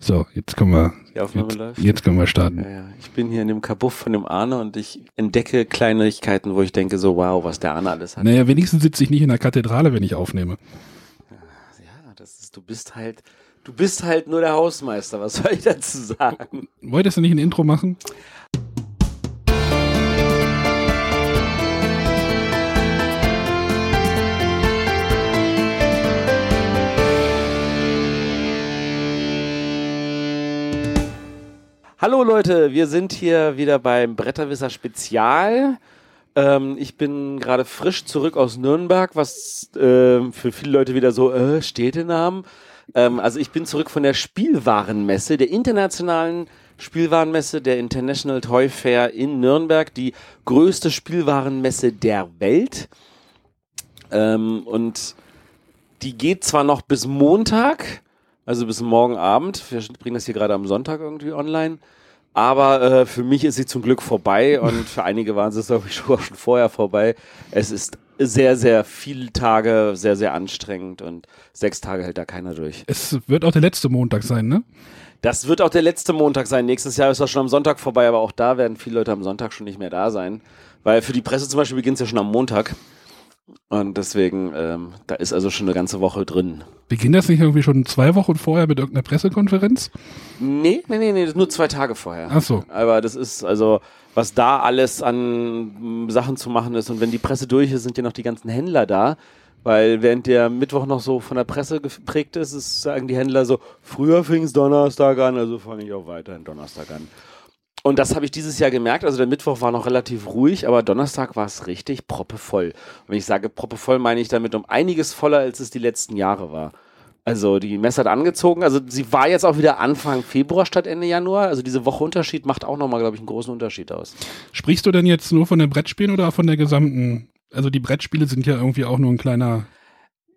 So, jetzt können wir, jetzt, jetzt können wir starten. Ja, ja. Ich bin hier in dem Kabuff von dem Arne und ich entdecke Kleinigkeiten, wo ich denke so, wow, was der Arne alles hat. Naja, wenigstens sitze ich nicht in der Kathedrale, wenn ich aufnehme. Ja, das ist, du bist halt, du bist halt nur der Hausmeister, was soll ich dazu sagen? Wolltest du nicht ein Intro machen? Hallo Leute, wir sind hier wieder beim Bretterwisser Spezial. Ähm, ich bin gerade frisch zurück aus Nürnberg, was ähm, für viele Leute wieder so äh, Städtenamen. Ähm, also ich bin zurück von der Spielwarenmesse, der internationalen Spielwarenmesse, der International Toy Fair in Nürnberg, die größte Spielwarenmesse der Welt. Ähm, und die geht zwar noch bis Montag, also bis morgen Abend. Wir bringen das hier gerade am Sonntag irgendwie online. Aber äh, für mich ist sie zum Glück vorbei und für einige waren sie es, glaube ich, schon schon vorher vorbei. Es ist sehr, sehr viele Tage, sehr, sehr anstrengend und sechs Tage hält da keiner durch. Es wird auch der letzte Montag sein, ne? Das wird auch der letzte Montag sein. Nächstes Jahr ist das schon am Sonntag vorbei, aber auch da werden viele Leute am Sonntag schon nicht mehr da sein. Weil für die Presse zum Beispiel beginnt es ja schon am Montag. Und deswegen, ähm, da ist also schon eine ganze Woche drin. Beginnt das nicht irgendwie schon zwei Wochen vorher mit irgendeiner Pressekonferenz? Nee, nee, nee, nee, das ist nur zwei Tage vorher. Ach so. Aber das ist also, was da alles an Sachen zu machen ist. Und wenn die Presse durch ist, sind ja noch die ganzen Händler da. Weil während der Mittwoch noch so von der Presse geprägt ist, ist, sagen die Händler so, früher fing es Donnerstag an, also fange ich auch weiterhin Donnerstag an. Und das habe ich dieses Jahr gemerkt. Also der Mittwoch war noch relativ ruhig, aber Donnerstag war es richtig proppevoll. Und wenn ich sage proppevoll, meine ich damit um einiges voller, als es die letzten Jahre war. Also die Messe hat angezogen. Also sie war jetzt auch wieder Anfang Februar statt Ende Januar. Also diese Woche Unterschied macht auch nochmal, glaube ich, einen großen Unterschied aus. Sprichst du denn jetzt nur von den Brettspielen oder von der gesamten? Also die Brettspiele sind ja irgendwie auch nur ein kleiner,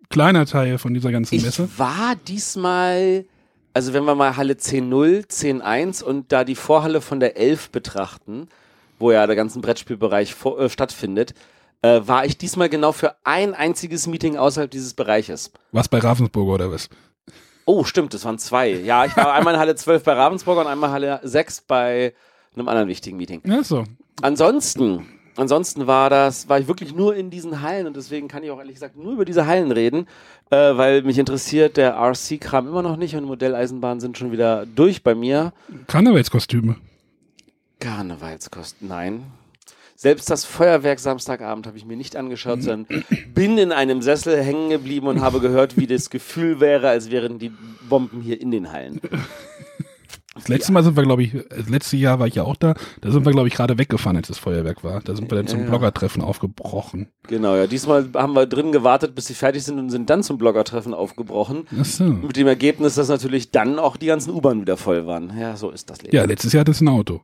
kleiner Teil von dieser ganzen Ich Messe. war diesmal, also wenn wir mal Halle 10.0, 10.1 und da die Vorhalle von der 11 betrachten, wo ja der ganze Brettspielbereich vor, äh, stattfindet, äh, war ich diesmal genau für ein einziges Meeting außerhalb dieses Bereiches. Was bei Ravensburger oder was? Oh, stimmt, das waren zwei. Ja, ich war einmal in Halle 12 bei Ravensburger und einmal Halle 6 bei einem anderen wichtigen Meeting. Ja, so. Ansonsten, ansonsten war das, war ich wirklich nur in diesen Hallen und deswegen kann ich auch ehrlich gesagt nur über diese Hallen reden, äh, weil mich interessiert der RC-Kram immer noch nicht und Modelleisenbahnen sind schon wieder durch bei mir. Karnevalskostüme. Karnevalskosten, nein. Selbst das Feuerwerk Samstagabend habe ich mir nicht angeschaut, sondern bin in einem Sessel hängen geblieben und habe gehört, wie das Gefühl wäre, als wären die Bomben hier in den Hallen. Das letzte Mal sind wir, glaube ich, das letzte Jahr war ich ja auch da. Da sind wir, glaube ich, gerade weggefahren, als das Feuerwerk war. Da sind wir dann zum Ja. Bloggertreffen aufgebrochen. Genau, ja. Diesmal haben wir drin gewartet, bis sie fertig sind und sind dann zum Bloggertreffen aufgebrochen. Ach so. Mit dem Ergebnis, dass natürlich dann auch die ganzen U-Bahnen wieder voll waren. Ja, so ist das Leben. Ja, letztes Jahr hattest du ein Auto.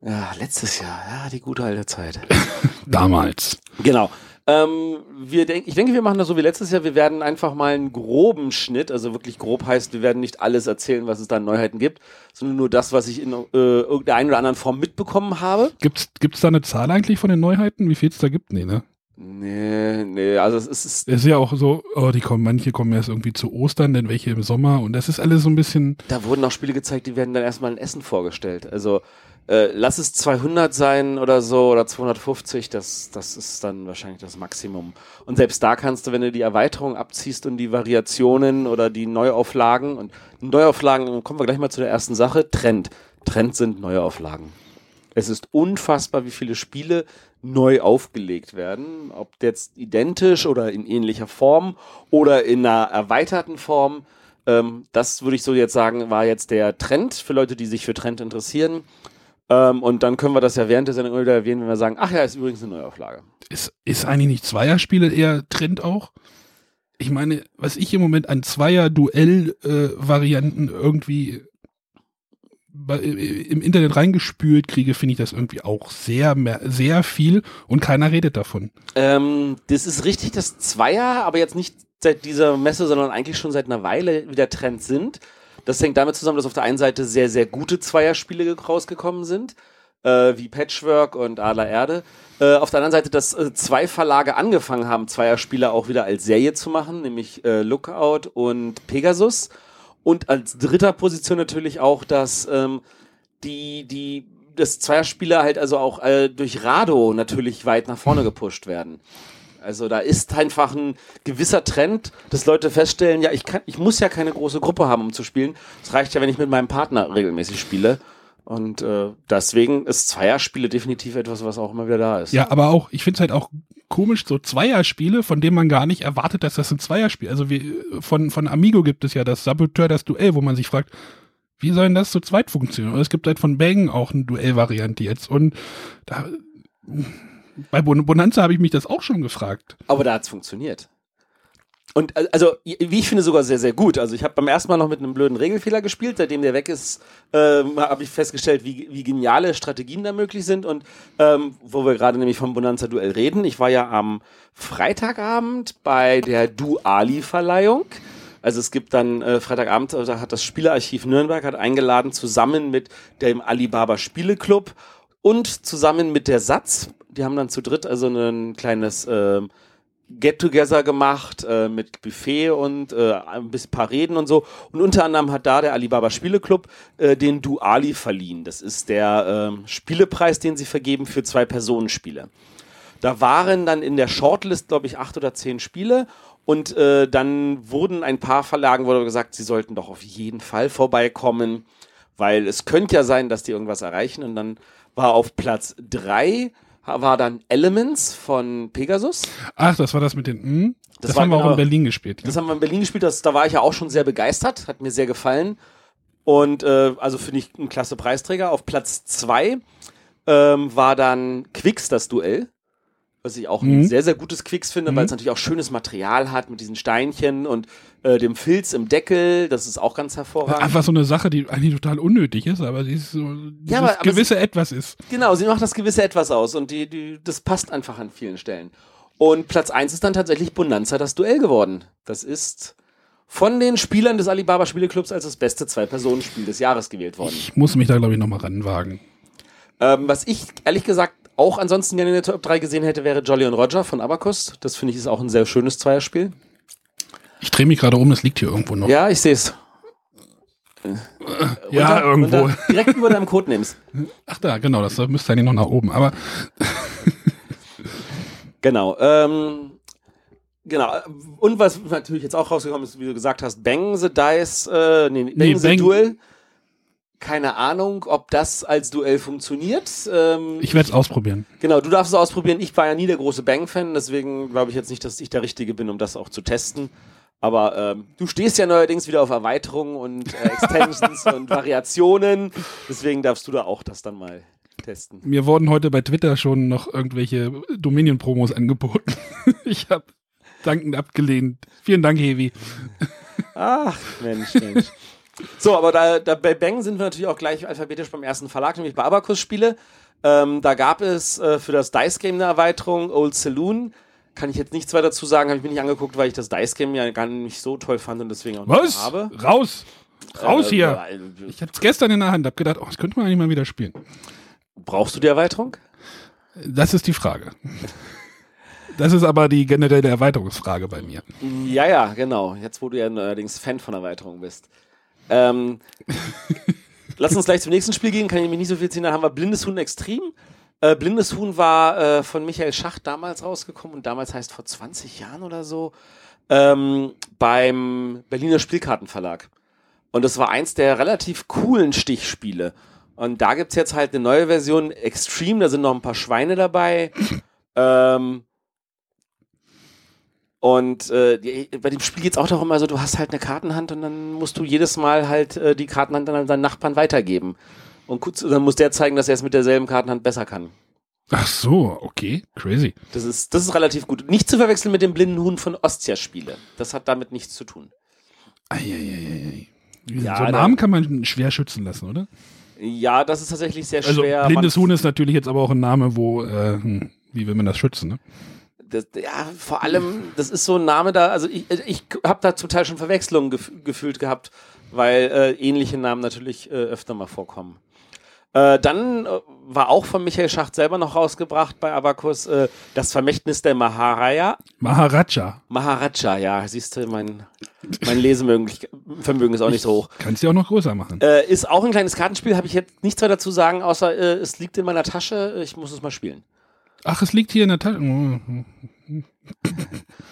Ja, letztes Jahr, ja, die gute alte Zeit. Damals. genau. Ähm, wir denk, ich denke, wir machen das so wie letztes Jahr. Wir werden einfach mal einen groben Schnitt, also wirklich grob heißt, wir werden nicht alles erzählen, was es da an Neuheiten gibt, sondern nur das, was ich in äh, irgendeiner einen oder anderen Form mitbekommen habe. Gibt's, gibt's da eine Zahl eigentlich von den Neuheiten? Wie viel es da gibt? Nee, ne? Nee, nee, also es ist, Es ist ja auch so, oh, die kommen, manche kommen erst irgendwie zu Ostern, denn welche im Sommer und das ist alles so ein bisschen, da wurden auch Spiele gezeigt, die werden dann erstmal in Essen vorgestellt. Also äh, lass es 200 sein oder so oder 250, das, das ist dann wahrscheinlich das Maximum. Und selbst da kannst du, wenn du die Erweiterung abziehst und die Variationen oder die Neuauflagen und Neuauflagen, kommen wir gleich mal zu der ersten Sache, Trend. Trend sind Neuauflagen. Es ist unfassbar, wie viele Spiele neu aufgelegt werden, ob jetzt identisch oder in ähnlicher Form oder in einer erweiterten Form. Ähm, das würde ich so jetzt sagen, war jetzt der Trend für Leute, die sich für Trend interessieren. Ähm, und dann können wir das ja während der Sendung wieder erwähnen, wenn wir sagen, ach ja, ist übrigens eine Neuauflage. ist, ist eigentlich nicht Zweierspiele eher Trend auch? Ich meine, was ich im Moment an Zweier-Duell-Varianten irgendwie bei, im Internet reingespült kriege, finde ich das irgendwie auch sehr, mehr, sehr viel und keiner redet davon. Ähm, das ist richtig, dass Zweier, aber jetzt nicht seit dieser Messe, sondern eigentlich schon seit einer Weile wieder Trend sind. Das hängt damit zusammen, dass auf der einen Seite sehr, sehr gute Zweierspiele ge- rausgekommen sind, äh, wie Patchwork und Adler Erde. Äh, auf der anderen Seite, dass äh, zwei Verlage angefangen haben, Zweierspiele auch wieder als Serie zu machen, nämlich äh, Lookout und Pegasus. Und als dritter Position natürlich auch, dass ähm, die, die, das Zweierspieler halt also auch äh, durch Rado natürlich weit nach vorne gepusht werden. Also da ist einfach ein gewisser Trend, dass Leute feststellen, ja, ich kann, ich muss ja keine große Gruppe haben, um zu spielen. Es reicht ja, wenn ich mit meinem Partner regelmäßig spiele. Und äh, deswegen ist Zweierspiele definitiv etwas, was auch immer wieder da ist. Ja, aber auch, ich finde es halt auch komisch, so Zweierspiele, von denen man gar nicht erwartet, dass das ein Zweierspiel. Also wie, von, von Amigo gibt es ja das Saboteur, das Duell, wo man sich fragt, wie soll denn das zu zweit funktionieren? Und es gibt halt von Bang auch eine Duellvariante jetzt. Und da, bei Bonanza habe ich mich das auch schon gefragt. Aber da hat's funktioniert. Und also, wie ich finde, sogar sehr, sehr gut. Also ich habe beim ersten Mal noch mit einem blöden Regelfehler gespielt. Seitdem der weg ist, ähm, habe ich festgestellt, wie, wie geniale Strategien da möglich sind. Und ähm, wo wir gerade nämlich vom Bonanza-Duell reden, ich war ja am Freitagabend bei der Duali-Verleihung. Also es gibt dann äh, Freitagabend, da hat das Spielearchiv Nürnberg hat eingeladen, zusammen mit dem Alibaba Spieleclub und zusammen mit der Satz. Die haben dann zu dritt also ein kleines äh, Get-Together gemacht äh, mit Buffet und äh, ein paar Reden und so. Und unter anderem hat da der Alibaba Spieleclub äh, den Duali verliehen. Das ist der äh, Spielepreis, den sie vergeben für Zwei-Personen-Spiele. Da waren dann in der Shortlist, glaube ich, acht oder zehn Spiele. Und äh, dann wurden ein paar Verlagen wurde gesagt, sie sollten doch auf jeden Fall vorbeikommen, weil es könnte ja sein, dass die irgendwas erreichen. Und dann war auf Platz drei war dann Elements von Pegasus. Ach, das war das mit den. Hm? Das, das haben wir genau, auch in Berlin gespielt. Das haben wir in Berlin gespielt. Das, da war ich ja auch schon sehr begeistert. Hat mir sehr gefallen. Und äh, also finde ich ein klasse Preisträger. Auf Platz zwei ähm, war dann Quicks das Duell was ich auch mhm. ein sehr, sehr gutes Quicks finde, mhm. weil es natürlich auch schönes Material hat mit diesen Steinchen und äh, dem Filz im Deckel. Das ist auch ganz hervorragend. Einfach so eine Sache, die eigentlich total unnötig ist, aber sie ist so ja, aber, gewisse sie, Etwas ist. Genau, sie macht das gewisse Etwas aus und die, die, das passt einfach an vielen Stellen. Und Platz 1 ist dann tatsächlich Bonanza das Duell geworden. Das ist von den Spielern des Alibaba Spieleclubs als das beste Zwei-Personen-Spiel des Jahres gewählt worden. Ich muss mich da, glaube ich, nochmal ranwagen. Ähm, was ich ehrlich gesagt auch ansonsten gerne in der Top 3 gesehen hätte, wäre Jolly und Roger von Abacus. Das finde ich ist auch ein sehr schönes Zweierspiel. Ich drehe mich gerade um, das liegt hier irgendwo noch. Ja, ich sehe es. Ja, unter, irgendwo. Unter, direkt über deinem Codenames. Ach da, genau, das müsste eigentlich noch nach oben, aber. genau. Ähm, genau. Und was natürlich jetzt auch rausgekommen ist, wie du gesagt hast, Bang the Dice, äh, nee, Bang nee, the Bang, Duel keine Ahnung, ob das als Duell funktioniert. Ähm, ich werde es ausprobieren. Genau, du darfst es ausprobieren. Ich war ja nie der große Bang-Fan, deswegen glaube ich jetzt nicht, dass ich der Richtige bin, um das auch zu testen. Aber ähm, du stehst ja neuerdings wieder auf Erweiterungen und äh, Extensions und Variationen. Deswegen darfst du da auch das dann mal testen. Mir wurden heute bei Twitter schon noch irgendwelche Dominion-Promos angeboten. ich habe dankend abgelehnt. Vielen Dank, Hevi. Ach, Mensch, Mensch. So, aber da, da bei Bang sind wir natürlich auch gleich alphabetisch beim ersten Verlag, nämlich bei Abacus Spiele. Ähm, da gab es äh, für das Dice Game eine Erweiterung, Old Saloon. Kann ich jetzt nichts weiter dazu sagen, habe ich mir nicht angeguckt, weil ich das Dice Game ja gar nicht so toll fand und deswegen auch Was? nicht habe. Raus! Raus äh, hier! Äh, ich hatte es gestern in der Hand, hab gedacht, oh, das könnte man eigentlich mal wieder spielen. Brauchst du die Erweiterung? Das ist die Frage. Das ist aber die generelle Erweiterungsfrage bei mir. Ja, ja, genau. Jetzt, wo du ja allerdings Fan von Erweiterungen bist. Ähm, lass uns gleich zum nächsten Spiel gehen, kann ich mir nicht so viel ziehen. Da haben wir Blindes Huhn Extrem. Äh, Blindes Huhn war äh, von Michael Schacht damals rausgekommen und damals heißt vor 20 Jahren oder so ähm, beim Berliner Spielkartenverlag. Und das war eins der relativ coolen Stichspiele. Und da gibt es jetzt halt eine neue Version, Extreme, da sind noch ein paar Schweine dabei. ähm, und äh, bei dem Spiel geht es auch darum, also du hast halt eine Kartenhand und dann musst du jedes Mal halt äh, die Kartenhand an deinen Nachbarn weitergeben. Und kurz, dann muss der zeigen, dass er es mit derselben Kartenhand besser kann. Ach so, okay, crazy. Das ist, das ist relativ gut. Nicht zu verwechseln mit dem blinden Huhn von Ostia-Spiele. Das hat damit nichts zu tun. Eieieiei. Ja, so einen Namen kann man schwer schützen lassen, oder? Ja, das ist tatsächlich sehr also, schwer. Blindes Huhn ist natürlich jetzt aber auch ein Name, wo, äh, hm, wie will man das schützen, ne? das, ja, vor allem, das ist so ein Name da, also ich, ich habe da zum Teil schon Verwechslungen gef gefühlt gehabt, weil äh, ähnliche Namen natürlich äh, öfter mal vorkommen. Äh, dann äh, war auch von Michael Schacht selber noch rausgebracht bei Abacus äh, das Vermächtnis der Maharaja. Maharaja. Maharaja, ja, siehst du, mein, mein Lesevermögen ist auch nicht so hoch. Kannst du auch noch größer machen. Äh, ist auch ein kleines Kartenspiel, habe ich jetzt nichts mehr dazu sagen, außer äh, es liegt in meiner Tasche, ich muss es mal spielen. Ach, es liegt hier in der Tasche.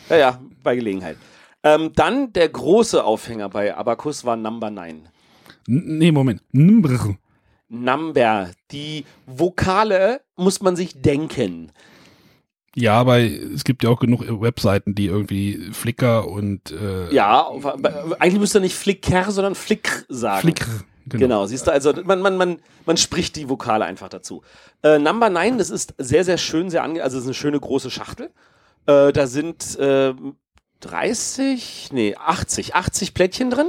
Ja, ja, bei Gelegenheit. Ähm, dann der große Aufhänger bei Abacus war Number 9. N nee, Moment. Nmbr. Number. Die Vokale muss man sich denken. Ja, aber es gibt ja auch genug Webseiten, die irgendwie Flickr und äh, Ja, eigentlich müsste er nicht Flickr, sondern Flickr sagen. Flickr. Genau. siehst du, also man, man, man, man spricht die Vokale einfach dazu. Äh, Number 9, das ist sehr, sehr schön, sehr ange also es ist eine schöne große Schachtel. Äh, da sind äh, 30, nee, 80, 80 Plättchen drin.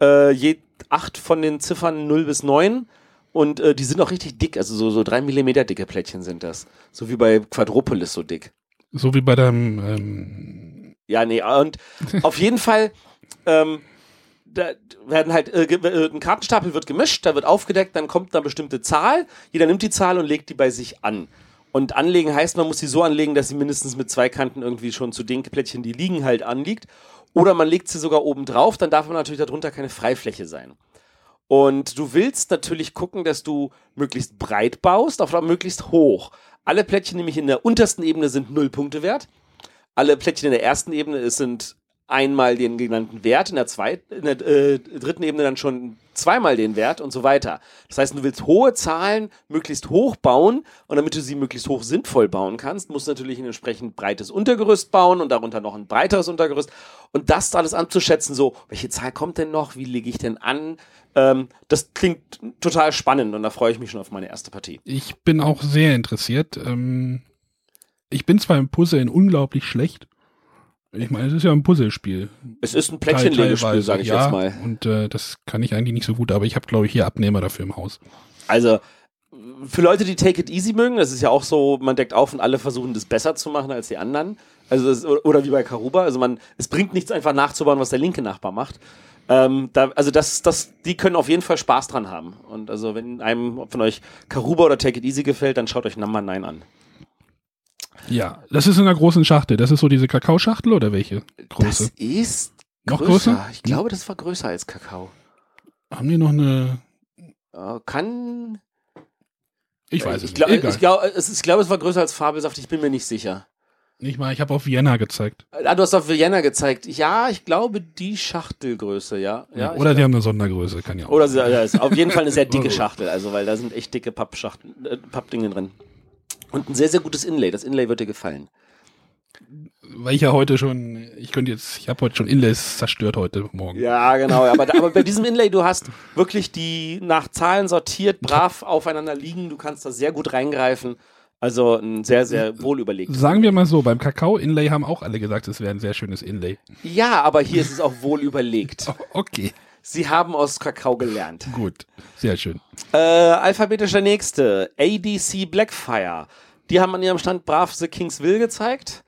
Äh, je acht von den Ziffern 0 bis 9. Und äh, die sind auch richtig dick, also so, so drei Millimeter dicke Plättchen sind das. So wie bei Quadropolis so dick. So wie bei deinem ähm, Ja, nee, und auf jeden Fall ähm, da werden halt äh, äh, ein Kartenstapel wird gemischt, da wird aufgedeckt, dann kommt eine bestimmte Zahl, jeder nimmt die Zahl und legt die bei sich an. Und anlegen heißt, man muss sie so anlegen, dass sie mindestens mit zwei Kanten irgendwie schon zu den Plättchen, die liegen, halt anliegt. Oder man legt sie sogar oben drauf, dann darf man natürlich darunter keine Freifläche sein. Und du willst natürlich gucken, dass du möglichst breit baust, aber möglichst hoch. Alle Plättchen nämlich in der untersten Ebene sind null Punkte wert. Alle Plättchen in der ersten Ebene sind einmal den genannten Wert, in der zweiten, in der äh, dritten Ebene dann schon zweimal den Wert und so weiter. Das heißt, du willst hohe Zahlen möglichst hoch bauen und damit du sie möglichst hoch sinnvoll bauen kannst, musst du natürlich ein entsprechend breites Untergerüst bauen und darunter noch ein breiteres Untergerüst und das alles anzuschätzen, so, welche Zahl kommt denn noch, wie lege ich denn an, ähm, das klingt total spannend und da freue ich mich schon auf meine erste Partie. Ich bin auch sehr interessiert. Ähm, ich bin zwar im Puzzeln unglaublich schlecht. Ich meine, es ist ja ein Puzzlespiel. Es ist ein Plättchenlegespiel, sage ich ja, jetzt mal. Und äh, das kann ich eigentlich nicht so gut, aber ich habe, glaube ich, hier Abnehmer dafür im Haus. Also, für Leute, die Take It Easy mögen, das ist ja auch so, man deckt auf und alle versuchen, das besser zu machen als die anderen. Also, das, oder wie bei Karuba. Also, man, es bringt nichts, einfach nachzubauen, was der linke Nachbar macht. Ähm, da, also, das, das, die können auf jeden Fall Spaß dran haben. Und also, wenn einem von euch Karuba oder Take It Easy gefällt, dann schaut euch Number 9 an. Ja, das ist in einer großen Schachtel. Das ist so diese Kakaoschachtel oder welche Das Größe? ist Noch größer. größer? Ich glaube, das war größer als Kakao. Haben die noch eine. Äh, kann. Ich weiß es ich nicht. glaub, Egal. ich glaube, es, ich glaube, es war größer als Fabelsaft. Ich bin mir nicht sicher. Nicht mal, ich habe auf Vienna gezeigt. Ah, du hast auf Vienna gezeigt. Ja, ich glaube die Schachtelgröße, ja. ja oder die haben eine Sondergröße, kann ja auch. oder sie, ja, ist auf jeden Fall eine sehr dicke Schachtel, also weil da sind echt dicke Pappschachtel, äh, Pappdinge drin. Und ein sehr, sehr gutes Inlay. Das Inlay wird dir gefallen. Weil ich ja heute schon, ich könnte jetzt, ich habe heute schon Inlays zerstört heute Morgen. Ja, genau. Aber, aber bei diesem Inlay, du hast wirklich die nach Zahlen sortiert, brav aufeinander liegen. Du kannst da sehr gut reingreifen. Also ein sehr, sehr wohl überlegt. Sagen wir mal so, beim Kakao-Inlay haben auch alle gesagt, es wäre ein sehr schönes Inlay. Ja, aber hier ist es auch wohl überlegt. Oh, okay, Sie haben aus Kakao gelernt. gut, sehr schön. Äh, alphabetisch der nächste. ADC Blackfire. Die haben an ihrem Stand brav The King's Will gezeigt.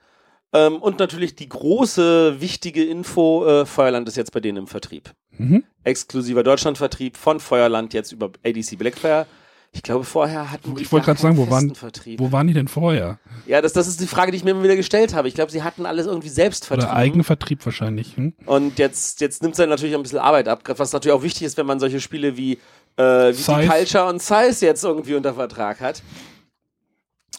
Ähm, und natürlich die große, wichtige Info, äh, Feuerland ist jetzt bei denen im Vertrieb. Mhm. Exklusiver Deutschlandvertrieb von Feuerland jetzt über ADC Blackfire. Ich glaube, vorher hatten die Ich wollte gerade sagen, wo waren, Vertrieb. wo waren die denn vorher? Ja, das, das ist die Frage, die ich mir immer wieder gestellt habe. Ich glaube, sie hatten alles irgendwie selbst vertrieben. Oder Eigenvertrieb wahrscheinlich. Hm? Und jetzt, jetzt nimmt es dann natürlich ein bisschen Arbeit ab, was natürlich auch wichtig ist, wenn man solche Spiele wie, äh, wie Culture und Size jetzt irgendwie unter Vertrag hat.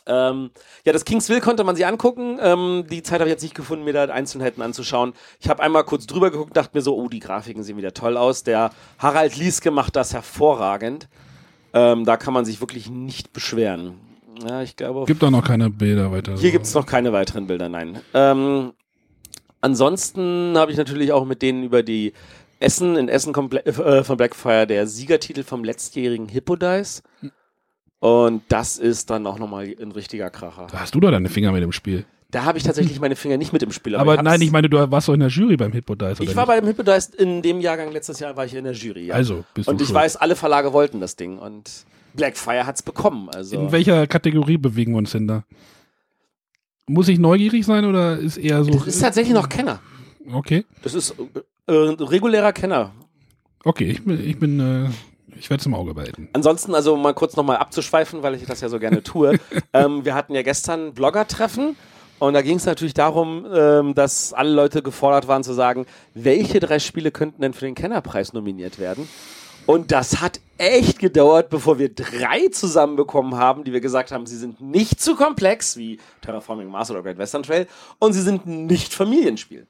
Ähm, ja, das Kings Will konnte man sich angucken. Ähm, die Zeit habe ich jetzt nicht gefunden, mir da Einzelheiten anzuschauen. Ich habe einmal kurz drüber geguckt, dachte mir so, oh, die Grafiken sehen wieder toll aus. Der Harald Lieske macht das hervorragend. Ähm, da kann man sich wirklich nicht beschweren. Ja, ich glaube, Gibt auch noch keine Bilder weiter. hier gibt es noch keine weiteren Bilder, nein. Ähm, ansonsten habe ich natürlich auch mit denen über die Essen, in Essen komple- äh, von Blackfire der Siegertitel vom letztjährigen Hippodice. Und das ist dann auch nochmal ein richtiger Kracher. Da hast du doch deine Finger mit dem Spiel. Da habe ich tatsächlich meine Finger nicht mit im Spiel. Aber ich nein, ich meine, du warst doch in der Jury beim Hippodice, oder Ich war nicht? bei dem Hippodice in dem Jahrgang letztes Jahr war ich in der Jury. Ja. Also, bist du und ich schuld. weiß, alle Verlage wollten das Ding und Blackfire hat's bekommen. Also In welcher Kategorie bewegen wir uns denn da? Muss ich neugierig sein oder ist eher so. das ist tatsächlich noch Kenner. Okay. Das ist äh, regulärer Kenner. Okay, ich bin, ich bin, äh, Ich werde es im Auge behalten. Ansonsten, also mal kurz nochmal abzuschweifen, weil ich das ja so gerne tue. ähm, wir hatten ja gestern Blogger-Treffen und da ging es natürlich darum, ähm, dass alle Leute gefordert waren zu sagen, welche drei Spiele könnten denn für den Kennerpreis nominiert werden? Und das hat echt gedauert, bevor wir drei zusammenbekommen haben, die wir gesagt haben, sie sind nicht zu komplex wie Terraforming Mars oder Great Western Trail und sie sind nicht Familienspiel.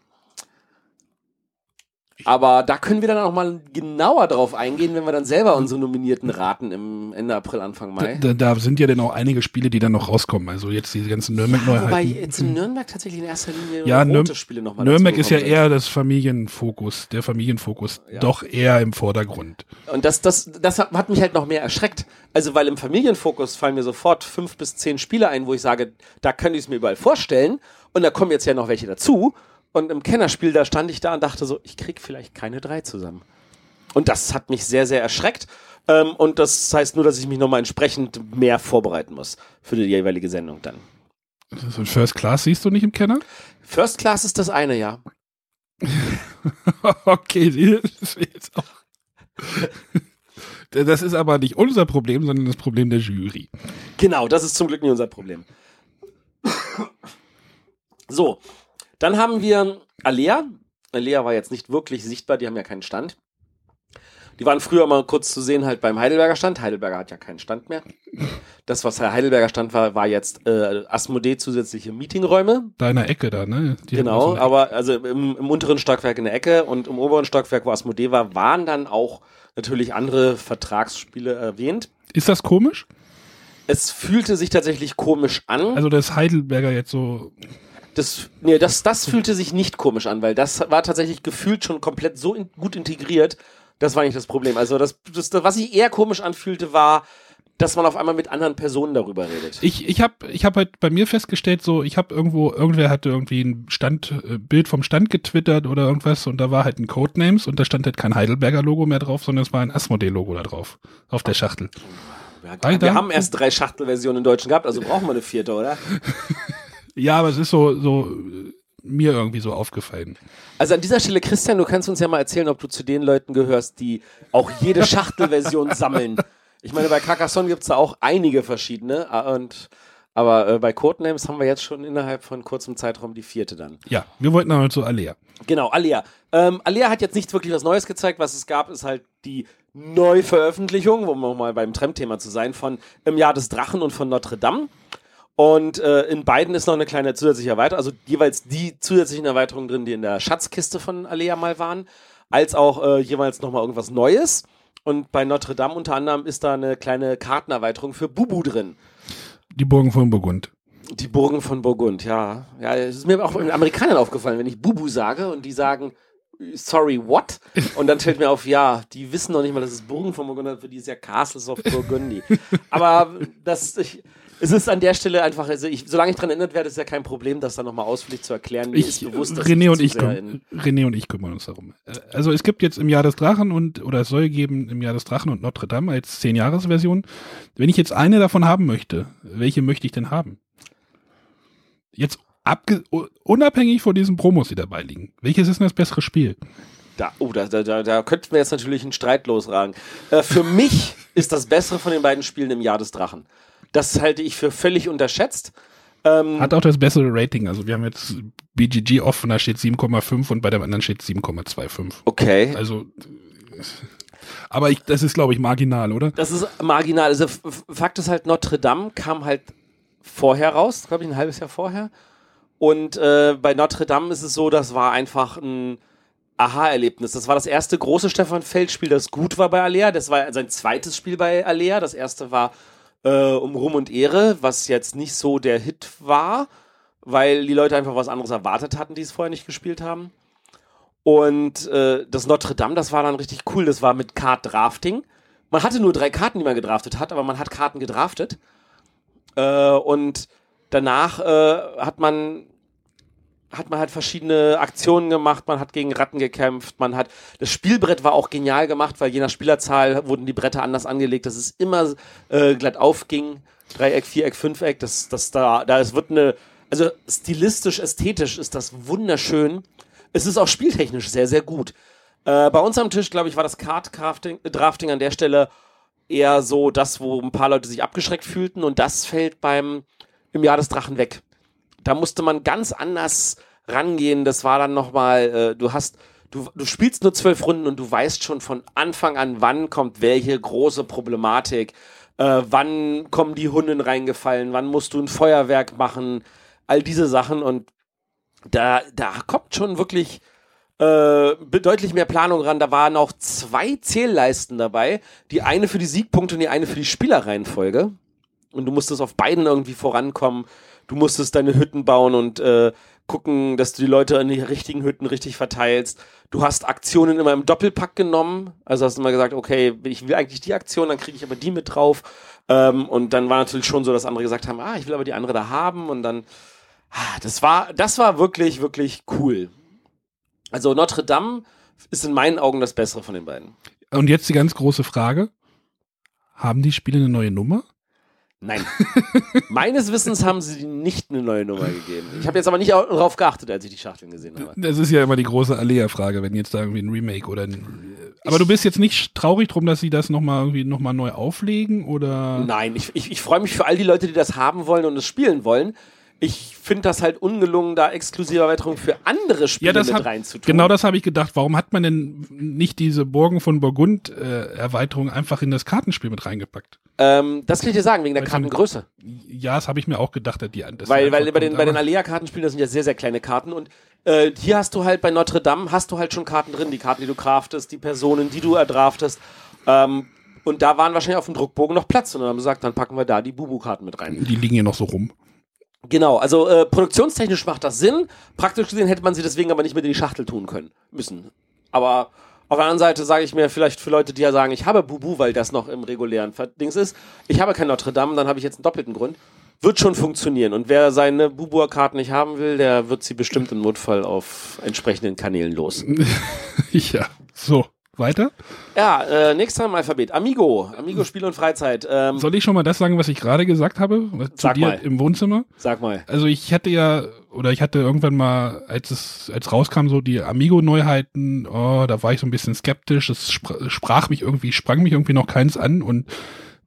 Aber da können wir dann auch mal genauer drauf eingehen, wenn wir dann selber unsere Nominierten raten im Ende April, Anfang Mai. Da, da sind ja dann auch einige Spiele, die dann noch rauskommen. Also jetzt diese ganzen Nürnberg-Neuheiten. Wobei jetzt in Nürnberg tatsächlich in erster Linie Ja, rote Nürn- Spiele nochmal Nürnberg ist ja eher das Familienfokus, der Familienfokus, doch eher im Vordergrund. Und das, das, das hat hat mich halt noch mehr erschreckt. Also, weil im Familienfokus fallen mir sofort fünf bis zehn Spiele ein, wo ich sage, da könnte ich es mir überall vorstellen. Und da kommen jetzt ja noch welche dazu. Und im Kennerspiel, da stand ich da und dachte so, ich krieg vielleicht keine drei zusammen. Und das hat mich sehr, sehr erschreckt. Ähm, und das heißt nur, dass ich mich nochmal entsprechend mehr vorbereiten muss für die jeweilige Sendung dann. So ein First Class siehst du nicht im Kenner? First Class ist das eine, ja. okay, das ist jetzt auch. Das ist aber nicht unser Problem, sondern das Problem der Jury. Genau, das ist zum Glück nicht unser Problem. So, dann haben wir Alea. Alea war jetzt nicht wirklich sichtbar, die haben ja keinen Stand. Die waren früher mal kurz zu sehen halt beim Heidelberger Stand. Heidelberger hat ja keinen Stand mehr. Das, was der Heidelberger Stand war, war jetzt äh, Asmodee zusätzliche Meetingräume. Da in der Ecke da, ne? Die Genau, aber also im, im unteren Stockwerk in der Ecke und im oberen Stockwerk, wo Asmodee war, waren dann auch natürlich andere Vertragsspiele erwähnt. Ist das komisch? Es fühlte sich tatsächlich komisch an. Also, dass Heidelberger jetzt so. Das, nee, das, das fühlte sich nicht komisch an, weil das war tatsächlich gefühlt schon komplett so in, gut integriert. Das war nicht das Problem. Also das, das, was sich eher komisch anfühlte, war, dass man auf einmal mit anderen Personen darüber redet. Ich, ich habe ich hab halt bei mir festgestellt, so, ich habe irgendwo, irgendwer hatte irgendwie ein Stand, äh, Bild vom Stand getwittert oder irgendwas und da war halt ein Codenames und da stand halt kein Heidelberger-Logo mehr drauf, sondern es war ein Asmodee-Logo da drauf, auf der Schachtel. wir, Alter. wir haben erst drei Schachtelversionen in Deutschen gehabt, also brauchen wir eine vierte, oder? Ja, aber es ist so, so äh, mir irgendwie so aufgefallen. Also an dieser Stelle, Christian, du kannst uns ja mal erzählen, ob du zu den Leuten gehörst, die auch jede Schachtelversion sammeln. Ich meine, bei Carcassonne gibt's da auch einige verschiedene. äh, Und, aber äh, bei Codenames haben wir jetzt schon innerhalb von kurzem Zeitraum die vierte dann. Ja, wir wollten aber zu Alea. Genau, Alia. Ähm, Alia hat jetzt nicht wirklich was Neues gezeigt. Was es gab, ist halt die Neuveröffentlichung, um nochmal beim Tram-Thema zu sein, von Im Jahr des Drachen und von Notre Dame. Und äh, in beiden ist noch eine kleine zusätzliche Erweiterung, also jeweils die zusätzlichen Erweiterungen drin, die in der Schatzkiste von Alea mal waren, als auch äh, jeweils nochmal irgendwas Neues. Und bei Notre Dame unter anderem ist da eine kleine Kartenerweiterung für Bubu drin. Die Burgen von Burgund. Die Burgen von Burgund, ja. Ja, es ist mir auch den Amerikanern aufgefallen, wenn ich Bubu sage und die sagen, sorry, what? Und dann fällt mir auf, ja, die wissen noch nicht mal, dass es Burgen von Burgund ist, für die ist ja Castles of Burgundy. Aber das, ich, es ist an der Stelle einfach, also ich, solange ich dran erinnert werde, ist ja kein Problem, das dann nochmal ausführlich zu erklären. Mir Ich, ist bewusst, dass René und ich, sehr küm- in- René und ich kümmern uns darum. Äh, Also es gibt jetzt im Jahr des Drachen und, oder es soll geben im Jahr des Drachen und Notre Dame als 10-Jahres-Version. Wenn ich jetzt eine davon haben möchte, welche möchte ich denn haben? Jetzt abge unabhängig von diesen Promos, die dabei liegen. Welches ist denn das bessere Spiel? Da, oh, da, da, da, da könnten wir jetzt natürlich einen Streit losragen. Äh, für mich ist das Bessere von den beiden Spielen im Jahr des Drachen. Das halte ich für völlig unterschätzt. Ähm, Hat auch das bessere Rating. Also wir haben jetzt BGG offen, da steht 7,5 und bei dem anderen steht 7,25. okay. Also, aber ich, das ist, glaube ich, marginal, oder? Das ist marginal. Also Fakt ist halt, Notre Dame kam halt vorher raus, glaube ich, ein halbes Jahr vorher. Und äh, bei Notre Dame ist es so, das war einfach ein Aha-Erlebnis. Das war das erste große Stefan Feld-Spiel, das gut war bei Alea. Das war sein zweites Spiel bei Alea. Das erste war äh, um Ruhm und Ehre, was jetzt nicht so der Hit war, weil die Leute einfach was anderes erwartet hatten, die es vorher nicht gespielt haben. Und äh, das Notre Dame, das war dann richtig cool. Das war mit Card-Drafting. Man hatte nur drei Karten, die man gedraftet hat, aber man hat Karten gedraftet. Äh, und danach äh, hat man hat man halt verschiedene Aktionen gemacht, man hat gegen Ratten gekämpft, man hat das Spielbrett war auch genial gemacht, weil je nach Spielerzahl wurden die Bretter anders angelegt, dass es immer äh, glatt aufging. Dreieck, Viereck, Fünfeck, das, das da, da es wird eine, also stilistisch, ästhetisch ist das wunderschön. Es ist auch spieltechnisch sehr, sehr gut. Äh, bei uns am Tisch, glaube ich, war das Card-Drafting Drafting an der Stelle eher so das, wo ein paar Leute sich abgeschreckt fühlten und das fällt beim im Jahr des Drachen weg. Da musste man ganz anders rangehen. Das war dann nochmal, äh, du hast, du, du spielst nur zwölf Runden und du weißt schon von Anfang an, wann kommt welche große Problematik, äh, wann kommen die Hunden reingefallen, wann musst du ein Feuerwerk machen, all diese Sachen und da, da kommt schon wirklich äh, deutlich mehr Planung ran. Da waren auch zwei Zählleisten dabei. Die eine für die Siegpunkte und die eine für die Spielerreihenfolge. Und du musstest auf beiden irgendwie vorankommen. Du musstest deine Hütten bauen und äh, gucken, dass du die Leute in die richtigen Hütten richtig verteilst. Du hast Aktionen immer im Doppelpack genommen. Also hast du immer gesagt, okay, ich will eigentlich die Aktion, dann kriege ich aber die mit drauf. Ähm, und dann war natürlich schon so, dass andere gesagt haben, ah, ich will aber die andere da haben. Und dann, ah, das war, das war wirklich, wirklich cool. Also Notre Dame ist in meinen Augen das Bessere von den beiden. Und jetzt die ganz große Frage. Haben die Spiele eine neue Nummer? Nein. Meines Wissens haben sie nicht eine neue Nummer gegeben. Ich habe jetzt aber nicht darauf geachtet, als ich die Schachteln gesehen habe. Das ist ja immer die große Alea-Frage, wenn jetzt da irgendwie ein Remake oder ein. Aber du bist jetzt nicht traurig drum, dass sie das nochmal irgendwie nochmal neu auflegen oder? Nein, ich, ich, ich freue mich für all die Leute, die das haben wollen und es spielen wollen ich finde das halt ungelungen, da exklusive Erweiterungen für andere Spiele ja, mit reinzutun. Genau das habe ich gedacht. Warum hat man denn nicht diese Burgen von Burgund äh, Erweiterung einfach in das Kartenspiel mit reingepackt? Ähm, das kann ich dir sagen, wegen der Kartengröße. Ja, das habe ich mir auch gedacht. Die, weil weil bei den, bei den Alea-Kartenspielen, das sind ja sehr, sehr kleine Karten und äh, hier hast du halt bei Notre Dame, hast du halt schon Karten drin, die Karten, die du craftest, die Personen, die du erdraftest. Ähm, und da waren wahrscheinlich auf dem Druckbogen noch Platz und dann haben wir gesagt, dann packen wir da die Bubu-Karten mit rein. Die liegen hier noch so rum. Genau, also äh, produktionstechnisch macht das Sinn. Praktisch gesehen hätte man sie deswegen aber nicht mit in die Schachtel tun können müssen. Aber auf der anderen Seite sage ich mir vielleicht für Leute, die ja sagen, ich habe Bubu, weil das noch im regulären Dings ist, ich habe kein Notre Dame, dann habe ich jetzt einen doppelten Grund. Wird schon funktionieren. Und wer seine Bubu-Karten nicht haben will, der wird sie bestimmt im Notfall auf entsprechenden Kanälen los. ja, so. Weiter? Ja, äh, nächster im Alphabet. Amigo. Amigo Spiel und Freizeit. Ähm, Soll ich schon mal das sagen, was ich gerade gesagt habe? Zu Sag dir mal. im Wohnzimmer? Sag mal. Also ich hatte ja, oder ich hatte irgendwann mal, als es, als rauskam, so die Amigo-Neuheiten, oh, da war ich so ein bisschen skeptisch. Es sprach mich irgendwie, sprang mich irgendwie noch keins an und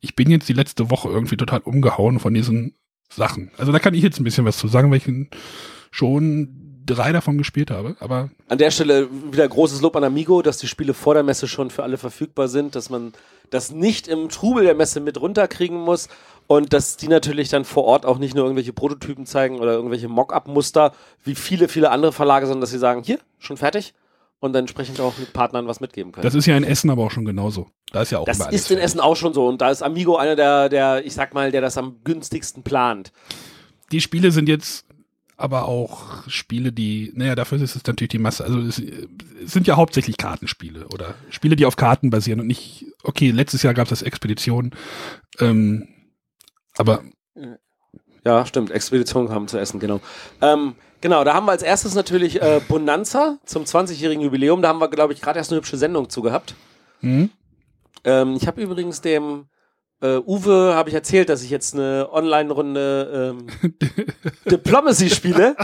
ich bin jetzt die letzte Woche irgendwie total umgehauen von diesen Sachen. Also da kann ich jetzt ein bisschen was zu sagen, weil ich schon drei davon gespielt habe. Aber an der Stelle wieder großes Lob an Amigo, dass die Spiele vor der Messe schon für alle verfügbar sind, dass man das nicht im Trubel der Messe mit runterkriegen muss und dass die natürlich dann vor Ort auch nicht nur irgendwelche Prototypen zeigen oder irgendwelche Mock-up-Muster wie viele, viele andere Verlage, sondern dass sie sagen, hier, schon fertig und dann entsprechend auch mit Partnern was mitgeben können. Das ist ja in Essen aber auch schon genauso. Da ist ja auch Das ist in Essen auch schon so und da ist Amigo einer der, der, ich sag mal, der das am günstigsten plant. Die Spiele sind jetzt aber auch Spiele, die, naja, dafür ist es natürlich die Masse. Also es, es sind ja hauptsächlich Kartenspiele oder Spiele, die auf Karten basieren und nicht, okay, letztes Jahr gab es das Expedition, ähm, aber ja, stimmt. Expedition haben zu essen, genau. Ähm, genau, da haben wir als erstes natürlich äh, Bonanza zum 20-jährigen Jubiläum. Da haben wir, glaube ich, gerade erst eine hübsche Sendung zu gehabt. Mhm. Ähm, ich habe übrigens dem äh, Uwe habe ich erzählt, dass ich jetzt eine Online-Runde ähm, Diplomacy spiele.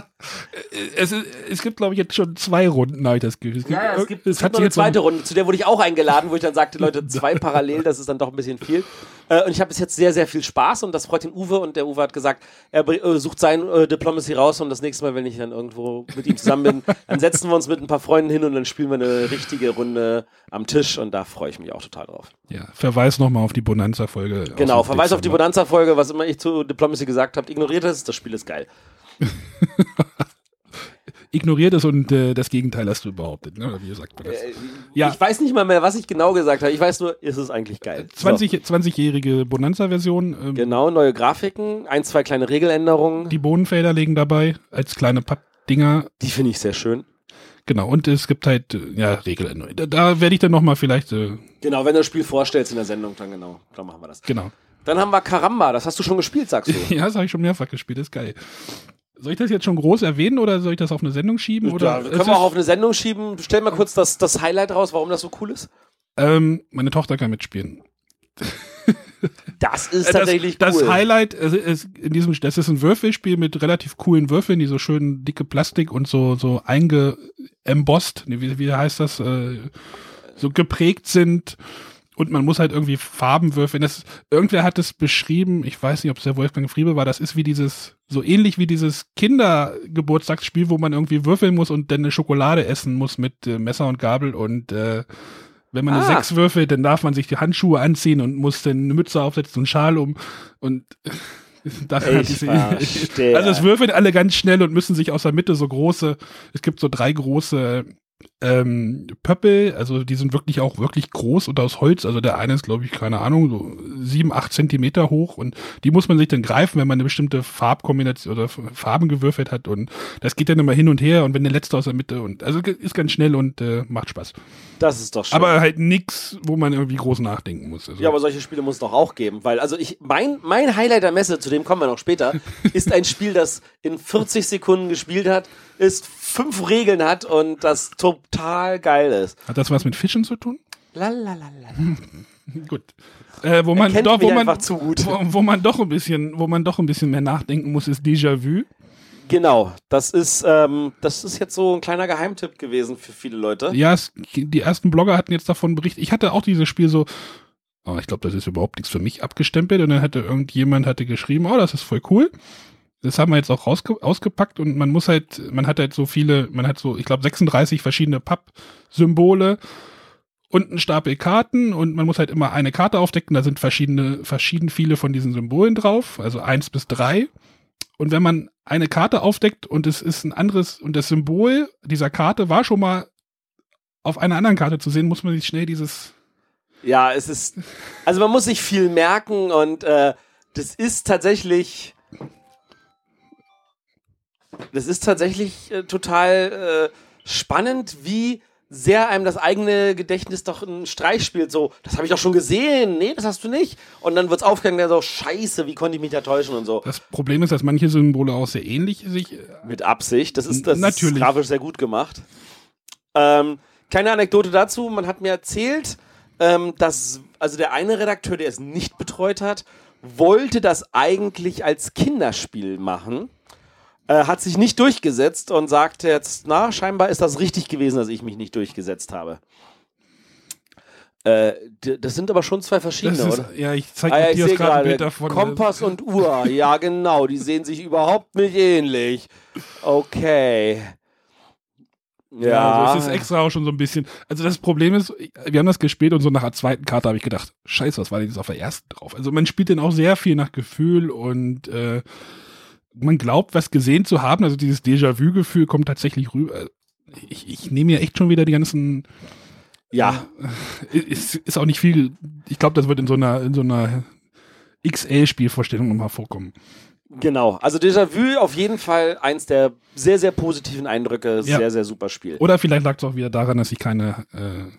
Es, es gibt, glaube ich, jetzt schon zwei Runden, habe ich das Gefühl. Es gibt, ja, es gibt, es, es gibt noch eine zweite Runde, zu der wurde ich auch eingeladen, wo ich dann sagte, Leute, zwei parallel, das ist dann doch ein bisschen viel. Äh, und ich habe bis jetzt sehr, sehr viel Spaß und das freut den Uwe und der Uwe hat gesagt, er äh, sucht sein äh, Diplomacy raus und das nächste Mal, wenn ich dann irgendwo mit ihm zusammen bin, dann setzen wir uns mit ein paar Freunden hin und dann spielen wir eine richtige Runde am Tisch und da freue ich mich auch total drauf. Ja, Verweis nochmal auf die Bonanza-Folge. Genau, Verweis auf die Bonanza-Folge, was immer ich zu Diplomacy gesagt habe, ignoriert es, das Spiel ist geil. ignoriert es und äh, das Gegenteil hast du behauptet, ne? wie sagt man das? Äh, ja. Ich weiß nicht mal mehr, was ich genau gesagt habe. Ich weiß nur, ist es eigentlich geil. 20, so. 20-jährige Bonanza-Version. Ähm, genau, neue Grafiken, ein, zwei kleine Regeländerungen. Die Bodenfelder liegen dabei als kleine Pappdinger. Die finde ich sehr schön. Genau, und es gibt halt, äh, ja, Regeländerungen. Da, da werde ich dann nochmal vielleicht. Äh, genau, wenn du das Spiel vorstellst in der Sendung, dann genau, dann machen wir das. Genau. Dann haben wir Karamba, das hast du schon gespielt, sagst du. ja, das habe ich schon mehrfach gespielt, das ist geil. Soll ich das jetzt schon groß erwähnen oder soll ich das auf eine Sendung schieben? Oder? Ja, können wir auch auf eine Sendung schieben. Stell mal kurz das, das Highlight raus, warum das so cool ist. Ähm, meine Tochter kann mitspielen. Das ist Äh, tatsächlich das, cool. Das Highlight ist in diesem, das ist ein Würfelspiel mit relativ coolen Würfeln, die so schön dicke Plastik und so so eingeembossed, wie, wie heißt das, äh, so geprägt sind und man muss halt irgendwie Farben würfeln. Das, irgendwer hat es beschrieben, ich weiß nicht, ob es der Wolfgang Friebe war, das ist wie dieses, so ähnlich wie dieses Kindergeburtstagsspiel, wo man irgendwie würfeln muss und dann eine Schokolade essen muss mit äh, Messer und Gabel und äh, wenn man eine Ah. Sechs würfelt, dann darf man sich die Handschuhe anziehen und muss dann eine Mütze aufsetzen und einen Schal um und das hat Ich diese, verstehe. also es würfeln alle ganz schnell und müssen sich aus der Mitte so große, es gibt so drei große ähm, Pöppel, also die sind wirklich auch wirklich groß und aus Holz, also der eine ist glaube ich, keine Ahnung, so sieben, acht Zentimeter hoch und die muss man sich dann greifen, wenn man eine bestimmte Farbkombination oder Farben gewürfelt hat und das geht dann immer hin und her und wenn der letzte aus der Mitte und also ist ganz schnell und äh, macht Spaß. Das ist doch schön. Aber halt nix, wo man irgendwie groß nachdenken muss. Also, ja, aber solche Spiele muss es doch auch geben, weil also ich mein mein Highlight der Messe, zu dem kommen wir noch später, ist ein Spiel, das in 40 Sekunden gespielt hat, ist fünf Regeln hat und das total geil ist. hat das was mit Fischen zu tun? Lalalala. Gut. Äh, wo man doch, wo man, einfach zu gut. Wo, wo man doch ein bisschen, wo man doch ein bisschen mehr nachdenken muss, ist Déjà-vu. Genau, das ist ähm, das ist jetzt so ein kleiner Geheimtipp gewesen für viele Leute. Ja, es, die ersten Blogger hatten jetzt davon berichtet. Ich hatte auch dieses Spiel so, oh, ich glaube, das ist überhaupt nichts für mich abgestempelt. Und dann hatte irgendjemand hatte geschrieben, oh, das ist voll cool. Das haben wir jetzt auch ausgepackt und man muss halt, man hat halt so viele, man hat so, ich glaube, 36 verschiedene Papp-Symbole und einen Stapel Karten und man muss halt immer eine Karte aufdecken. Da sind verschiedene, verschieden viele von diesen Symbolen drauf, also eins bis drei. Und wenn man eine Karte aufdeckt und es ist ein anderes und das Symbol dieser Karte war schon mal auf einer anderen Karte zu sehen, muss man sich schnell dieses. Ja, es ist. Also man muss sich viel merken und äh, das ist tatsächlich. Das ist tatsächlich äh, total äh, spannend, wie sehr einem das eigene Gedächtnis doch einen Streich spielt. So, das habe ich doch schon gesehen. Nee, das hast du nicht. Und dann wird's aufgegangen, der so, scheiße, wie konnte ich mich da täuschen und so. Das Problem ist, dass manche Symbole auch sehr ähnlich sich. Mit Absicht. Das ist, das Natürlich. ist grafisch sehr gut gemacht. Ähm, kleine Anekdote dazu. Man hat mir erzählt, ähm, dass also der eine Redakteur, der es nicht betreut hat, wollte das eigentlich als Kinderspiel machen. Äh, hat sich nicht durchgesetzt und sagte jetzt, na, scheinbar ist das richtig gewesen, dass ich mich nicht durchgesetzt habe. Äh, das sind aber schon zwei verschiedene, ist, oder? ja, ich zeige Ah, ja, sehe gerade ein Bild davon. Kompass und Uhr, ja genau, die sehen sich überhaupt nicht ähnlich. Okay. Ja, Ja, also es ist extra auch schon so ein bisschen. Also das Problem ist, wir haben das gespielt und so nach der zweiten Karte habe ich gedacht, scheiße, was war denn jetzt auf der ersten drauf? Also man spielt den auch sehr viel nach Gefühl und äh, man glaubt, was gesehen zu haben. Also dieses Déjà-vu-Gefühl kommt tatsächlich rüber. Ich, ich nehme ja echt schon wieder die ganzen. ja, Ist, ist auch nicht viel. Ich glaube, das wird in so einer in so einer XL-Spielvorstellung nochmal vorkommen. genau. Also Déjà-vu auf jeden Fall eins der sehr, sehr positiven Eindrücke. Ja. Sehr, sehr super Spiel. Oder vielleicht lag es auch wieder daran, dass ich keine äh,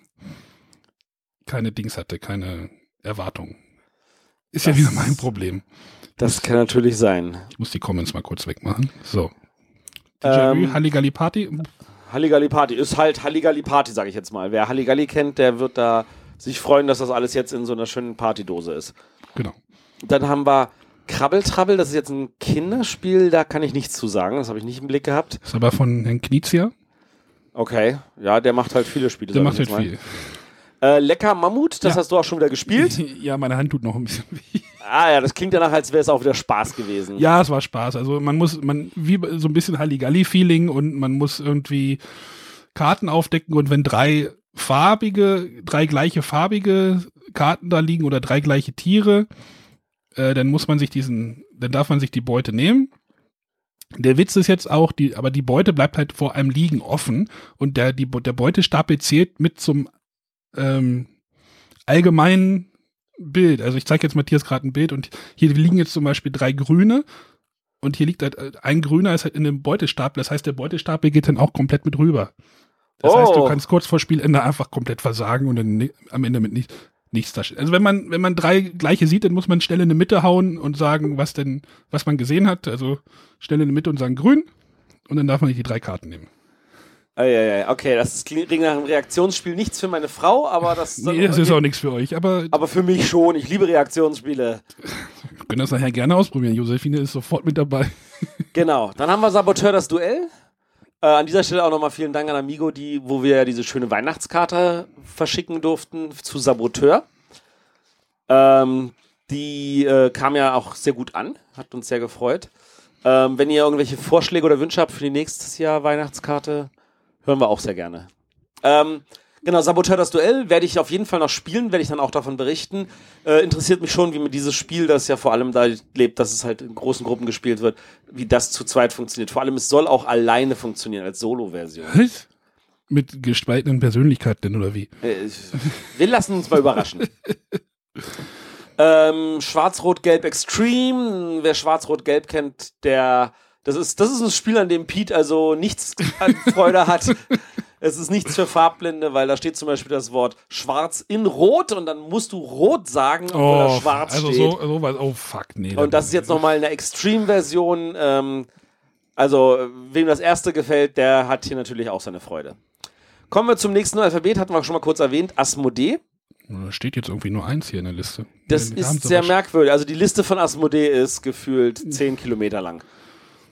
keine Dings hatte, keine Erwartung. Ist ja Das- wieder mein Problem. Das kann natürlich sein. Ich muss die Comments mal kurz wegmachen. So. Ähm, Halligalli Party. Halligalli Party ist halt Halligalli Party, sage ich jetzt mal. Wer Halligalli kennt, der wird da sich freuen, dass das alles jetzt in so einer schönen Partydose ist. Genau. Dann haben wir Krabbeltrabbel, das ist jetzt ein Kinderspiel, da kann ich nichts zu sagen, das habe ich nicht im Blick gehabt. Ist aber von Herrn Knizia. Okay, ja, der macht halt viele Spiele. Der macht halt mal. viel. Äh, Lecker Mammut, das Ja. hast du auch schon wieder gespielt. Ja, meine Hand tut noch ein bisschen weh. Ah ja, das klingt danach, als wäre es auch wieder Spaß gewesen. Ja, es war Spaß. Also man muss, man, wie so ein bisschen Halligalli-Feeling und man muss irgendwie Karten aufdecken und wenn drei farbige, drei gleiche farbige Karten da liegen oder drei gleiche Tiere, äh, dann muss man sich diesen, dann darf man sich die Beute nehmen. Der Witz ist jetzt auch, die, aber die Beute bleibt halt vor einem Liegen offen und der, die, der Beutestapel zählt mit zum ähm, allgemeinen Bild. Also ich zeige jetzt Matthias gerade ein Bild und hier liegen jetzt zum Beispiel drei grüne und hier liegt halt äh, ein grüner ist halt in dem Beutestapel. Das heißt, der Beutestapel geht dann auch komplett mit rüber. Das Oh. heißt, du kannst kurz vor Spielende einfach komplett versagen und dann am Ende mit nicht, nichts da steht. Also wenn man, wenn man drei gleiche sieht, dann muss man schnell in die Mitte hauen und sagen, was denn, was man gesehen hat. Also schnell in die Mitte und sagen grün und dann darf man nicht die drei Karten nehmen. Eieiei, okay, das klingt nach einem Reaktionsspiel nichts für meine Frau, aber das, Nee, das ist auch nichts für euch, aber aber für mich schon. Ich liebe Reaktionsspiele. wir können das nachher gerne ausprobieren. Josephine ist sofort mit dabei. Genau. Dann haben wir Saboteur das Duell. Äh, an dieser Stelle auch nochmal vielen Dank an Amigo, die, wo wir ja diese schöne Weihnachtskarte verschicken durften zu Saboteur. Ähm, die äh, kam ja auch sehr gut an, hat uns sehr gefreut. Ähm, wenn ihr irgendwelche Vorschläge oder Wünsche habt für die nächstes Jahr Weihnachtskarte, hören wir auch sehr gerne. Ähm, genau, Saboteur das Duell werde ich auf jeden Fall noch spielen, werde ich dann auch davon berichten. Äh, interessiert mich schon, wie mit dieses Spiel, das ja vor allem da lebt, dass es halt in großen Gruppen gespielt wird, wie das zu zweit funktioniert. Vor allem, es soll auch alleine funktionieren, als Solo-Version. Was? Mit gespaltenen Persönlichkeiten denn, oder wie? Äh, Wir lassen uns mal überraschen. ähm, Schwarz-Rot-Gelb Extreme. Wer Schwarz-Rot-Gelb kennt, der. Das ist, das ist ein Spiel, an dem Pete also nichts an Freude hat. Es ist nichts für Farbblinde, weil da steht zum Beispiel das Wort schwarz in rot und dann musst du rot sagen, obwohl da schwarz also steht. so, so was. Oh, fuck, nee. Und das ist jetzt nochmal eine Extreme-Version. Ähm, also, wem das erste gefällt, der hat hier natürlich auch seine Freude. Kommen wir zum nächsten Alphabet, hatten wir schon mal kurz erwähnt, Asmodee. Da steht jetzt irgendwie nur eins hier in der Liste. Das ist sehr merkwürdig. Also die Liste von Asmodee ist gefühlt 10 Kilometer lang.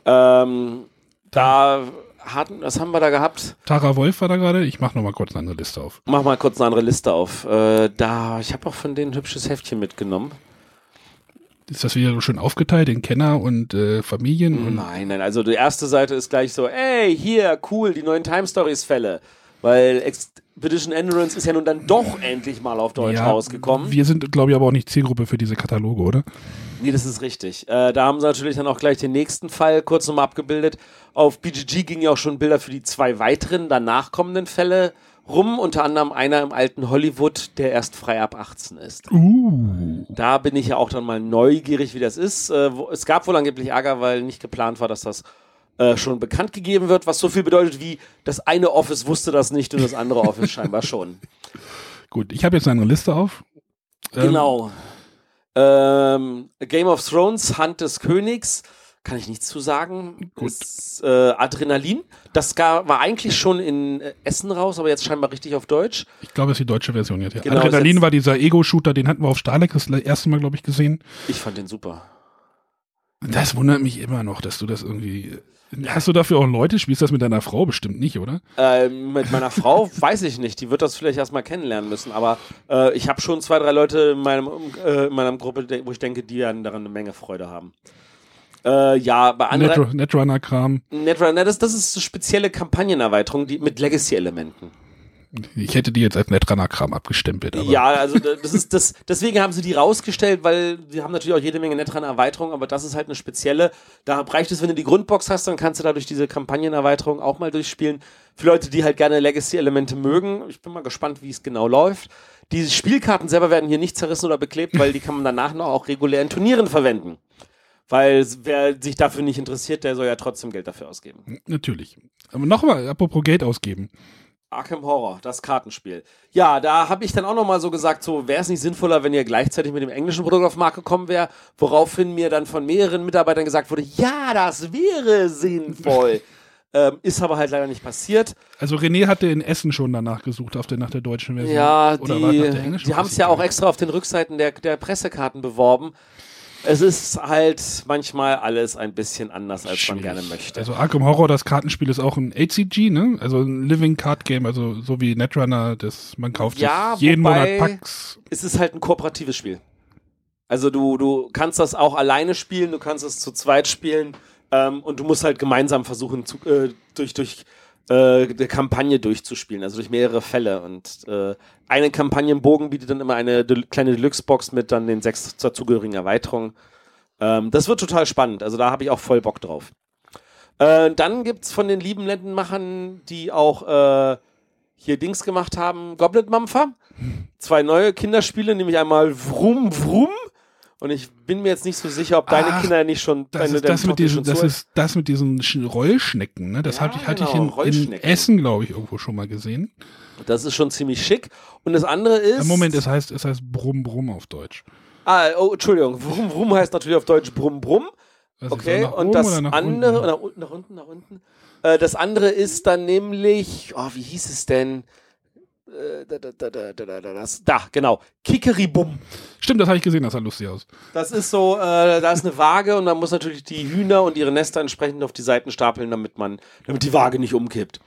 Ähm, da hatten, was haben wir da gehabt? Tara Wolf war da gerade. Ich mache noch mal kurz eine andere Liste auf. Mach mal kurz eine andere Liste auf. Äh, da, ich habe auch von denen ein hübsches Heftchen mitgenommen. Ist das wieder so schön aufgeteilt in Kenner und äh, Familien? Und Nein, nein, also die erste Seite ist gleich so, ey, hier, cool, die neuen Time Stories Fälle. Weil Expedition Endurance ist ja nun dann doch endlich mal auf Deutsch Ja, rausgekommen. Wir sind, glaube ich, aber auch nicht Zielgruppe für diese Kataloge, oder? Nee, das ist richtig. Äh, da haben sie natürlich dann auch gleich den nächsten Fall kurz nochmal abgebildet. Auf BGG gingen ja auch schon Bilder für die zwei weiteren danach kommenden Fälle rum. Unter anderem einer im alten Hollywood, der erst frei ab 18 ist. Uh. Da bin ich ja auch dann mal neugierig, wie das ist. Äh, wo, es gab wohl angeblich Ärger, weil nicht geplant war, dass das äh, schon bekannt gegeben wird, was so viel bedeutet wie, das eine Office wusste das nicht und das andere Office scheinbar schon. Gut, ich habe jetzt eine andere Liste auf. Ähm, Genau. Ähm, Game of Thrones, Hand des Königs, kann ich nichts zu sagen. Gut. Ist, äh, Adrenalin, das gar, war eigentlich schon in äh, Essen raus, aber jetzt scheinbar richtig auf Deutsch. Ich glaube, es ist die deutsche Version jetzt. Ja. Genau, Adrenalin war dieser Ego-Shooter, den hatten wir auf Starlek das erste Mal, glaube ich, gesehen. Ich fand den super. Das wundert mich immer noch, dass du das irgendwie. Hast du dafür auch Leute? Spielst du das mit deiner Frau bestimmt nicht, oder? Ähm, mit meiner Frau weiß ich nicht, die wird das vielleicht erstmal kennenlernen müssen, aber äh, ich habe schon zwei, drei Leute in, meinem, äh, in meiner Gruppe, wo ich denke, die daran eine Menge Freude haben. Äh, ja, bei anderen. Netru- Netrunner-Kram. Netrunner, das, das ist so spezielle Kampagnenerweiterung die, mit Legacy-Elementen. Ich hätte die jetzt als Netrunner-Kram abgestempelt. Aber Ja, also da- das ist das, deswegen haben sie die rausgestellt, weil die haben natürlich auch jede Menge Netrunner-Erweiterungen, aber das ist halt eine spezielle. Da reicht es, wenn du die Grundbox hast, dann kannst du dadurch diese Kampagnenerweiterung auch mal durchspielen. Für Leute, die halt gerne Legacy-Elemente mögen, ich bin mal gespannt, wie es genau läuft. Die Spielkarten selber werden hier nicht zerrissen oder beklebt, weil die kann man danach noch auch regulär in Turnieren verwenden. Weil wer sich dafür nicht interessiert, der soll ja trotzdem Geld dafür ausgeben. natürlich. Aber nochmal, apropos Geld ausgeben. Arkham Horror, das Kartenspiel. Ja, da habe ich dann auch nochmal so gesagt, so wäre es nicht sinnvoller, wenn ihr gleichzeitig mit dem englischen Produkt auf den Markt gekommen wäre, woraufhin mir dann von mehreren Mitarbeitern gesagt wurde, ja, das wäre sinnvoll. ähm, ist aber halt leider nicht passiert. Also René hatte in Essen schon danach gesucht, auf der, nach der deutschen Version. Ja, die, die haben es ja auch extra auf den Rückseiten der, der Pressekarten beworben. Es ist halt manchmal alles ein bisschen anders, als man gerne möchte. Also Arkham Horror, das Kartenspiel ist auch ein ACG, ne? Also ein Living Card Game, also so wie Netrunner, das man kauft Ja, sich jeden Monat Packs. es ist halt ein kooperatives Spiel. Also du, du kannst das auch alleine spielen, du kannst es zu zweit spielen ähm, und du musst halt gemeinsam versuchen, zu, äh, durch, durch äh, die Kampagne durchzuspielen, also durch mehrere Fälle. Und äh, eine Kampagnenbogen bietet dann immer eine Del kleine Deluxe-Box mit dann den sechs dazugehörigen Erweiterungen. Ähm, das wird total spannend, also da habe ich auch voll Bock drauf. Äh, dann gibt's von den lieben Ländenmachern, die auch äh, hier Dings gemacht haben, Goblet Mampfer. Zwei neue Kinderspiele, nämlich einmal Vrum Vrum. Und ich bin mir jetzt nicht so sicher, ob deine Ach, Kinder nicht schon Das, deine, ist, das, mit diesen, schon das ist das mit diesen Sch- Rollschnecken, ne? Das Ja, hatte, ich- hatte genau, ich in, in. Essen, glaube ich, irgendwo schon mal gesehen. Das ist schon ziemlich schick. Und das andere ist. Im Moment, es heißt, es heißt Brumm Brumm auf Deutsch. Ah, oh, Entschuldigung. Vrum Vrum heißt natürlich auf Deutsch Brumm Brumm. Ist Okay, und das andere. unten? Nach unten, nach unten, nach unten. Äh, das andere ist dann nämlich, oh, wie hieß es denn? Äh, Da, da, da, da, da, da, das, da, genau. Kikeribum. Stimmt, das habe ich gesehen, das sah lustig aus. Das ist so, äh, da ist eine Waage und man muss natürlich die Hühner und ihre Nester entsprechend auf die Seiten stapeln, damit man, damit die Waage nicht umkippt.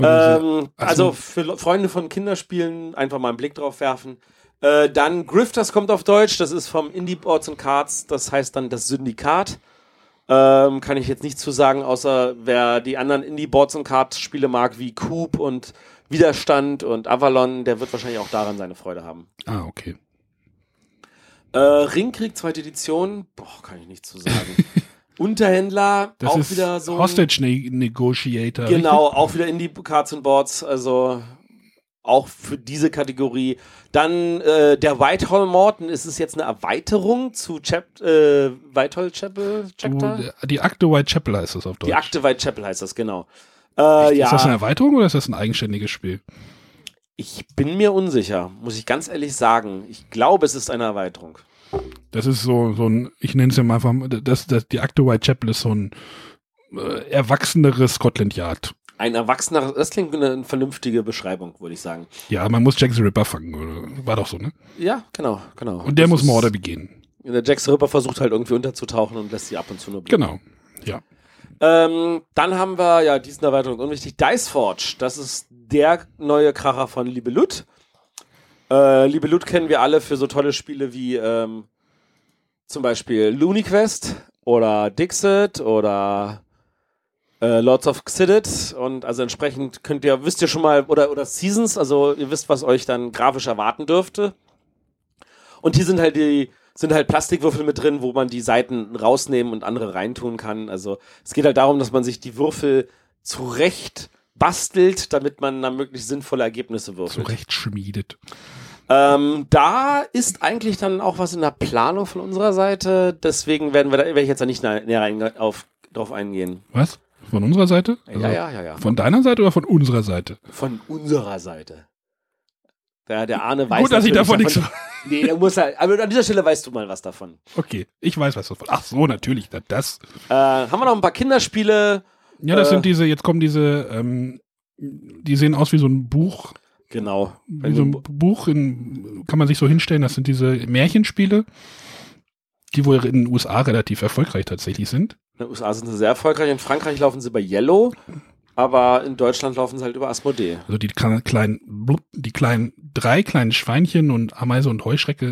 Ähm, also so. für Freunde von Kinderspielen einfach mal einen Blick drauf werfen. Äh, dann Grifters kommt auf Deutsch, das ist vom Indie Boards and Cards, das heißt dann das Syndikat. Ähm, kann ich jetzt nicht zu sagen, außer wer die anderen Indie Boards and Cards Spiele mag, wie Coop und Widerstand und Avalon, der wird wahrscheinlich auch daran seine Freude haben. Ah, okay. Äh, Ringkrieg, zweite Edition, boah, kann ich nicht zu sagen. Unterhändler, Das auch wieder so. ein- Hostage ne Negotiator. Genau, auch wieder Indie Cards and Boards, also auch für diese Kategorie. Dann äh, der Whitehall Morton, ist es jetzt eine Erweiterung zu Chap äh, Whitehall Chapel? Richtig? Chapter? Du, die Akte White Chapel heißt das auf Deutsch. Die Akte Whitechapel heißt das, genau. Äh, ja, Ist das eine Erweiterung oder ist das ein eigenständiges Spiel? ich bin mir unsicher, muss ich ganz ehrlich sagen. Ich glaube, es ist eine Erweiterung. Das ist so, so ein, ich nenne es ja mal einfach, das, das, die Akte White Chapel ist so ein äh, erwachseneres Scotland Yard. Ein Erwachsener, das klingt wie eine vernünftige Beschreibung, würde ich sagen. Ja, man muss Jack the Ripper fangen. Oder? War doch so, ne? Ja, genau, genau. Und der Das muss Morde begehen. Der Jack the Ripper versucht halt irgendwie unterzutauchen und lässt sie ab und zu nur blicken. Genau. Ja. Ähm, dann haben wir, ja, diesen Erweiterung unwichtig, Dice Forge. Das ist der neue Kracher von Liebe Lut. Äh, Liebe Lut kennen wir alle für so tolle Spiele wie ähm, zum Beispiel Looney Quest oder Dixit oder äh, Lords of Xidit und also entsprechend könnt ihr, wisst ihr schon mal, oder, oder Seasons, also ihr wisst, was euch dann grafisch erwarten dürfte. Und hier sind halt die, sind halt Plastikwürfel mit drin, wo man die Seiten rausnehmen und andere reintun kann. Also es geht halt darum, dass man sich die Würfel zurecht bastelt, damit man dann möglichst sinnvolle Ergebnisse würfelt. Zurecht schmiedet. Ähm, da ist eigentlich dann auch was in der Planung von unserer Seite. Deswegen werden wir da, werde ich jetzt da nicht näher auf, drauf eingehen. Was? Von unserer Seite? Also ja, ja, ja, ja. Von deiner Seite oder von unserer Seite? Von unserer Seite. Der, der Arne weiß Gut, dass ich davon nichts. Nee, der muss halt, aber an dieser Stelle weißt du mal was davon. Okay, ich weiß was davon. Ach so, natürlich. Das. das. Äh, haben wir noch ein paar Kinderspiele? Ja, das Äh. sind diese, jetzt kommen diese, ähm, die sehen aus wie so ein Buch. Genau. Wie so ein Buch, in, kann man sich so hinstellen. Das sind diese Märchenspiele, die wohl in den USA relativ erfolgreich tatsächlich sind. In den USA sind sie sehr erfolgreich. In Frankreich laufen sie bei Yellow, aber in Deutschland laufen sie halt über Asmodee. Also die kle- kleinen, die kleinen, drei kleinen Schweinchen und Ameise und Heuschrecke.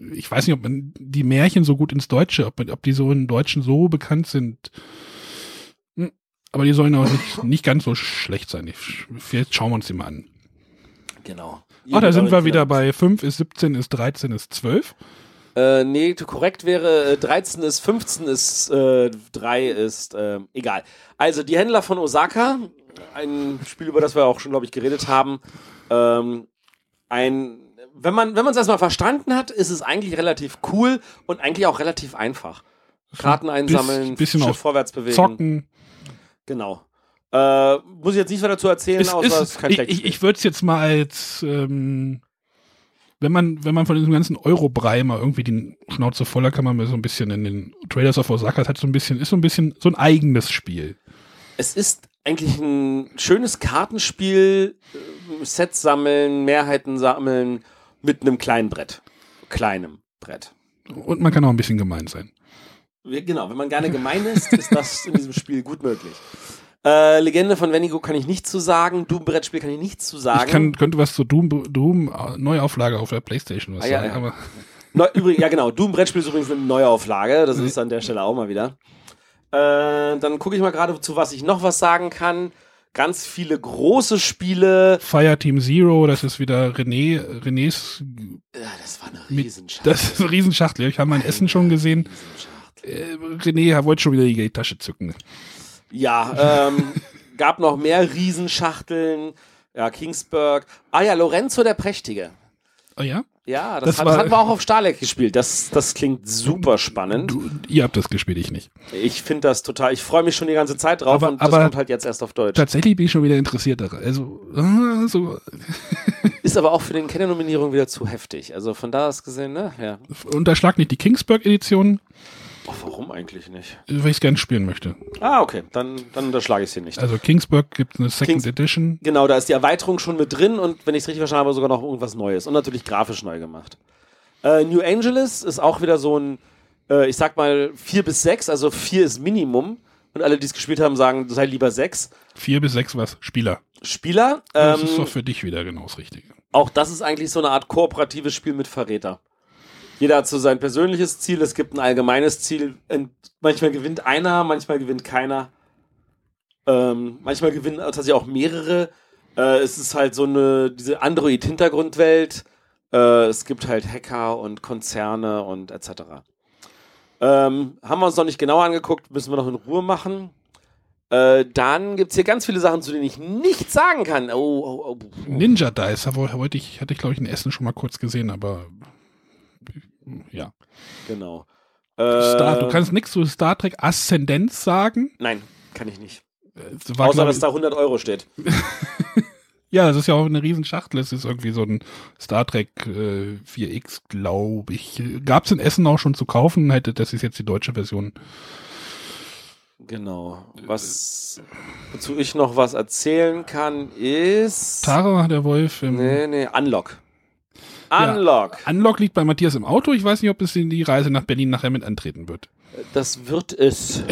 äh, Ich weiß nicht, ob man die Märchen so gut ins Deutsche, ob, ob die so im Deutschen so bekannt sind. Hm, Aber die sollen auch nicht, nicht ganz so schlecht sein. Ich, jetzt schauen wir uns die mal an. Genau. Ah, da sind wir wieder bei 5 ist 17 ist 13 ist 12. Äh, nee, korrekt wäre äh, 13 ist 15 ist äh, 3 ist äh, egal. Also die Händler von Osaka, ein Spiel, über das wir auch schon, glaube ich, geredet haben. Ähm, ein, wenn man wenn man es erstmal verstanden hat, ist es eigentlich relativ cool und eigentlich auch relativ einfach. Karten einsammeln, bisschen Schiff vorwärts bewegen. Zocken. Genau. Äh, muss ich jetzt nicht weiter dazu erzählen, Ist, außer es ist, ist kein ich ich, ich würde es jetzt mal als, ähm, wenn man, wenn man von diesem ganzen Euro-Brei mal irgendwie die Schnauze voller, kann man mal so ein bisschen in den Traders of Osaka hat so ein bisschen, ist so ein bisschen so ein eigenes Spiel. Es ist eigentlich ein schönes Kartenspiel, äh, Sets sammeln, Mehrheiten sammeln mit einem kleinen Brett. Kleinem Brett. Und man kann auch ein bisschen gemein sein. Genau, wenn man gerne gemein ist, ist das in diesem Spiel gut möglich. Äh, Legende von Venigo kann ich nichts zu sagen. Doom-Brettspiel kann ich nichts zu sagen. Ich kann, könnte was zu Doom, Doom äh, Neuauflage auf der Playstation was Ah, ja, sagen, ja. aber Neu, übrigens, ja genau, Doom-Brettspiel ist übrigens eine Neuauflage. Das ist an der Stelle auch mal wieder. Äh, dann gucke ich mal gerade, zu was ich noch was sagen kann. Ganz viele große Spiele. Fireteam Zero, das ist wieder René, Renés, Ja, das war eine Riesenschachtel. das ist eine Riesenschachtel. Ich habe mein Essen schon gesehen. Äh, René wollte schon wieder die Geldtasche zücken. Ja, ähm, gab noch mehr Riesenschachteln. Ja, Kingsburg. Ah ja, Lorenzo der Prächtige. Oh ja? Ja, das, Das hat, war- das hatten wir auch auf Starleck gespielt. Das, das klingt super spannend. Du, ihr habt das gespielt, ich nicht. Ich finde das total, ich freue mich schon die ganze Zeit drauf Aber- und das aber- kommt halt jetzt erst auf Deutsch. Tatsächlich bin ich schon wieder interessiert daran. Also, äh, so, Ist aber auch für den Kenner-Nominierung wieder zu heftig. Also von da aus gesehen, ne? Ja. unterschlag nicht die Kingsburg-Edition. Oh, warum eigentlich nicht? Weil ich es gerne spielen möchte. Ah, okay. Dann, dann unterschlage ich es hier nicht. Also Kingsburg gibt eine Second Kings- Edition. Genau, da ist die Erweiterung schon mit drin und wenn ich es richtig verstanden habe, sogar noch irgendwas Neues. Und natürlich grafisch neu gemacht. Äh, New Angeles ist auch wieder so ein, äh, ich sag mal, 4 bis 6, also 4 ist Minimum. Und alle, die es gespielt haben, sagen, sei lieber 6. Vier bis sechs was? Spieler. Spieler, Das ähm, ist doch für dich wieder genau das Richtige. auch das ist eigentlich so eine Art kooperatives Spiel mit Verräter. Jeder hat so sein persönliches Ziel, es gibt ein allgemeines Ziel. Manchmal gewinnt einer, manchmal gewinnt keiner. Ähm, manchmal gewinnen tatsächlich auch mehrere. Äh, es ist halt so eine, diese Android-Hintergrundwelt. Äh, es gibt halt Hacker und Konzerne und etc. Ähm, haben wir uns noch nicht genauer angeguckt, müssen wir noch in Ruhe machen. Äh, dann gibt's hier ganz viele Sachen, zu denen ich nichts sagen kann. Oh, oh, oh. Ninja Dice, wollte ich, hatte ich glaube ich in Essen schon mal kurz gesehen, aber ja. Genau. Star, Äh, du kannst nichts zu Star Trek Aszendenz sagen. Nein, kann ich nicht. Es war, Außer, dass da 100 Euro steht. ja, das ist ja auch eine Riesenschachtel. Es ist irgendwie so ein Star Trek äh, 4X, glaube ich. Gab es in Essen auch schon zu kaufen. Hätte, das ist jetzt die deutsche Version. Genau. Was, wozu ich noch was erzählen kann, ist. Tara, der Wolf. Im Nee, nee, Unlock. Ja. Unlock. Unlock liegt bei Matthias im Auto. Ich weiß nicht, ob es in die Reise nach Berlin nachher mit antreten wird. Das wird es.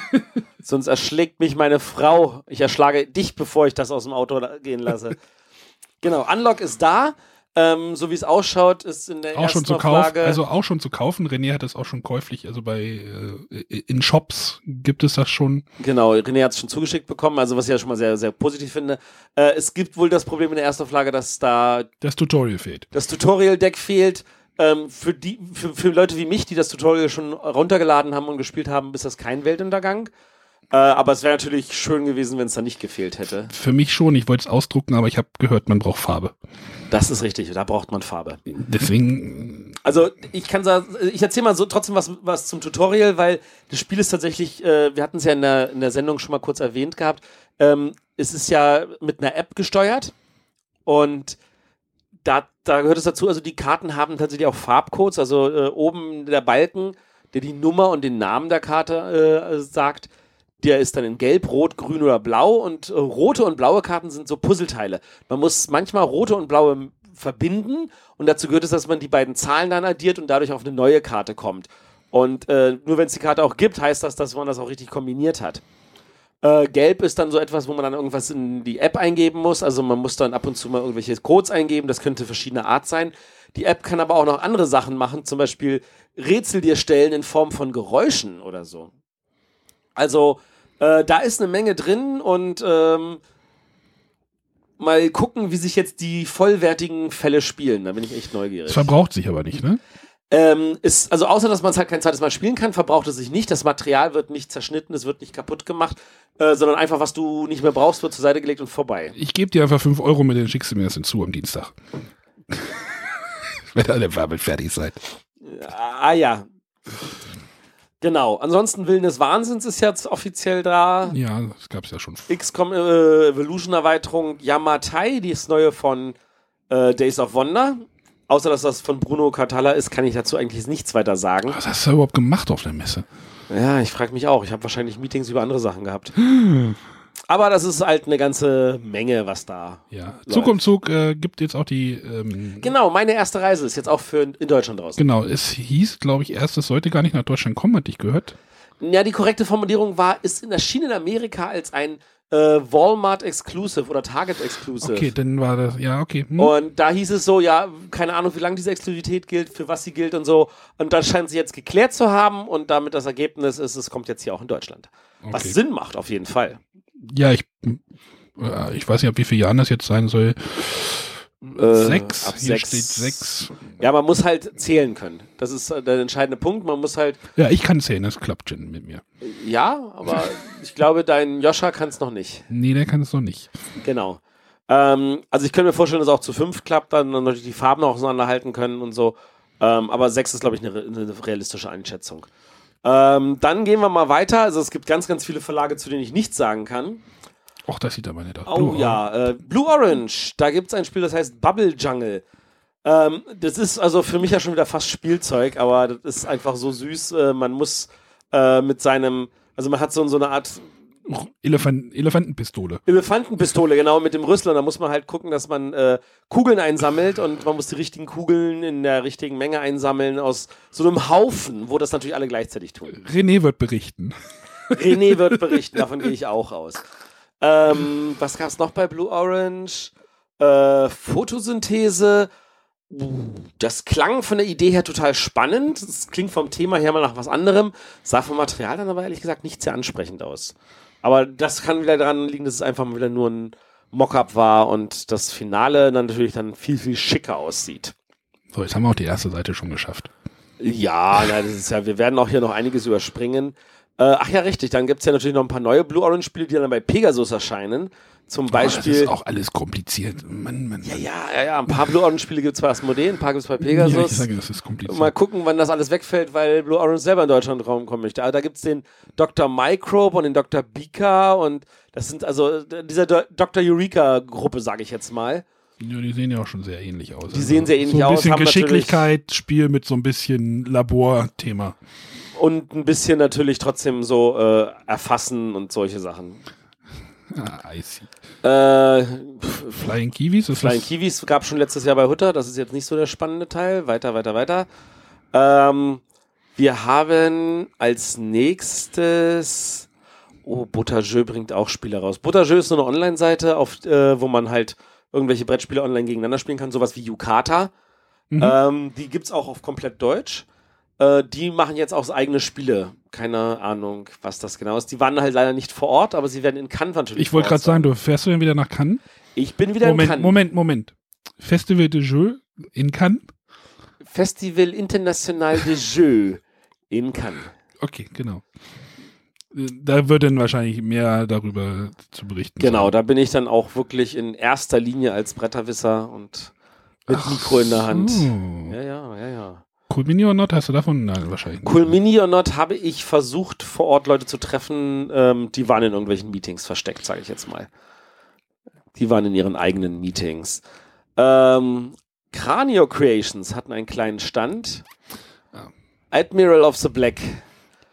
Sonst erschlägt mich meine Frau. Ich erschlage dich, bevor ich das aus dem Auto gehen lasse. genau, Unlock ist da. Ähm, so wie es ausschaut, ist in der Auch schon ersten zu kaufen. Auflage. Also auch schon zu kaufen. René hat es auch schon käuflich. Also bei äh, in Shops gibt es das schon. Genau, René hat es schon zugeschickt bekommen, also was ich ja schon mal sehr, sehr positiv finde. Äh, es gibt wohl das Problem in der Erstauflage, dass da Das Tutorial fehlt. das Tutorial-Deck fehlt. Ähm, für, die, für, für Leute wie mich, die das Tutorial schon runtergeladen haben und gespielt haben, ist das kein Weltuntergang. Äh, aber es wäre natürlich schön gewesen, wenn es da nicht gefehlt hätte. Für mich schon. Ich wollte es ausdrucken, aber ich habe gehört, man braucht Farbe. Das ist richtig, da braucht man Farbe. Deswegen Also ich kann sagen, ich erzähle mal so trotzdem was, was zum Tutorial, weil das Spiel ist tatsächlich, äh, wir hatten es ja in der, in der Sendung schon mal kurz erwähnt gehabt, ähm, es ist ja mit einer App gesteuert und da, da gehört es dazu, also die Karten haben tatsächlich auch Farbcodes, also äh, oben der Balken, der die Nummer und den Namen der Karte äh, sagt, der ist dann in Gelb, Rot, Grün oder Blau und äh, rote und blaue Karten sind so Puzzleteile. Man muss manchmal rote und blaue verbinden und dazu gehört es, dass man die beiden Zahlen dann addiert und dadurch auf eine neue Karte kommt. Und äh, nur wenn es die Karte auch gibt, heißt das, dass man das auch richtig kombiniert hat. Äh, Gelb ist dann so etwas, wo man dann irgendwas in die App eingeben muss. Also man muss dann ab und zu mal irgendwelche Codes eingeben. Das könnte verschiedene Art sein. Die App kann aber auch noch andere Sachen machen, zum Beispiel Rätsel dir stellen in Form von Geräuschen oder so. Also äh, da ist eine Menge drin und ähm, mal gucken, wie sich jetzt die vollwertigen Fälle spielen. Da bin ich echt neugierig. es verbraucht sich aber nicht, ne? Ähm, ist, also außer, dass man es halt kein zweites Mal spielen kann, verbraucht es sich nicht. Das Material wird nicht zerschnitten, es wird nicht kaputt gemacht, äh, sondern einfach, was du nicht mehr brauchst, wird zur Seite gelegt und vorbei. Ich gebe dir einfach 5 Euro mit, dann schickst du mir das hinzu am Dienstag. Wenn alle Werbel fertig seid. Ah ja. Genau. Ansonsten Willen des Wahnsinns ist jetzt offiziell da. Ja, das gab es ja schon. XCOM äh, Evolution Erweiterung Yamatai, die ist neue von äh, Days of Wonder. Außer dass das von Bruno Catala ist, kann ich dazu eigentlich nichts weiter sagen. Was hast du überhaupt gemacht auf der Messe? Ja, ich frage mich auch. Ich habe wahrscheinlich Meetings über andere Sachen gehabt. Aber das ist halt eine ganze Menge, was da. Ja. Läuft. Zug um Zug äh, gibt jetzt auch die. Ähm, Genau, meine erste Reise ist jetzt auch für in Deutschland draußen. genau, es hieß, glaube ich, erst, es sollte gar nicht nach Deutschland kommen, hatte ich gehört. Ja, die korrekte Formulierung war, ist in erschienen in Amerika als ein äh, Walmart Exclusive oder Target Exclusive. Okay, dann war das. Ja, okay. Hm. Und da hieß es so, ja, keine Ahnung, wie lange diese Exklusivität gilt, für was sie gilt und so. Und das scheint sie jetzt geklärt zu haben und damit das Ergebnis ist, es kommt jetzt hier auch in Deutschland. Was Okay. Sinn macht, auf jeden Fall. Ja, ich. äh, Ich weiß nicht, ab wie vielen Jahren das jetzt sein soll. Äh, sechs. ab Hier sechs. steht sechs. Ja, man muss halt zählen können. Das ist äh, der entscheidende Punkt. Man muss halt, Ja, ich kann zählen, das klappt schon mit mir. ja, aber ich glaube, dein Joscha kann es noch nicht. Nee, der kann es noch nicht. Genau. Ähm, also ich könnte mir vorstellen, dass es auch zu fünf klappt, dann dann natürlich die Farben noch auseinanderhalten können und so. Ähm, aber sechs ist, glaube ich, eine, eine realistische Einschätzung. Ähm, dann gehen wir mal weiter. Also es gibt ganz, ganz viele Verlage, zu denen ich nichts sagen kann. Och, das sieht aber nicht aus. Oh Blue ja, äh, Blue Orange. Da gibt es ein Spiel, das heißt Bubble Jungle. Ähm, das ist also für mich ja schon wieder fast Spielzeug, aber das ist einfach so süß. Äh, man muss äh, mit seinem, also man hat so, so eine Art Elefant Elefantenpistole. Elefantenpistole, genau, mit dem Rüssel. Und da muss man halt gucken, dass man äh, Kugeln einsammelt und man muss die richtigen Kugeln in der richtigen Menge einsammeln aus so einem Haufen, wo das natürlich alle gleichzeitig tun. René wird berichten. René wird berichten, davon gehe ich auch aus. Ähm, was gab es noch bei Blue Orange? Äh, Photosynthese. Das klang von der Idee her total spannend. Das klingt vom Thema her mal nach was anderem. Sah vom Material dann aber ehrlich gesagt nicht sehr ansprechend aus. Aber das kann wieder daran liegen, dass es einfach mal wieder nur ein Mockup war und das Finale dann natürlich dann viel, viel schicker aussieht. So, jetzt haben wir auch die erste Seite schon geschafft. Ja, na, das ist ja, wir werden auch hier noch einiges überspringen. Äh, ach ja, richtig, dann gibt's ja natürlich noch ein paar neue Blue Orange Spiele, die dann bei Pegasus erscheinen. Zum Beispiel. Oh, das ist auch alles kompliziert. Mann, Mann, Mann. Ja, ja, ja, ja. Ein paar Blue Orange Spiele gibt's bei Asmodee, ein paar gibt's bei Pegasus. Ja, ich sage, das ist kompliziert. Mal gucken, wann das alles wegfällt, weil Blue Orange selber in Deutschland Raum kommen möchte. Also da gibt's den Dr. Microbe und den Dr. Bika und das sind also dieser Dr. Eureka Gruppe, sage ich jetzt mal. Ja, die sehen ja auch schon sehr ähnlich aus. Die also sehen sehr ähnlich aus. So ein bisschen aus, Geschicklichkeit, Spiel mit so ein bisschen Laborthema. Und ein bisschen natürlich trotzdem so äh, erfassen und solche Sachen. Ah, I see. Äh, Flying Kiwis? Ist Flying Kiwis gab schon letztes Jahr bei Hutter. Das ist jetzt nicht so der spannende Teil. Weiter, weiter, weiter. Ähm, wir haben als nächstes. Oh, Butterjeu bringt auch Spiele raus. Butterjeu ist so eine Online-Seite, auf, äh, wo man halt irgendwelche Brettspiele online gegeneinander spielen kann. Sowas wie Yukata. Mhm. Ähm, die gibt's auch auf komplett Deutsch. Äh, die machen jetzt auch eigene Spiele. Keine Ahnung, was das genau ist. Die waren halt leider nicht vor Ort, aber sie werden in Cannes natürlich. Ich wollte gerade sagen, du fährst du denn wieder nach Cannes? Ich bin wieder Moment, in Cannes. Moment, Moment. Festival de Jeux in Cannes? Festival International de Jeux in Cannes. Okay, genau. Da wird dann wahrscheinlich mehr darüber zu berichten. Genau, sein. da bin ich dann auch wirklich in erster Linie als Bretterwisser und mit Ach Mikro in der Hand. So. Ja, ja, ja, ja. Cool Mini or Not hast du davon? Nein, wahrscheinlich nicht. Cool Mini or Not habe ich versucht, vor Ort Leute zu treffen. Ähm, die waren in irgendwelchen Meetings versteckt, sage ich jetzt mal. Die waren in ihren eigenen Meetings. Ähm, Cranio Creations hatten einen kleinen Stand. Ja. Admiral of the Black.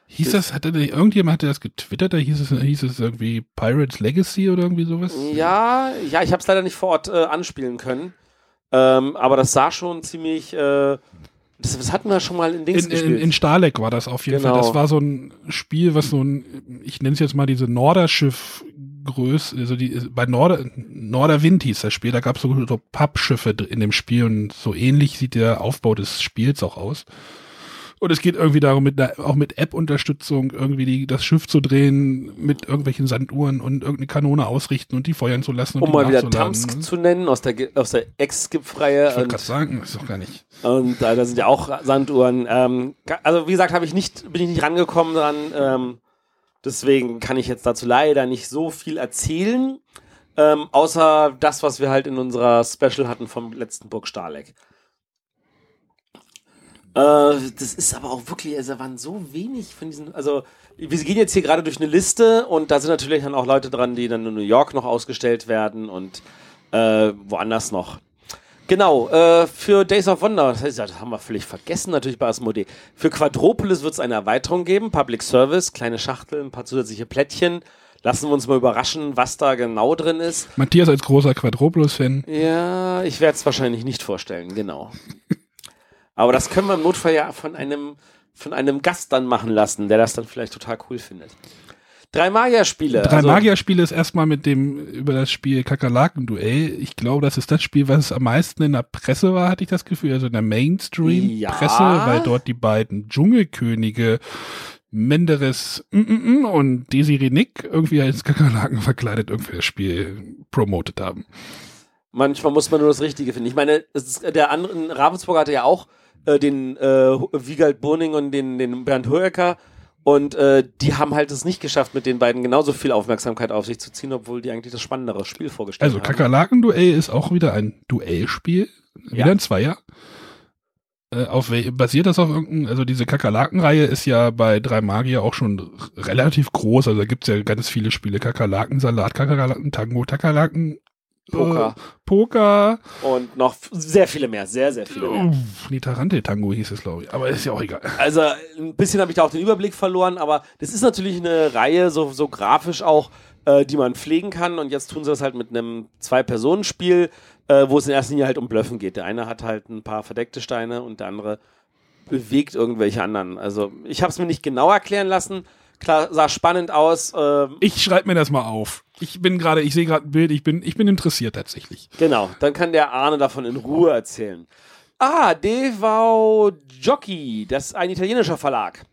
Hieß das, hatte irgendjemand hatte das getwittert, da hieß es, hieß es irgendwie Pirates Legacy oder irgendwie sowas? Ja, ja, ich habe es leider nicht vor Ort äh, anspielen können. Ähm, aber das sah schon ziemlich äh, das, das hatten wir schon mal in Dings in, gespielt. In, in Starleck war das auf jeden genau. Fall. Das war so ein Spiel, was so ein, ich nenne es jetzt mal diese Norderschiff Größe, also die, bei Norder, Norderwind hieß das Spiel, da gab es so, so Pappschiffe in dem Spiel und so ähnlich sieht der Aufbau des Spiels auch aus. Und es geht irgendwie darum, mit einer, auch mit App-Unterstützung irgendwie die, das Schiff zu drehen, mit irgendwelchen Sanduhren und irgendeine Kanone ausrichten und die feuern zu lassen. um mal wieder Tamsk ne? zu nennen, aus der, aus der Ex-Skip-Reihe. Ich wollte gerade sagen, ist doch gar nicht. Und äh, da sind ja auch Sanduhren. Ähm, also wie gesagt, ich nicht, bin ich nicht rangekommen dran. Ähm, deswegen kann ich jetzt dazu leider nicht so viel erzählen. Ähm, außer das, was wir halt in unserer Special hatten vom letzten Burg Starleck. Äh, das ist aber auch wirklich, also da waren so wenig von diesen, also wir gehen jetzt hier gerade durch eine Liste und da sind natürlich dann auch Leute dran, die dann in New York noch ausgestellt werden und äh, woanders noch. Genau, äh, für Days of Wonder, das, heißt, das haben wir völlig vergessen, natürlich bei Asmodee. Für Quadropolis wird es eine Erweiterung geben, Public Service, kleine Schachteln, ein paar zusätzliche Plättchen. Lassen wir uns mal überraschen, was da genau drin ist. Matthias als großer Quadropolis-Fan. Ja, ich werde es wahrscheinlich nicht vorstellen, genau. Aber das können wir im Notfall ja von einem, von einem Gast dann machen lassen, der das dann vielleicht total cool findet. Drei Magierspiele. Drei also, Magierspiele ist erstmal mit dem, über das Spiel Kakerlaken-Duell. Ich glaube, das ist das Spiel, was am meisten in der Presse war, hatte ich das Gefühl. Also in der Mainstream-Presse, ja. weil dort die beiden Dschungelkönige Menderes mm, mm, mm und Desiree Nick irgendwie als Kakerlaken verkleidet irgendwie das Spiel promotet haben. Manchmal muss man nur das Richtige finden. Ich meine, der andere, Ravensburg hatte ja auch äh, den äh, Wiegald Burning und den, den Bernd Hoeker. Und äh, die haben halt es nicht geschafft, mit den beiden genauso viel Aufmerksamkeit auf sich zu ziehen, obwohl die eigentlich das spannendere Spiel vorgestellt also, haben. Also Kakerlaken-Duell ist auch wieder ein Duellspiel. Wieder ja. ein Zweier. Äh, auf basiert das auf irgendeinem, also diese Kakerlaken-Reihe ist ja bei drei Magier auch schon relativ groß. Also da gibt's ja ganz viele Spiele. Kakerlaken, Salat, Kakerlaken, Tango, Kakerlaken, Poker. Äh, Poker. Und noch sehr viele mehr, sehr, sehr viele mehr. Tarante-Tango hieß es, glaube ich. Aber ist ja auch egal. Also ein bisschen habe ich da auch den Überblick verloren, aber das ist natürlich eine Reihe, so, so grafisch auch, äh, die man pflegen kann. Und jetzt tun sie das halt mit einem Zwei-Personen-Spiel, äh, wo es in erster Linie halt um Blöffen geht. Der eine hat halt ein paar verdeckte Steine und der andere bewegt irgendwelche anderen. Also ich habe es mir nicht genau erklären lassen. Klar, sah spannend aus. Ähm, Ich schreibe mir das mal auf. Ich bin gerade, ich sehe gerade ein Bild, ich bin, ich bin interessiert tatsächlich. Genau, dann kann der Arne davon in Ruhe erzählen. Ah, Devau Jockey, das ist ein italienischer Verlag.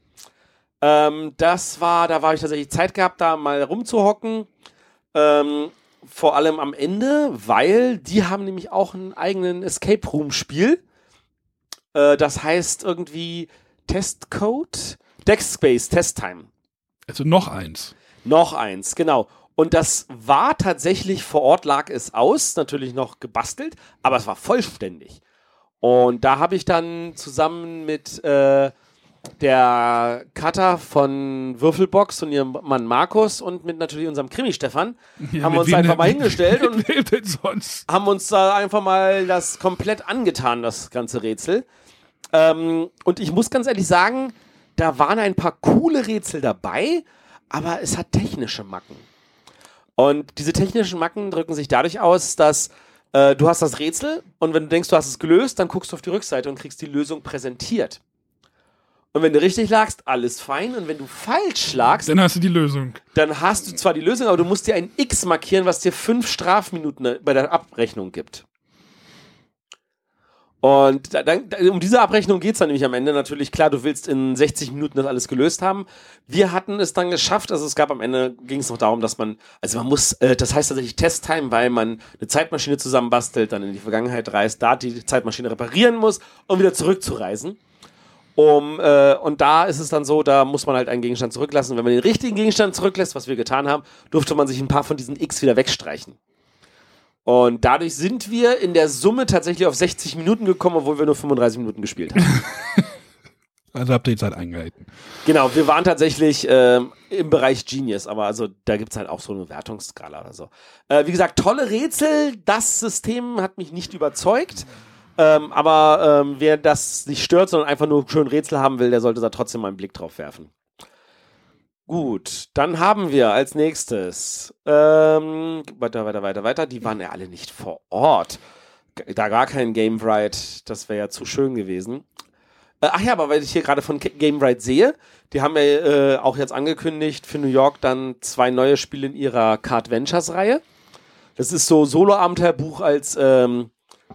Ähm, das war, da war ich tatsächlich Zeit gehabt, da mal rumzuhocken. Ähm, vor allem am Ende, weil die haben nämlich auch einen eigenen Escape Room Spiel. Äh, das heißt irgendwie Testcode, Deckspace Test Time. Also noch eins. Noch eins, genau. Und das war tatsächlich vor Ort, lag es aus, natürlich noch gebastelt, aber es war vollständig. Und da habe ich dann zusammen mit äh, der Katha von Würfelbox und ihrem Mann Markus und mit natürlich unserem Krimi Stefan Ja, haben wir uns einfach mal hingestellt und haben uns da einfach mal das komplett angetan, das ganze Rätsel. Ähm, und ich muss ganz ehrlich sagen, da waren ein paar coole Rätsel dabei, aber es hat technische Macken. Und diese technischen Macken drücken sich dadurch aus, dass äh, du hast das Rätsel und wenn du denkst, du hast es gelöst, dann guckst du auf die Rückseite und kriegst die Lösung präsentiert. Und wenn du richtig lagst, alles fein. Und wenn du falsch lagst, Dann hast du die Lösung. dann hast du zwar die Lösung, aber du musst dir ein X markieren, was dir fünf Strafminuten bei der Abrechnung gibt. Und da, dann, da, um diese Abrechnung geht's dann nämlich am Ende. Natürlich, klar, du willst in 60 Minuten das alles gelöst haben. Wir hatten es dann geschafft. Also es gab am Ende, ging es noch darum, dass man, also man muss, äh, das heißt tatsächlich Testtime, weil man eine Zeitmaschine zusammenbastelt, dann in die Vergangenheit reist, da die Zeitmaschine reparieren muss, um wieder zurückzureisen. Um, äh, und da ist es dann so, da muss man halt einen Gegenstand zurücklassen. Wenn man den richtigen Gegenstand zurücklässt, was wir getan haben, durfte man sich ein paar von diesen X wieder wegstreichen. Und dadurch sind wir in der Summe tatsächlich auf 60 Minuten gekommen, obwohl wir nur 35 Minuten gespielt haben. Also habt ihr die Zeit eingehalten. genau, wir waren tatsächlich ähm, im Bereich Genius, aber also da gibt's halt auch so eine Wertungsskala oder so. Äh, wie gesagt, tolle Rätsel. Das System hat mich nicht überzeugt. Ähm, aber ähm, wer das nicht stört, sondern einfach nur schön Rätsel haben will, der sollte da trotzdem mal einen Blick drauf werfen. Gut, dann haben wir als nächstes ähm, weiter, weiter, weiter, weiter. Die waren ja alle nicht vor Ort. Da gar kein Game Right, das wäre ja zu schön gewesen. Äh, ach ja, aber weil ich hier gerade von Game Right sehe, die haben ja äh, auch jetzt angekündigt für New York dann zwei neue Spiele in ihrer Card Ventures Reihe. Das ist so Solo-Abenteuerbuch als ähm,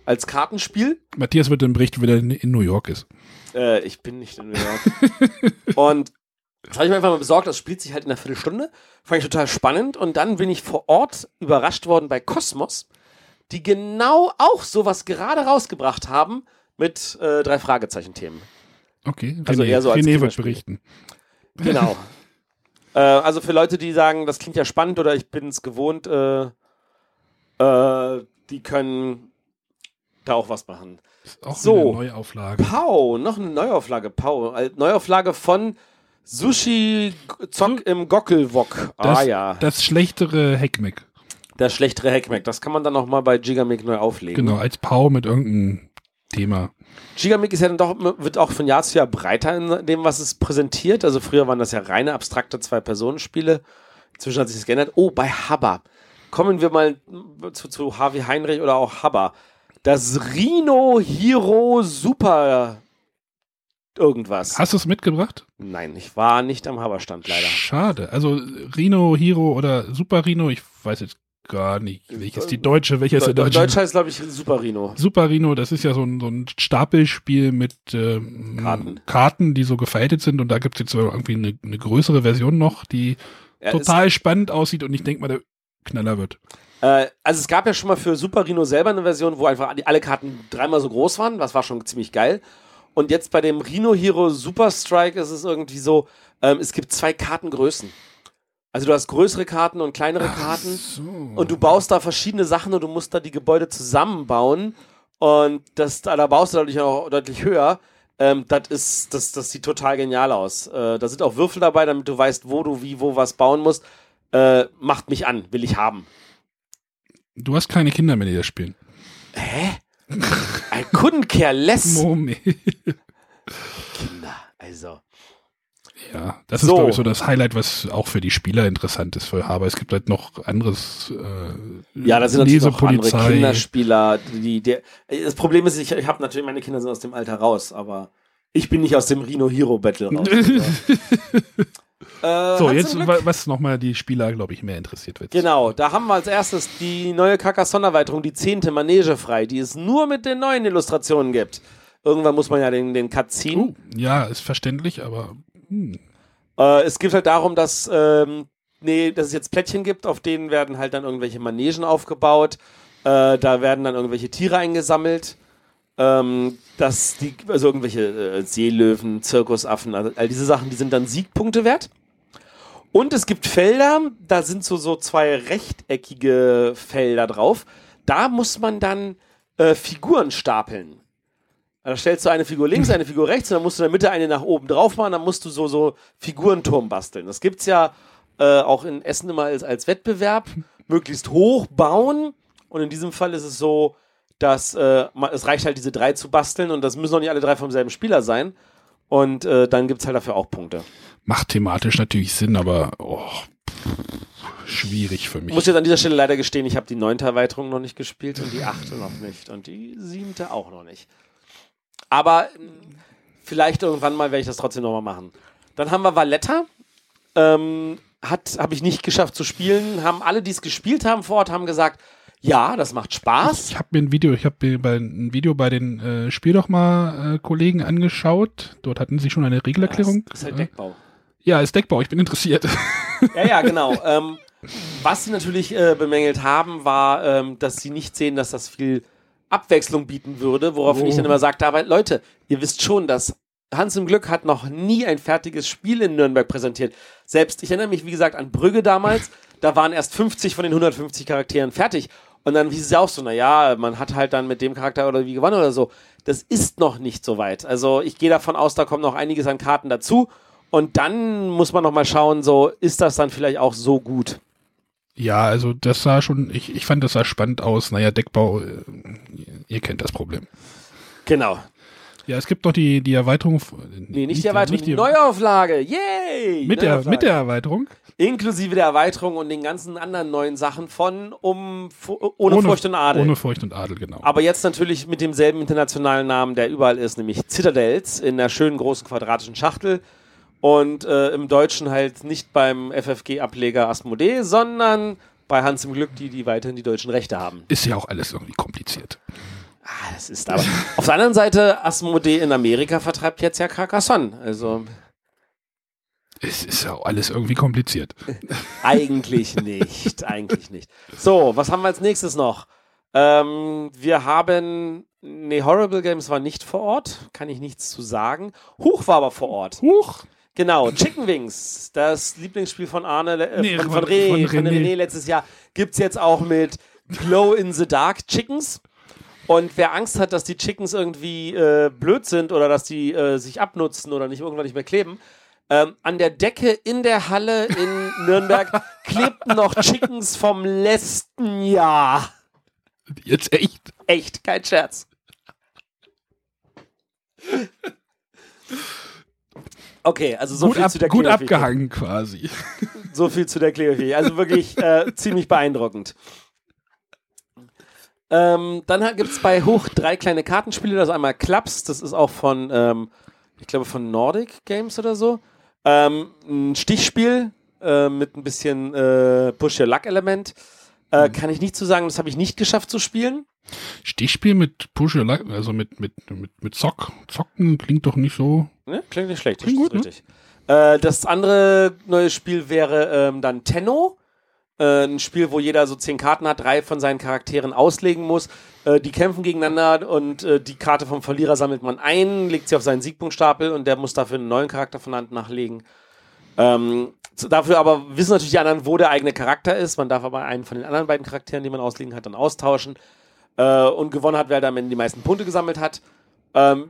als Kartenspiel. Matthias wird dann berichten, wenn er in- in New York ist. Äh, ich bin nicht in New York. und das habe ich mir einfach mal besorgt. Das spielt sich halt in einer Viertelstunde. Fand ich total spannend. Und dann bin ich vor Ort überrascht worden bei Cosmos, die genau auch sowas gerade rausgebracht haben mit äh, drei Fragezeichen-Themen. Okay, Also René, eher so als René wird berichten. Genau. äh, also für Leute, die sagen, das klingt ja spannend oder ich bin es gewohnt, äh, äh, die können da auch was machen. Ist auch So. eine Neuauflage. Pau, noch eine Neuauflage, Pau. Äh, Neuauflage von Sushi Zock im Gockelwok. Das, ah ja, das schlechtere Heckmeck. das schlechtere Hackmack. Das kann man dann noch mal bei Gigamic neu auflegen. Genau, als Pau mit irgendeinem Thema. Gigamic ist ja dann doch, wird auch von Jahr zu Jahr breiter in dem, was es präsentiert. Also früher waren das ja reine abstrakte Zwei-Personen-Spiele. Inzwischen hat sich das geändert. Oh, bei Habba. Kommen wir mal zu, zu Harvey Heinrich oder auch Habba. Das Rhino Hero Super irgendwas. Hast du es mitgebracht? Nein, ich war nicht am Haberstand leider. Schade. Also Rhino, Hero oder Super Rhino, ich weiß jetzt gar nicht, welches die deutsche, welcher ist der deutsche? Deutsch heißt, glaube ich, Super Rhino. Super Rhino, das ist ja so ein, so ein Stapelspiel mit ähm, Karten. Karten, die so gefaltet sind und da gibt es jetzt irgendwie eine, eine größere Version noch, die Ja, total spannend aussieht und ich denke mal, der Knaller wird. Äh, also es gab ja schon mal für Super Rhino selber eine Version, wo einfach alle Karten dreimal so groß waren. Das war schon ziemlich geil. Und jetzt bei dem Rhino Hero Super Strike ist es irgendwie so, ähm, es gibt zwei Kartengrößen. Also du hast größere Karten und kleinere Karten. So. Und du baust da verschiedene Sachen und du musst da die Gebäude zusammenbauen. Und das, da, baust du dadurch auch deutlich höher. Ähm, das ist, das, das sieht total genial aus. Äh, da sind auch Würfel dabei, damit du weißt, wo du wie, wo was bauen musst. Äh, macht mich an, will ich haben. Du hast keine Kinder mehr, die das spielen. Hä? I couldn't care less. Moment. Kinder, also. Ja, das So. ist, glaube ich, so das Highlight, was auch für die Spieler interessant ist. Für, aber es gibt halt noch anderes. Äh, Ja, da sind natürlich noch andere. Kinderspieler. Die, die, das Problem ist, ich, ich habe natürlich, meine Kinder sind aus dem Alter raus, aber ich bin nicht aus dem Rhino Hero Battle raus. äh, So, jetzt, was nochmal die Spieler, glaube ich, mehr interessiert wird. Genau, da haben wir als erstes die neue Carcassonne-Erweiterung, die zehnte Manege frei, die es nur mit den neuen Illustrationen gibt. Irgendwann muss man ja den, den Cut ziehen. Oh, ja, ist verständlich, aber hm, Äh, es geht halt darum, dass, ähm, nee, dass es jetzt Plättchen gibt, auf denen werden halt dann irgendwelche Manegen aufgebaut. Äh, da werden dann irgendwelche Tiere eingesammelt. Ähm, dass die, also irgendwelche äh, Seelöwen, Zirkusaffen, all diese Sachen, die sind dann Siegpunkte wert. Und es gibt Felder, da sind so, so zwei rechteckige Felder drauf. Da muss man dann äh, Figuren stapeln. Da stellst du eine Figur links, eine Figur rechts und dann musst du in der Mitte eine nach oben drauf machen, dann musst du so, so Figurenturm basteln. Das gibt's ja äh, auch in Essen immer als, als Wettbewerb. Möglichst hoch bauen. Und in diesem Fall ist es so, dass äh, es reicht halt diese drei zu basteln und das müssen auch nicht alle drei vom selben Spieler sein. Und äh, dann gibt's halt dafür auch Punkte. Macht thematisch natürlich Sinn, aber oh, schwierig für Ich mich. muss jetzt an dieser Stelle leider gestehen, ich habe die neunte Erweiterung noch nicht gespielt und die achte noch nicht und die siebte auch noch nicht. Aber mh, vielleicht irgendwann mal werde ich das trotzdem nochmal machen. Dann haben wir Valletta. Ähm, hat habe ich nicht geschafft zu spielen. Haben alle, die es gespielt haben vor Ort, haben gesagt, ja, das macht Spaß. Ich habe mir ein Video, ich habe mir bei, ein Video bei den äh, Spiel doch mal äh, Kollegen angeschaut. Dort hatten sie schon eine Regelerklärung. Das ist halt Deckbau. Ja, ist Deckbau, ich bin interessiert. Ja, ja, genau. ähm, was sie natürlich äh, bemängelt haben, war, ähm, dass sie nicht sehen, dass das viel Abwechslung bieten würde, worauf Oh. ich dann immer sagte, aber Leute, ihr wisst schon, dass Hans im Glück hat noch nie ein fertiges Spiel in Nürnberg präsentiert. Selbst, ich erinnere mich, wie gesagt, an Brügge damals, da waren erst 50 von den 150 Charakteren fertig. Und dann hieß es ja auch so, naja, man hat halt dann mit dem Charakter oder wie gewonnen oder so. Das ist noch nicht so weit. Also ich gehe davon aus, da kommt noch einiges an Karten dazu. Und dann muss man noch mal schauen, so ist das dann vielleicht auch so gut. ja, also das sah schon, ich, ich fand das sah spannend aus. Naja, Deckbau, äh, ihr kennt das Problem. Genau. Ja, es gibt noch die, die Erweiterung. Nee, nicht, die Erweiterung, nicht die Neuauflage. Yay! mit, der, Neuauflage. mit der Erweiterung. Inklusive der Erweiterung und den ganzen anderen neuen Sachen von um fu- ohne, Furcht und Adel. Ohne Furcht und Adel, genau. Aber jetzt natürlich mit demselben internationalen Namen, der überall ist, nämlich Citadels in der schönen großen quadratischen Schachtel. Und äh, im Deutschen halt nicht beim FFG-Ableger Asmodee, sondern bei Hans im Glück, die, die weiterhin die deutschen Rechte haben. ist ja auch alles irgendwie kompliziert. Ah, das ist aber. Auf der anderen Seite, Asmodee in Amerika vertreibt jetzt ja Carcassonne. Also Es ist ja auch alles irgendwie kompliziert. eigentlich nicht. eigentlich nicht. So, was haben wir als nächstes noch? Ähm, wir haben. Nee, Horrible Games war nicht vor Ort. Kann ich nichts zu sagen. Huch war aber vor Ort. Huch! Genau, Chicken Wings, das Lieblingsspiel von Arne, äh, Nee, von, von, von- Re, von René. René letztes Jahr, gibt's jetzt auch mit Glow in the Dark Chickens. Und wer Angst hat, dass die Chickens irgendwie äh, blöd sind oder dass die äh, sich abnutzen oder nicht irgendwann nicht mehr kleben, ähm, an der Decke in der Halle in Nürnberg klebten noch Chickens vom letzten Jahr. Jetzt echt. Echt, kein Scherz. Okay, also so gut viel ab, zu der gut abgehangen quasi. So viel zu der Klebefähigkeit. Also wirklich äh, ziemlich beeindruckend. Ähm, dann gibt es bei Hoch drei kleine Kartenspiele. Das ist einmal Clubs, das ist auch von, ähm, ich glaube, von Nordic Games oder so. Ähm, ein Stichspiel äh, mit ein bisschen äh, Push-Your-Luck-Element. Äh, Kann ich nicht zu sagen, das habe ich nicht geschafft zu spielen. Stichspiel mit Push Your Luck, also mit, mit, mit, mit Zock. Zocken klingt doch nicht so. Ne? Klingt nicht schlecht, das Klingt gut, ne? richtig. Äh, das andere neue Spiel wäre ähm, dann Tenno. Äh, ein Spiel, wo jeder so zehn Karten hat, drei von seinen Charakteren auslegen muss. Äh, die kämpfen gegeneinander und äh, die Karte vom Verlierer sammelt man ein, legt sie auf seinen Siegpunktstapel und der muss dafür einen neuen Charakter von Hand nachlegen. Ähm, dafür aber wissen natürlich die anderen, wo der eigene Charakter ist. Man darf aber einen von den anderen beiden Charakteren, die man auslegen hat, dann austauschen. Äh, und gewonnen hat, wer dann die meisten Punkte gesammelt hat. Ähm,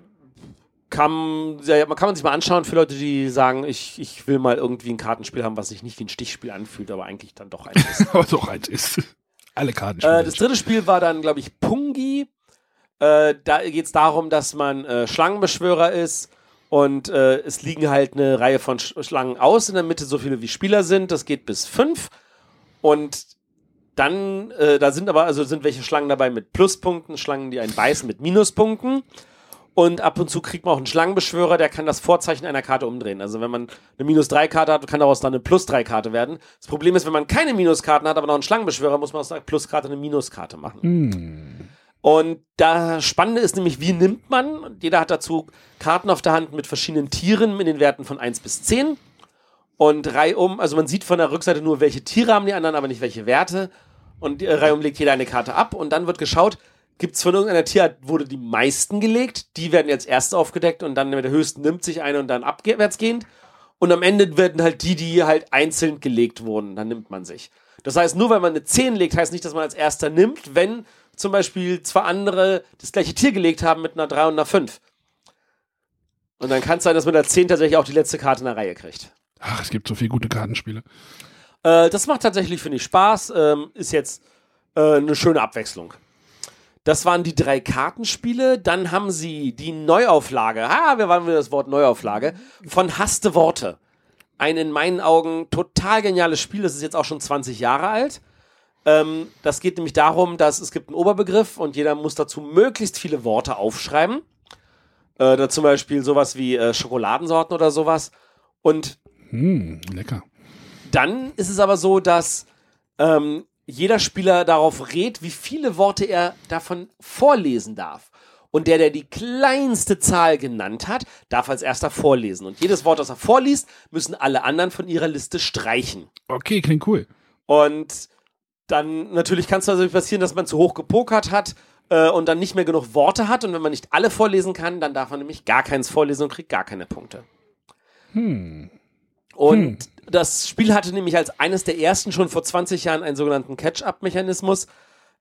kann, ja, man kann man sich mal anschauen für Leute, die sagen, ich, ich will mal irgendwie ein Kartenspiel haben, was sich nicht wie ein Stichspiel anfühlt, aber eigentlich dann doch eins ist. Aber doch eins ist. Alle Kartenspiele. Äh, das dritte Spiel war dann, glaube ich, Pungi. Äh, da geht es darum, dass man äh, Schlangenbeschwörer ist und äh, es liegen halt eine Reihe von Sch Schlangen aus in der Mitte, so viele wie Spieler sind. Das geht bis fünf. Und dann, äh, da sind aber, also sind welche Schlangen dabei mit Pluspunkten, Schlangen, die einen beißen mit Minuspunkten. Und ab und zu kriegt man auch einen Schlangenbeschwörer, der kann das Vorzeichen einer Karte umdrehen. Also wenn man eine Minus-3-Karte hat, kann daraus dann eine Plus-3-Karte werden. Das Problem ist, wenn man keine Minuskarten hat, aber noch einen Schlangenbeschwörer, muss man aus einer Plus-Karte eine Minuskarte machen. Hm. Und das Spannende ist nämlich, wie nimmt man? Jeder hat dazu Karten auf der Hand mit verschiedenen Tieren in den Werten von 1 bis 10. Und reihum, also man sieht von der Rückseite nur, welche Tiere haben die anderen, aber nicht welche Werte. Und äh, reihum legt jeder eine Karte ab und dann wird geschaut, gibt es von irgendeiner Tierart, wurde die meisten gelegt, die werden jetzt erst aufgedeckt und dann mit der höchsten nimmt sich eine und dann abwärts gehend. Und am Ende werden halt die, die halt einzeln gelegt wurden, dann nimmt man sich. Das heißt, nur weil man eine 10 legt, heißt nicht, dass man als erster nimmt, wenn zum Beispiel zwei andere das gleiche Tier gelegt haben mit einer 3 und einer 5. Und dann kann es sein, dass man der 10 tatsächlich auch die letzte Karte in der Reihe kriegt. Ach, es gibt so viele gute Kartenspiele. Äh, das macht tatsächlich, finde ich, Spaß. Ähm, ist jetzt äh, eine schöne Abwechslung. Das waren die drei Kartenspiele. Dann haben sie die Neuauflage. Ha, wir waren wieder das Wort Neuauflage. Von Hasste Worte. Ein in meinen Augen total geniales Spiel. Das ist jetzt auch schon 20 Jahre alt. Ähm, das geht nämlich darum, dass es gibt einen Oberbegriff und jeder muss dazu möglichst viele Worte aufschreiben. Äh, da zum Beispiel sowas wie äh, Schokoladensorten oder sowas. Und Hm, lecker. dann ist es aber so, dass ähm, jeder Spieler darauf rät, wie viele Worte er davon vorlesen darf. Und der, der die kleinste Zahl genannt hat, darf als erster vorlesen. Und jedes Wort, das er vorliest, müssen alle anderen von ihrer Liste streichen. Okay, klingt cool. Und dann natürlich kann es natürlich passieren, dass man zu hoch gepokert hat äh, und dann nicht mehr genug Worte hat. Und wenn man nicht alle vorlesen kann, dann darf man nämlich gar keins vorlesen und kriegt gar keine Punkte. Hm. Und das Spiel hatte nämlich als eines der ersten schon vor 20 Jahren einen sogenannten Catch-up-Mechanismus.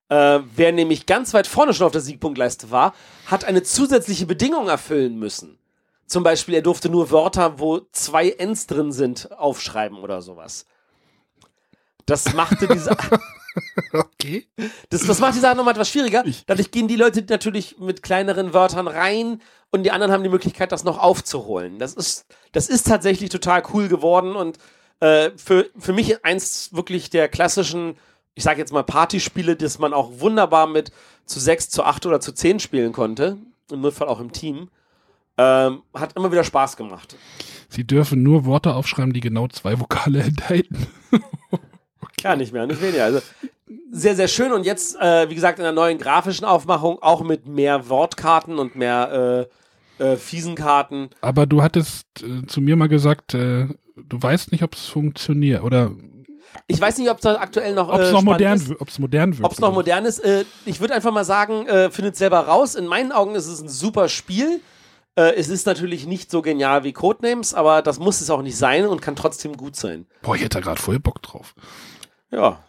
Äh, wer nämlich ganz weit vorne schon auf der Siegpunktleiste war, hat eine zusätzliche Bedingung erfüllen müssen. Zum Beispiel, er durfte nur Wörter, wo zwei Ns drin sind, aufschreiben oder sowas. Das machte diese, Okay. das, das macht die Sache nochmal etwas schwieriger. Dadurch gehen die Leute natürlich mit kleineren Wörtern rein und die anderen haben die Möglichkeit, das noch aufzuholen. Das ist, das ist tatsächlich total cool geworden und äh, für, für mich eins wirklich der klassischen, ich sage jetzt mal Partyspiele, das man auch wunderbar mit zu sechs, zu acht oder zu zehn spielen konnte. Im Notfall auch im Team. Ähm, hat immer wieder Spaß gemacht. Sie dürfen nur Worte aufschreiben, die genau zwei Vokale enthalten. Gar nicht mehr, nicht weniger. Also sehr, sehr schön. Und jetzt, äh, wie gesagt, in der neuen grafischen Aufmachung auch mit mehr Wortkarten und mehr äh, äh, fiesen Karten. Aber du hattest äh, zu mir mal gesagt, äh, du weißt nicht, ob es funktioniert oder Ich weiß nicht, ob es aktuell noch, ob es äh, noch modern, ist. ob's modern wird. Ob es noch modern ist. Ich würde einfach mal sagen, findet selber raus. In meinen Augen ist es ein super Spiel. Äh, es ist natürlich nicht so genial wie Codenames, aber das muss es auch nicht sein und kann trotzdem gut sein. Boah, ich hätte da gerade voll Bock drauf. Ja.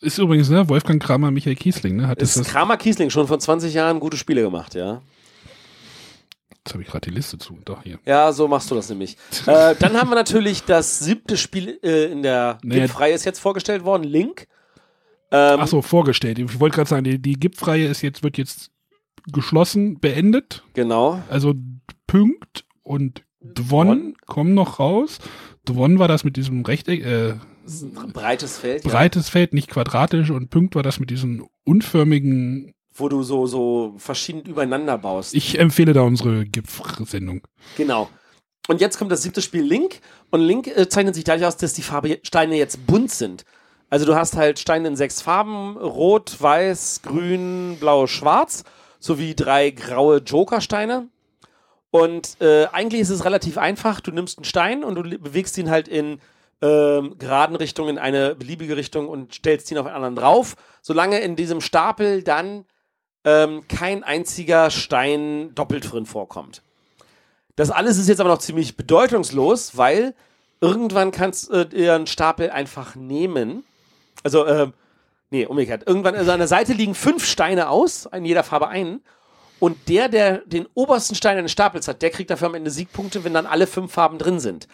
Ist übrigens, ne, Wolfgang Kramer, Michael Kiesling, ne, hat das, Ist das Kramer Kiesling schon vor 20 Jahren gute Spiele gemacht, ja. jetzt habe ich gerade die Liste zu, doch hier. Ja, so machst du das nämlich. äh, dann haben wir natürlich das siebte Spiel äh, in der Naja. GIP-Reihe ist jetzt vorgestellt worden, Link. Ähm, Ach so, vorgestellt. Ich wollte gerade sagen, die, die GIP-Reihe ist jetzt, wird jetzt geschlossen, beendet. Genau. Also Punkt und Dwon Dwon? kommen noch raus. Dwon war das mit diesem Rechteck, äh, Breites Feld, ja, breites Feld, nicht quadratisch und Punkt war das mit diesen unförmigen. wo du so, so verschieden übereinander baust. Ich empfehle da unsere GIP-Sendung. Genau. Und jetzt kommt das siebte Spiel Link. Und Link äh, zeichnet sich dadurch aus, dass die Farbe Steine jetzt bunt sind. Also du hast halt Steine in sechs Farben: Rot, Weiß, Grün, Blau, Schwarz, sowie drei graue Jokersteine. Und äh, eigentlich ist es relativ einfach. Du nimmst einen Stein und du bewegst ihn halt in ähm, geraden Richtung in eine beliebige Richtung und stellst ihn auf einen anderen drauf. Solange in diesem Stapel dann ähm, kein einziger Stein doppelt drin vorkommt. Das alles ist jetzt aber noch ziemlich bedeutungslos, weil irgendwann kannst äh, ihr einen Stapel einfach nehmen. Also, ähm, nee, umgekehrt. Irgendwann, also an der Seite liegen fünf Steine aus, in jeder Farbe einen. Und der, der den obersten Stein eines Stapels hat, der kriegt dafür am Ende Siegpunkte, wenn dann alle fünf Farben drin sind.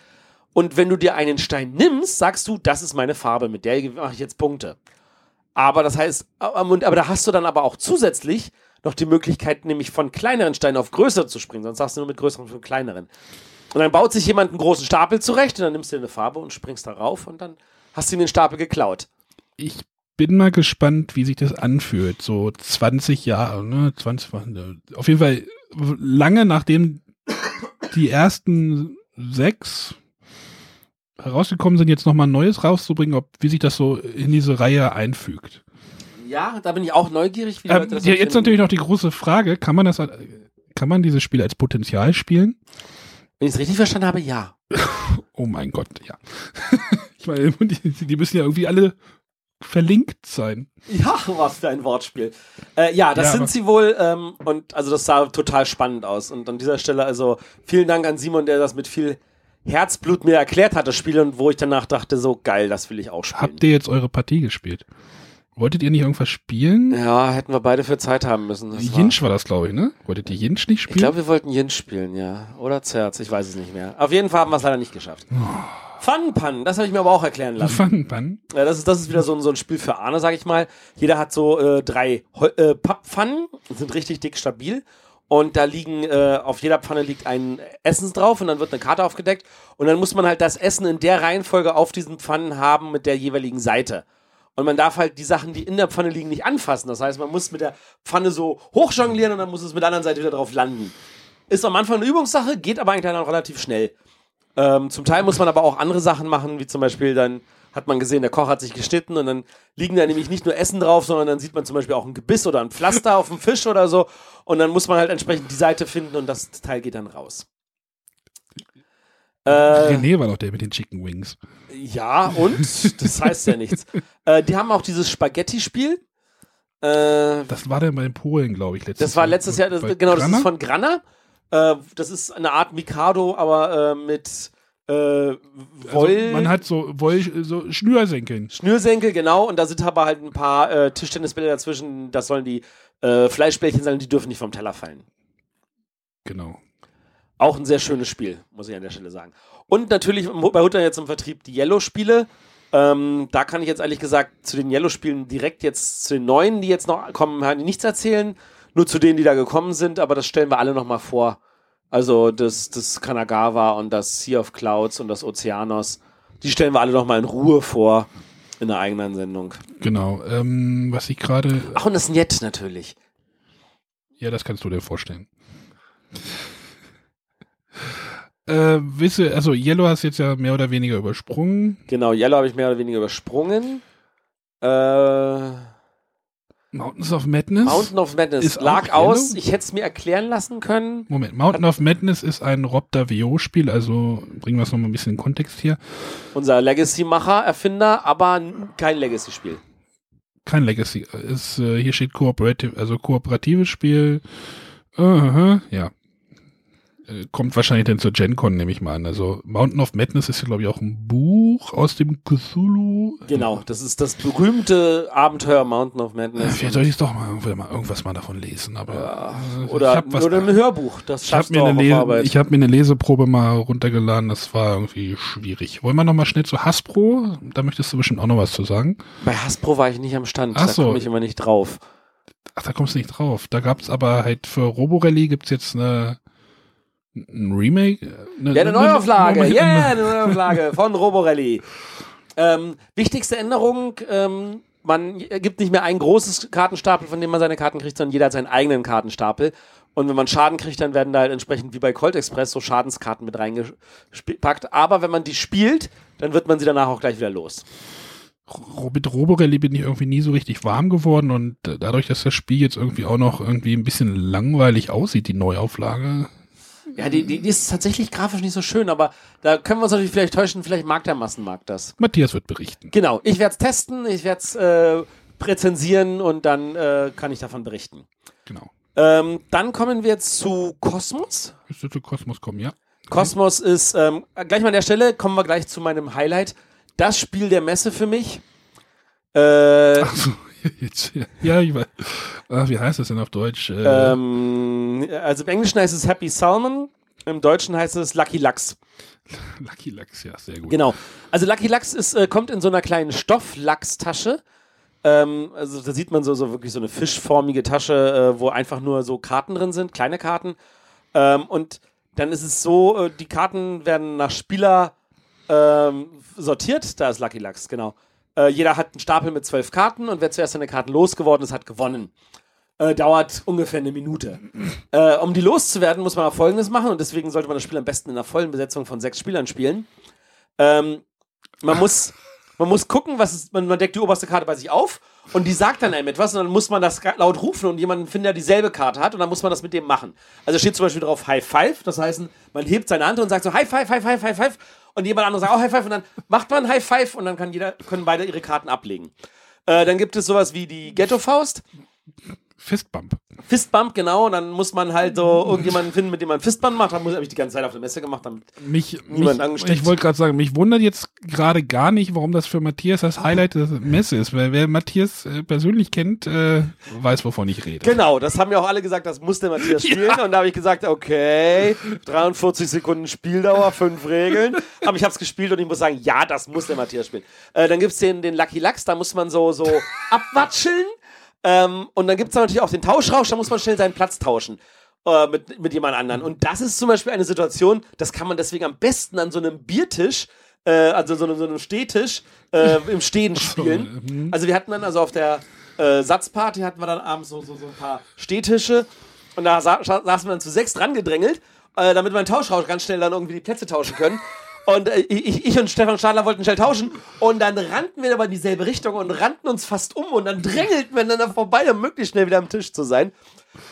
Und wenn du dir einen Stein nimmst, sagst du, das ist meine Farbe, mit der mache ich jetzt Punkte. Aber das heißt, aber da hast du dann aber auch zusätzlich noch die Möglichkeit, nämlich von kleineren Steinen auf größere zu springen. Sonst sagst du nur mit größeren von kleineren. Und dann baut sich jemand einen großen Stapel zurecht und dann nimmst du eine Farbe und springst darauf und dann hast du ihm den Stapel geklaut. Ich bin mal gespannt, wie sich das anfühlt. So 20 Jahre, ne? 20, auf jeden Fall lange nachdem die ersten sechs herausgekommen sind, jetzt nochmal ein neues rauszubringen, ob, wie sich das so in diese Reihe einfügt. Ja, da bin ich auch neugierig. Wie ähm, Leute das ja, jetzt natürlich noch die große Frage, kann man das, kann man dieses Spiel als Potenzial spielen? Wenn ich es richtig verstanden habe, ja. oh mein Gott, ja. ich meine, die, die müssen ja irgendwie alle verlinkt sein. Ja, was für ein Wortspiel. Äh, ja, das ja, sind sie wohl ähm, und also das sah total spannend aus. Und an dieser Stelle also vielen Dank an Simon, der das mit viel Herzblut mir erklärt hat, das Spiel, und wo ich danach dachte, so geil, das will ich auch spielen. Habt ihr jetzt eure Partie gespielt? Wolltet ihr nicht irgendwas spielen? Ja, hätten wir beide für Zeit haben müssen. Jinsch war, war das, glaube ich, ne? Wolltet ihr Jinsch nicht spielen? Ich glaube, wir wollten Jinsch spielen, ja. Oder Zerz, ich weiß es nicht mehr. Auf jeden Fall haben wir es leider nicht geschafft. Oh. Funpan, das habe ich mir aber auch erklären lassen. Funpan? Ja, das ist, das ist wieder so ein, so ein Spiel für Arne, sag ich mal. Jeder hat so äh, drei äh, Papppfannen, sind richtig dick stabil. Und da liegen, äh, auf jeder Pfanne liegt ein Essens drauf und dann wird eine Karte aufgedeckt. Und dann muss man halt das Essen in der Reihenfolge auf diesen Pfannen haben mit der jeweiligen Seite. Und man darf halt die Sachen, die in der Pfanne liegen, nicht anfassen. Das heißt, man muss mit der Pfanne so hochjonglieren und dann muss es mit der anderen Seite wieder drauf landen. Ist am Anfang eine Übungssache, geht aber eigentlich dann auch relativ schnell. Ähm, zum Teil muss man aber auch andere Sachen machen, wie zum Beispiel dann hat man gesehen, der Koch hat sich geschnitten und dann liegen da nämlich nicht nur Essen drauf, sondern dann sieht man zum Beispiel auch ein Gebiss oder ein Pflaster auf dem Fisch oder so und dann muss man halt entsprechend die Seite finden und das Teil geht dann raus. Äh, René war doch der mit den Chicken Wings. Ja, und? Das heißt ja nichts. Äh, die haben auch dieses Spaghetti-Spiel. Äh, das war dann bei den Polen, glaube ich, letztes Jahr. Das war letztes Jahr, das, genau, Grana? das ist von Granna. Äh, das ist eine Art Mikado, aber äh, mit äh, Woll. Also man hat so, Woll, so Schnürsenkeln. Schnürsenkel, genau. Und da sind aber halt ein paar äh, Tischtennisbälle dazwischen. Das sollen die äh, Fleischbällchen sein, die dürfen nicht vom Teller fallen. Genau. Auch ein sehr schönes Spiel, muss ich an der Stelle sagen. Und natürlich bei Hutter jetzt im Vertrieb die Yellow-Spiele. Ähm, da kann ich jetzt ehrlich gesagt zu den Yellow-Spielen direkt jetzt zu den neuen, die jetzt noch kommen, nichts erzählen. Nur zu denen, die da gekommen sind, aber das stellen wir alle nochmal vor. Also das, das Kanagawa und das Sea of Clouds und das Oceanos, die stellen wir alle nochmal in Ruhe vor in einer eigenen Sendung. Genau. Ähm, was ich gerade. Ach, und das Njet natürlich. Ja, das kannst du dir vorstellen. Äh, wisse, also Yellow hast jetzt ja mehr oder weniger übersprungen. Genau, Yellow habe ich mehr oder weniger übersprungen. Äh, Mountains of Madness. Mountain of Madness lag aus. Ich hätte es mir erklären lassen können. Moment, Mountain of Madness ist ein Rob Davio-Spiel, also bringen wir es nochmal ein bisschen in Kontext hier. Unser Legacy-Macher, Erfinder, aber kein Legacy-Spiel. Kein Legacy. Ist, äh, hier steht Cooperative, also kooperatives Spiel. Uh -huh, ja. Äh, kommt wahrscheinlich dann zur GenCon, nehme ich mal an. Also Mountain of Madness ist ja, glaube ich, auch ein Buch aus dem Cthulhu. Genau, das ist das berühmte Abenteuer Mountain of Madness. Vielleicht soll ich doch mal, mal irgendwas mal davon lesen. Aber ja, äh, oder, oder ein Hörbuch. Das ich habe mir, eine hab mir eine Leseprobe mal runtergeladen. Das war irgendwie schwierig. Wollen wir noch mal schnell zu Hasbro? Da möchtest du bestimmt auch noch was zu sagen. Bei Hasbro war ich nicht am Stand. Ach so. Da komme ich immer nicht drauf. Ach, da kommst du nicht drauf. Da gab es aber halt für Roborally gibt es jetzt eine ein Remake? Eine, ja, eine Neuauflage. Ja, yeah, eine Neuauflage von Roborelli. Ähm, wichtigste Änderung, ähm, man gibt nicht mehr ein großes Kartenstapel, von dem man seine Karten kriegt, sondern jeder hat seinen eigenen Kartenstapel. Und wenn man Schaden kriegt, dann werden da halt entsprechend wie bei Colt Express so Schadenskarten mit reingepackt. Aber wenn man die spielt, dann wird man sie danach auch gleich wieder los. Mit Roborelli bin ich irgendwie nie so richtig warm geworden und dadurch, dass das Spiel jetzt irgendwie auch noch irgendwie ein bisschen langweilig aussieht, die Neuauflage, ja, die, die, die, ist tatsächlich grafisch nicht so schön, aber da können wir uns natürlich vielleicht täuschen, vielleicht mag der Massenmarkt das. Matthias wird berichten. Genau, ich werde es testen, ich werde es äh, präzensieren und dann äh, kann ich davon berichten. Genau. Ähm, dann kommen wir zu Kosmos. Du zu Kosmos kommen, ja. Kosmos ist, ähm, gleich mal an der Stelle, kommen wir gleich zu meinem Highlight. Das Spiel der Messe für mich. Äh, Ach so. Jetzt, ja, ich weiß. Ach, wie heißt das denn auf Deutsch? Äh, ähm, also im Englischen heißt es Happy Salmon, im Deutschen heißt es Lucky Lachs. Lucky Lachs, ja, sehr gut. Genau. Also Lucky Lachs ist, äh, kommt in so einer kleinen Stofflachstasche. Ähm, also da sieht man so, so wirklich so eine fischformige Tasche, äh, wo einfach nur so Karten drin sind, kleine Karten. Ähm, und dann ist es so, äh, die Karten werden nach Spieler ähm, sortiert. Da ist Lucky Lux, genau. Äh, jeder hat einen Stapel mit zwölf Karten und wer zuerst seine Karten losgeworden ist, hat gewonnen. Äh, dauert ungefähr eine Minute. Äh, um die loszuwerden, muss man auch Folgendes machen und deswegen sollte man das Spiel am besten in einer vollen Besetzung von sechs Spielern spielen. Ähm, man muss, man muss gucken, was ist, man, man deckt die oberste Karte bei sich auf und die sagt dann einem etwas und dann muss man das laut rufen und jemanden finden, der dieselbe Karte hat und dann muss man das mit dem machen. Also steht zum Beispiel drauf High Five, das heißt, man hebt seine Hand und sagt so High Five, High Five, High Five und jemand anderes sagt auch High Five und dann macht man High Five und dann kann jeder, können beide ihre Karten ablegen. Äh, dann gibt es sowas wie die Ghetto-Faust. Fistbump. Fistbump, genau, und dann muss man halt so irgendjemanden finden, mit dem man Fistbump macht. Dann habe ich die ganze Zeit auf der Messe gemacht, damit Mich, niemand mich, angesteckt. ich wollte gerade sagen, mich wundert jetzt gerade gar nicht, warum das für Matthias das Highlight der Messe ist, weil wer Matthias äh, persönlich kennt, äh, weiß, wovon ich rede. Genau, das haben ja auch alle gesagt, das muss der Matthias spielen. Und da habe ich gesagt, okay, 43 Sekunden Spieldauer, fünf Regeln. Aber ich habe es gespielt und ich muss sagen, ja, das muss der Matthias spielen. Äh, dann gibt es den, den Lucky Lux, da muss man so, so abwatscheln. Ähm, und dann gibt es natürlich auch den Tauschrausch, da muss man schnell seinen Platz tauschen. Äh, mit, mit jemand anderen. Und das ist zum Beispiel eine Situation, das kann man deswegen am besten an so einem Biertisch, äh, also so einem, so einem Stehtisch, äh, im Stehen spielen. Also wir hatten dann also auf der äh, Satzparty hatten wir dann abends so, so, so ein paar Stehtische und da sa- saßen wir dann zu sechs dran gedrängelt, äh, damit wir einen Tauschrausch ganz schnell dann irgendwie die Plätze tauschen können. Und äh, ich, ich und Stefan Stadler wollten schnell tauschen und dann rannten wir aber in dieselbe Richtung und rannten uns fast um und dann drängelten wir dann da vorbei, um möglichst schnell wieder am Tisch zu sein.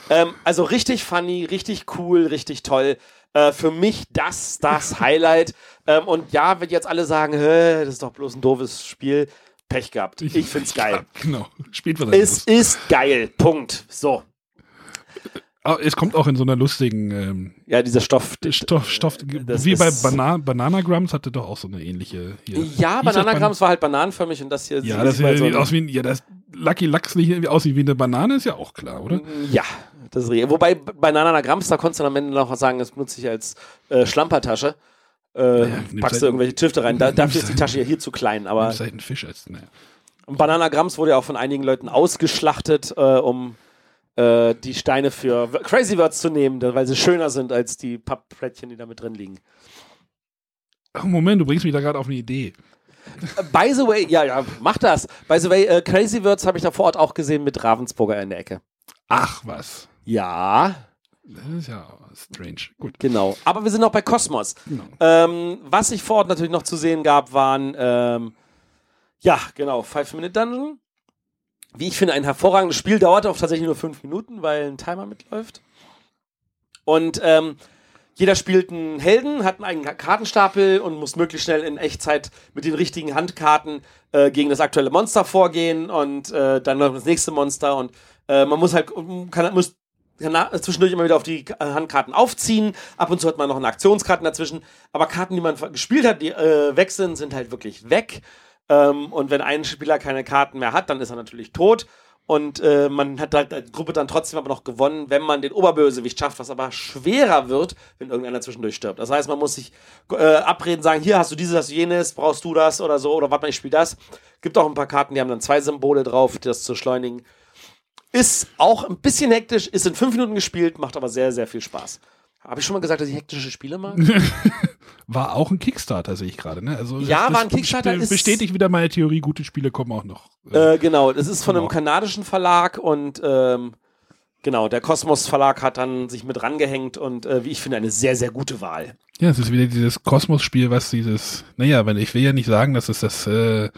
Ähm, also richtig funny, richtig cool, richtig toll. Äh, für mich das, das Highlight. Ähm, und ja, wenn jetzt alle sagen, das ist doch bloß ein doofes Spiel, Pech gehabt. Ich find's geil. Ja, genau. Spielt was Es ist geil. Punkt. So. Ah, Es kommt auch in so einer lustigen ähm, Ja, dieser Stoff. Stoff, Stoff wie bei Bana Bananagrams hatte doch auch so eine ähnliche hier. Ja, Bananagrams war halt bananenförmig und das hier Ja, sieht das sieht so so aus wie ein, ja, das Lucky Lux nicht irgendwie aussieht wie eine Banane, ist ja auch klar, oder? Ja, das ist richtig. Wobei bei Bananagrams, da konntest du am Ende noch sagen, das benutze ich als äh, Schlampertasche. Äh, nimmst packst halt- du irgendwelche Stifte rein. Da, dafür ist die nimmst- Tasche ja hier zu klein. Aber ist halt ein Fisch als, naja. Bananagrams wurde ja auch von einigen Leuten ausgeschlachtet, äh, um äh, die Steine für Crazy Words zu nehmen, weil sie schöner sind als die Pappplättchen, die da mit drin liegen. Ach, Moment, du bringst mich da gerade auf eine Idee. By the way, ja, ja, mach das. By the way, äh, Crazy Words habe ich da vor Ort auch gesehen mit Ravensburger in der Ecke. Ach, was. Ja, Das ist ja strange. Gut. genau. Aber wir sind noch bei Kosmos. Genau. Ähm, was ich vor Ort natürlich noch zu sehen gab, waren, ähm, ja, genau, Five-Minute-Dungeon. Wie ich finde, ein hervorragendes Spiel. Dauert auch tatsächlich nur fünf Minuten, weil ein Timer mitläuft. Und ähm, jeder spielt einen Helden, hat einen eigenen Kartenstapel und muss möglichst schnell in Echtzeit mit den richtigen Handkarten äh, gegen das aktuelle Monster vorgehen und äh, dann noch das nächste Monster. Und äh, man muss halt, kann, muss zwischendurch immer wieder auf die äh, Handkarten aufziehen. Ab und zu hat man noch eine Aktionskarten dazwischen. Aber Karten, die man gespielt hat, die äh, weg sind, sind halt wirklich weg. Ähm, und wenn ein Spieler keine Karten mehr hat, dann ist er natürlich tot. Und äh, man hat halt als Gruppe dann trotzdem aber noch gewonnen, wenn man den Oberbösewicht schafft, was aber schwerer wird, wenn irgendeiner zwischendurch stirbt. Das heißt, man muss sich äh, abreden, sagen, hier hast du dieses, hast du jenes, brauchst du das oder so, oder warte mal, ich spiele das. Gibt auch ein paar Karten, die haben dann zwei Symbole drauf, das zu schleunigen. Ist auch ein bisschen hektisch, ist in fünf Minuten gespielt, macht aber sehr, sehr viel Spaß. Habe ich schon mal gesagt, dass ich hektische Spiele mag? War auch ein Kickstarter, sehe ich gerade. Ne? Also Ja, war ein Kickstarter, ist- Bestätigt wieder meine Theorie, gute Spiele kommen auch noch. Äh, Äh, genau, das ist von einem Genau. kanadischen Verlag und ähm, genau, der Kosmos Verlag hat dann sich mit rangehängt und äh, wie ich finde, eine sehr, sehr gute Wahl. ja, es ist wieder dieses Kosmos-Spiel, was dieses, naja, wenn ich will ja nicht sagen, dass es das, äh,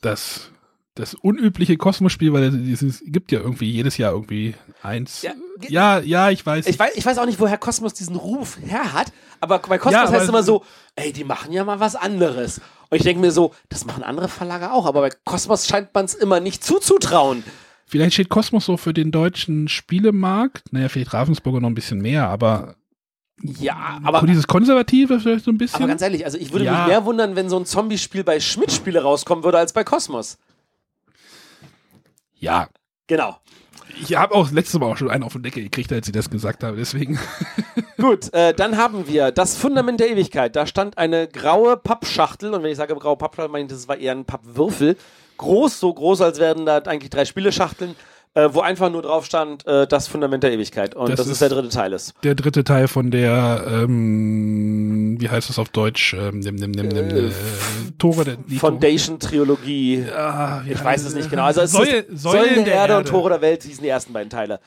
das, das unübliche Kosmos-Spiel, weil es gibt ja irgendwie jedes Jahr irgendwie eins. Ja, Ja, ja, ich weiß. Ich weiß, ich weiß auch nicht, woher Kosmos diesen Ruf her hat, aber bei Kosmos Ja, heißt es immer so, ey, die machen ja mal was anderes. Und ich denke mir so, das machen andere Verlage auch, aber bei Kosmos scheint man es immer nicht zuzutrauen. Vielleicht steht Kosmos so für den deutschen Spielemarkt. Naja, vielleicht Ravensburger noch ein bisschen mehr, aber Ja, aber, dieses Konservative vielleicht so ein bisschen. aber ganz ehrlich, also ich würde Ja. mich mehr wundern, wenn so ein Zombie-Spiel bei Schmidt-Spiele rauskommen würde, als bei Kosmos. Ja, Genau. ich habe auch letztes Mal auch schon einen auf den Deckel gekriegt, als sie das gesagt haben. Deswegen. Gut, äh, dann haben wir das Fundament der Ewigkeit. Da stand eine graue Pappschachtel und wenn ich sage graue Pappschachtel, meine ich, das war eher ein Pappwürfel. Groß, so groß, als wären da eigentlich drei Spieleschachteln äh, wo einfach nur drauf stand, äh, das Fundament der Ewigkeit. Und das, Das ist, ist der dritte Teil ist. Der dritte Teil von der, ähm, wie heißt das auf Deutsch? Ähm, nimm, nimm, nimm, nimm, Äh, äh, Tore der die Foundation-Trilogie. Wie Ich weiß es nicht genau. Also es Säule, ist Säulen der, Erde, und Tore der Welt hießen die ersten beiden Teile.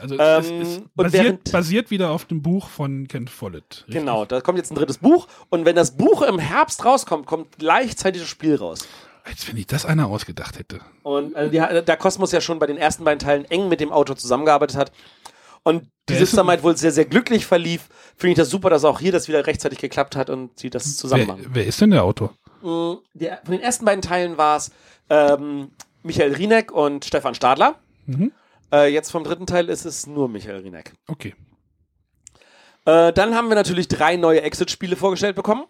Also Ähm, es ist und basiert, basiert wieder auf dem Buch von Kent Follett. richtig? Genau, da kommt jetzt ein drittes Buch und wenn das Buch im Herbst rauskommt, kommt gleichzeitig das Spiel raus. Als wenn ich das einer ausgedacht hätte. Und also die, da Kosmos ja schon bei den ersten beiden Teilen eng mit dem Autor zusammengearbeitet hat. Und Wer denn- Zusammenarbeit wohl sehr, sehr glücklich verlief, finde ich das super, dass auch hier das wieder rechtzeitig geklappt hat und sie das zusammen Wer, machen. wer ist denn der Autor? Mm, Der, von den ersten beiden Teilen war es ähm, Michael Rieneck und Stefan Stadler. Mhm. Äh, jetzt vom dritten Teil ist es nur Michael Rieneck. Okay. Äh, dann haben wir natürlich drei neue Exit-Spiele vorgestellt bekommen.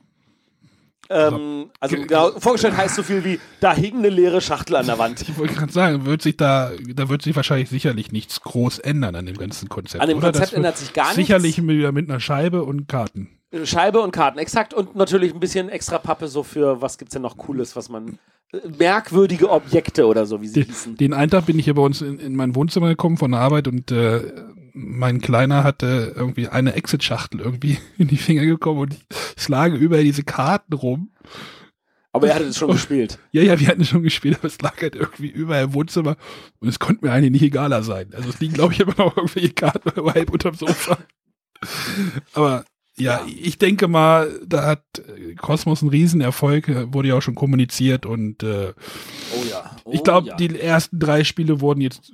Ähm, also Ge- genau, vorgestellt heißt so viel wie, da hing eine leere Schachtel an der Wand. Ich wollte gerade sagen, wird sich da, da wird sich wahrscheinlich sicherlich nichts groß ändern an dem ganzen Konzept. An dem oder? Konzept Das ändert sich gar nichts. Sicherlich wieder mit einer Scheibe und Karten. Scheibe und Karten, exakt. Und natürlich ein bisschen extra Pappe so für, was gibt's denn noch Cooles, was man, äh, merkwürdige Objekte oder so, wie sie Den, hießen. den einen Tag bin ich hier bei uns in, in mein Wohnzimmer gekommen von der Arbeit und äh, mein Kleiner hatte irgendwie eine Exit-Schachtel irgendwie in die Finger gekommen und es lagen überall diese Karten rum. Aber er hatte das schon gespielt. Ja, ja, wir hatten schon gespielt, aber es lag halt irgendwie überall im Wohnzimmer und es konnte mir eigentlich nicht egaler sein. Also es liegen, glaube ich, immer noch irgendwelche Karten halb unterm Sofa. Aber ja, ich denke mal, da hat äh, Cosmos einen Riesenerfolg, äh, wurde ja auch schon kommuniziert und äh, Oh ja. Oh ich glaube, ja. die ersten drei Spiele wurden jetzt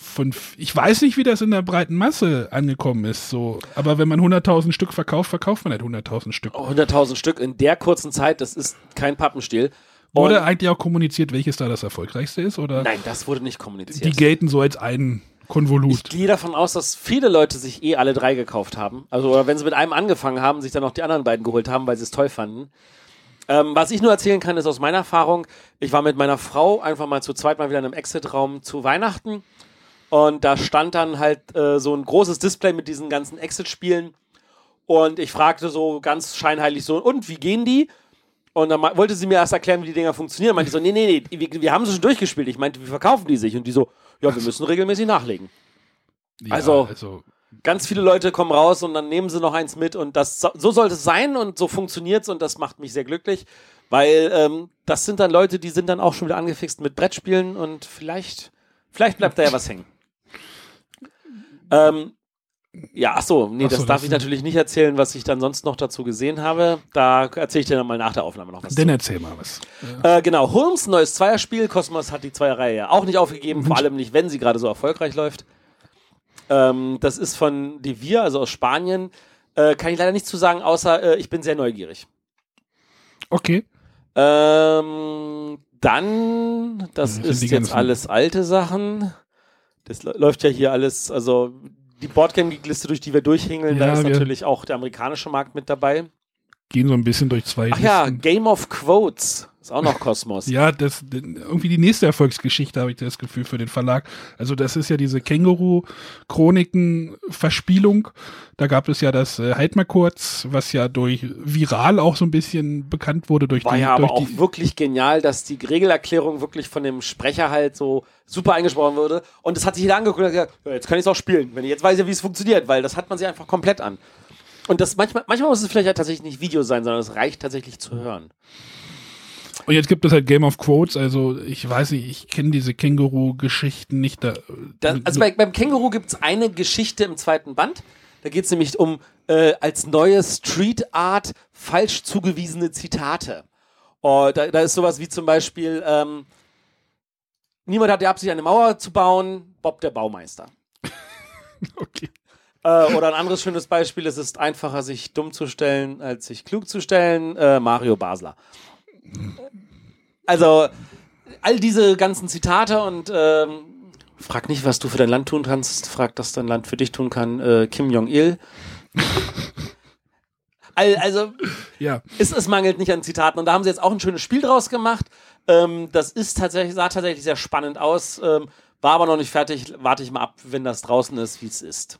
von, ich weiß nicht, wie das in der breiten Masse angekommen ist, so, aber wenn man 100.000 Stück verkauft, verkauft man halt 100.000 Stück. 100.000 Stück in der kurzen Zeit, das ist kein Pappenstiel. Wurde eigentlich auch kommuniziert, welches da das erfolgreichste ist, oder? nein, das wurde nicht kommuniziert. Die gelten so als ein Konvolut. Ich gehe davon aus, dass viele Leute sich eh alle drei gekauft haben. Also, oder wenn sie mit einem angefangen haben, sich dann noch die anderen beiden geholt haben, weil sie es toll fanden. Ähm, was ich nur erzählen kann, ist aus meiner Erfahrung, ich war mit meiner Frau einfach mal zu zweit mal wieder in einem Exit-Raum zu Weihnachten. Und da stand dann halt äh, so ein großes Display mit diesen ganzen Exit-Spielen. Und ich fragte so ganz scheinheilig so, und wie gehen die? Und dann wollte sie mir erst erklären, wie die Dinger funktionieren. Meinte ich so, nee, nee, nee, wir, wir haben sie schon durchgespielt. Ich meinte, wie verkaufen die sich? Und die so, ja, wir müssen regelmäßig nachlegen. Ja, also- also Ganz viele Leute kommen raus und dann nehmen sie noch eins mit und das so so sollte es sein und so funktioniert's und das macht mich sehr glücklich, weil ähm, das sind dann Leute, die sind dann auch schon wieder angefixt mit Brettspielen und vielleicht, vielleicht bleibt da ja was hängen. Ähm, ja, ach so, nee, Ach so, das darf das ich natürlich nicht erzählen, was ich dann sonst noch dazu gesehen habe. Da erzähle ich dir dann mal nach der Aufnahme noch was. dann zu. erzähl mal was. Äh, genau, Holmes, neues Zweierspiel. Cosmos hat die Zweierreihe ja auch nicht aufgegeben, vor allem nicht, wenn sie gerade so erfolgreich läuft. Ähm, das ist von Devir, also aus Spanien. Äh, kann ich leider nichts zu sagen, außer äh, ich bin sehr neugierig. Okay. Ähm, dann, das Ja, ist jetzt alles alte Sachen. Das lä- läuft ja hier alles, also die Boardgame-Liste, durch die wir durchhingeln, da Ja, ist wir- natürlich auch der amerikanische Markt mit dabei. Gehen so ein bisschen durch zwei Ach ja, Listen. Game of Quotes ist auch noch Kosmos. Ja, das irgendwie die nächste Erfolgsgeschichte habe ich das Gefühl für den Verlag. Also das ist ja diese Känguru-Chroniken-Verspielung. Da gab es ja das äh, Halt mal kurz, was ja durch viral auch so ein bisschen bekannt wurde durch War die, ja aber durch auch die wirklich genial, dass die Regelerklärung wirklich von dem Sprecher halt so super eingesprochen wurde. Und das hat sich jeder angeguckt und hat gesagt, ja, jetzt kann ich es auch spielen. Wenn ich jetzt weiß ja, wie es funktioniert, weil das hat man sich einfach komplett an. Und das manchmal, manchmal muss es vielleicht ja tatsächlich nicht Video sein, sondern es reicht tatsächlich zu hören. Und jetzt gibt es halt Game of Quotes, also ich weiß nicht, ich kenne diese Känguru-Geschichten nicht da. Da, also bei, beim Känguru gibt es eine Geschichte im zweiten Band. Da geht es nämlich um äh, als neue Street Art falsch zugewiesene Zitate. Oh, da, da ist sowas wie zum Beispiel, ähm, niemand hat die Absicht, eine Mauer zu bauen, Bob der Baumeister. okay. Äh, oder ein anderes schönes Beispiel, es ist einfacher, sich dumm zu stellen, als sich klug zu stellen, äh, Mario Basler. Also, all diese ganzen Zitate und ähm, frag nicht, was du für dein Land tun kannst, frag, was dein Land für dich tun kann, äh, Kim Jong-il. Also, Ja, es, es mangelt nicht an Zitaten. Und da haben sie jetzt auch ein schönes Spiel draus gemacht. Ähm, das ist tatsächlich, sah tatsächlich sehr spannend aus, ähm, war aber noch nicht fertig. Warte ich mal ab, wenn das draußen ist, wie es ist.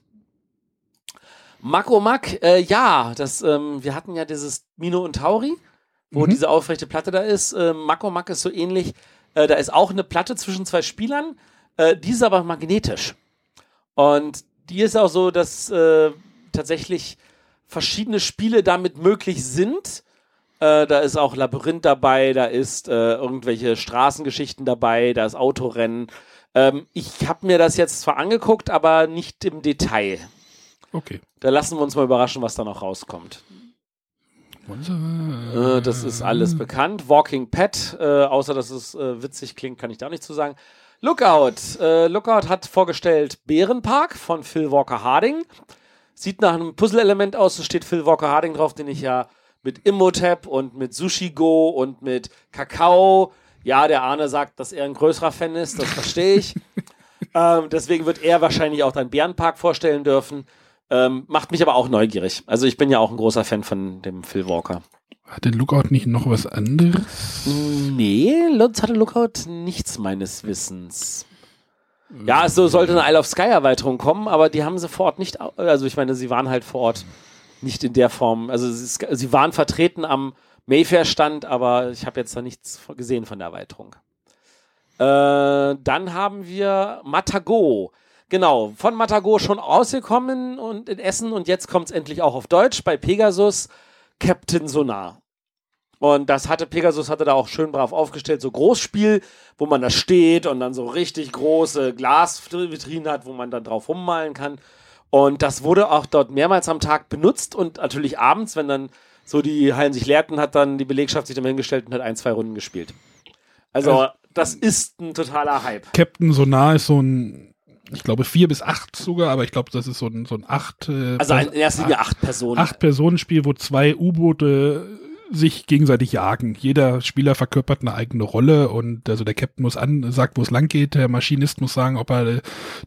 Mako Mack, äh, ja, das, ähm, wir hatten ja dieses Mino und Tauri, wo Mhm. diese aufrechte Platte da ist. Äh, Mako Mack ist so ähnlich. Äh, da ist auch eine Platte zwischen zwei Spielern, äh, die ist aber magnetisch. Und die ist auch so, dass äh, tatsächlich verschiedene Spiele damit möglich sind. Äh, da ist auch Labyrinth dabei, da ist äh, irgendwelche Straßengeschichten dabei, da ist Autorennen. Ähm, ich habe mir das jetzt zwar angeguckt, aber nicht im Detail. Okay. Da lassen wir uns mal überraschen, was da noch rauskommt. Äh, das ist alles bekannt. Walking Pet, äh, außer dass es äh, witzig klingt, kann ich da nicht zu sagen. Lookout. Äh, Lookout hat vorgestellt Bärenpark von Phil Walker Harding. Sieht nach einem Puzzle-Element aus. Es steht Phil Walker Harding drauf, den ich ja mit Immotap und mit Sushi Go und mit Kakao. Ja, der Arne sagt, dass er ein größerer Fan ist, das verstehe ich. ähm, deswegen wird er wahrscheinlich auch deinen Bärenpark vorstellen dürfen. Ähm, macht mich aber auch neugierig. Also ich bin ja auch ein großer Fan von dem Phil Walker. Hat der Lookout nicht noch was anderes? Nee, Lutz hatte Lookout nichts meines Wissens. Ja, es so sollte eine Isle of Sky Erweiterung kommen, aber die haben sie vor Ort nicht, also ich meine, sie waren halt vor Ort nicht in der Form, also sie, sie waren vertreten am Mayfair Stand, aber ich habe jetzt da nichts gesehen von der Erweiterung. Äh, dann haben wir Matago. Genau, von Matago schon rausgekommen und in Essen und jetzt kommt es endlich auch auf Deutsch bei Pegasus Captain Sonar. Und das hatte Pegasus hatte da auch schön brav aufgestellt, so Großspiel, wo man da steht und dann so richtig große Glasvitrinen hat, wo man dann drauf rummalen kann. Und das wurde auch dort mehrmals am Tag benutzt und natürlich abends, wenn dann so die Hallen sich leerten, hat dann die Belegschaft sich dann hingestellt und hat ein, zwei Runden gespielt. Also, Also- das ist ein totaler Hype. Captain Sonar ist so ein, ich glaube vier bis acht sogar, aber ich glaube, das ist so ein, so ein acht, äh, Also in erster Linie acht Personen. acht Personenspiel, wo zwei U-Boote sich gegenseitig jagen. Jeder Spieler verkörpert eine eigene Rolle und also der Captain muss an, sagt, wo es lang geht, der Maschinist muss sagen, ob er äh,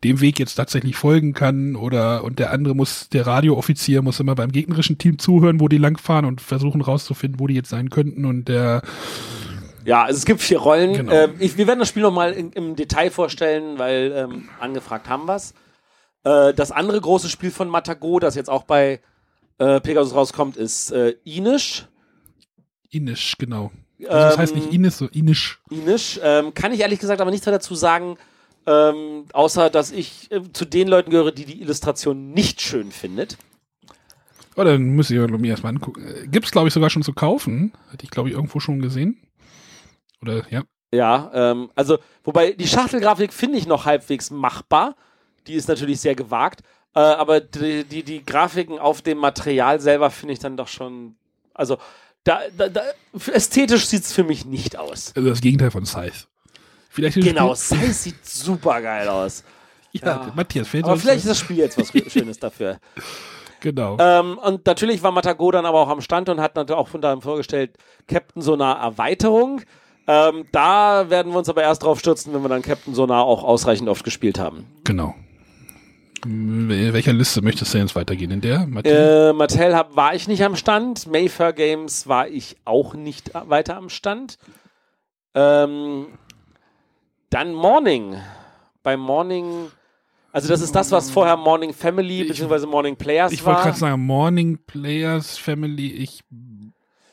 dem Weg jetzt tatsächlich folgen kann oder und der andere muss, der Radiooffizier muss immer beim gegnerischen Team zuhören, wo die langfahren und versuchen rauszufinden, wo die jetzt sein könnten und der Ja, also es gibt vier Rollen. Genau. Ähm, ich, wir werden das Spiel nochmal im Detail vorstellen, weil ähm, angefragt haben wir's. Äh, das andere große Spiel von Matago, das jetzt auch bei äh, Pegasus rauskommt, ist äh, Inish. Inish, genau. Also das heißt Ähm, nicht Ines, so Inish. Inish. Ähm, kann ich ehrlich gesagt aber nichts mehr dazu sagen, ähm, außer dass ich äh, zu den Leuten gehöre, die die Illustration nicht schön findet. Oh, dann muss ich mir erstmal angucken. Äh, Gibt's, glaube ich, sogar schon zu kaufen. Hatte ich, glaube ich, irgendwo schon gesehen. Oder, ja. Ja, ähm, also, wobei die Schachtelgrafik finde ich noch halbwegs machbar. Die ist natürlich sehr gewagt. Äh, aber die, die, die Grafiken auf dem Material selber finde ich dann doch schon. Also, da, da, da, ästhetisch sieht es für mich nicht aus. Also das Gegenteil von Scythe. Vielleicht Genau, Spiel- Size sieht super geil aus. Ja, ja. Matthias, fällt Aber vielleicht ist das- Spiel jetzt was Schönes dafür. Genau. Ähm, und natürlich war Matago dann aber auch am Stand und hat natürlich auch von daher vorgestellt, Captain Sonar Erweiterung. Ähm, da werden wir uns aber erst drauf stürzen, wenn wir dann Captain Sonar auch ausreichend oft gespielt haben. genau. In welcher Liste möchtest du jetzt weitergehen? In der? Matthias? Äh, Mattel hab, war ich nicht am Stand. Mayfair Games war ich auch nicht weiter am Stand. Ähm, dann Morning. Bei Morning, also das ist das, was vorher Morning Family Ich- bzw. Morning Players ich wollte war. gerade sagen, Morning Players Family, ich.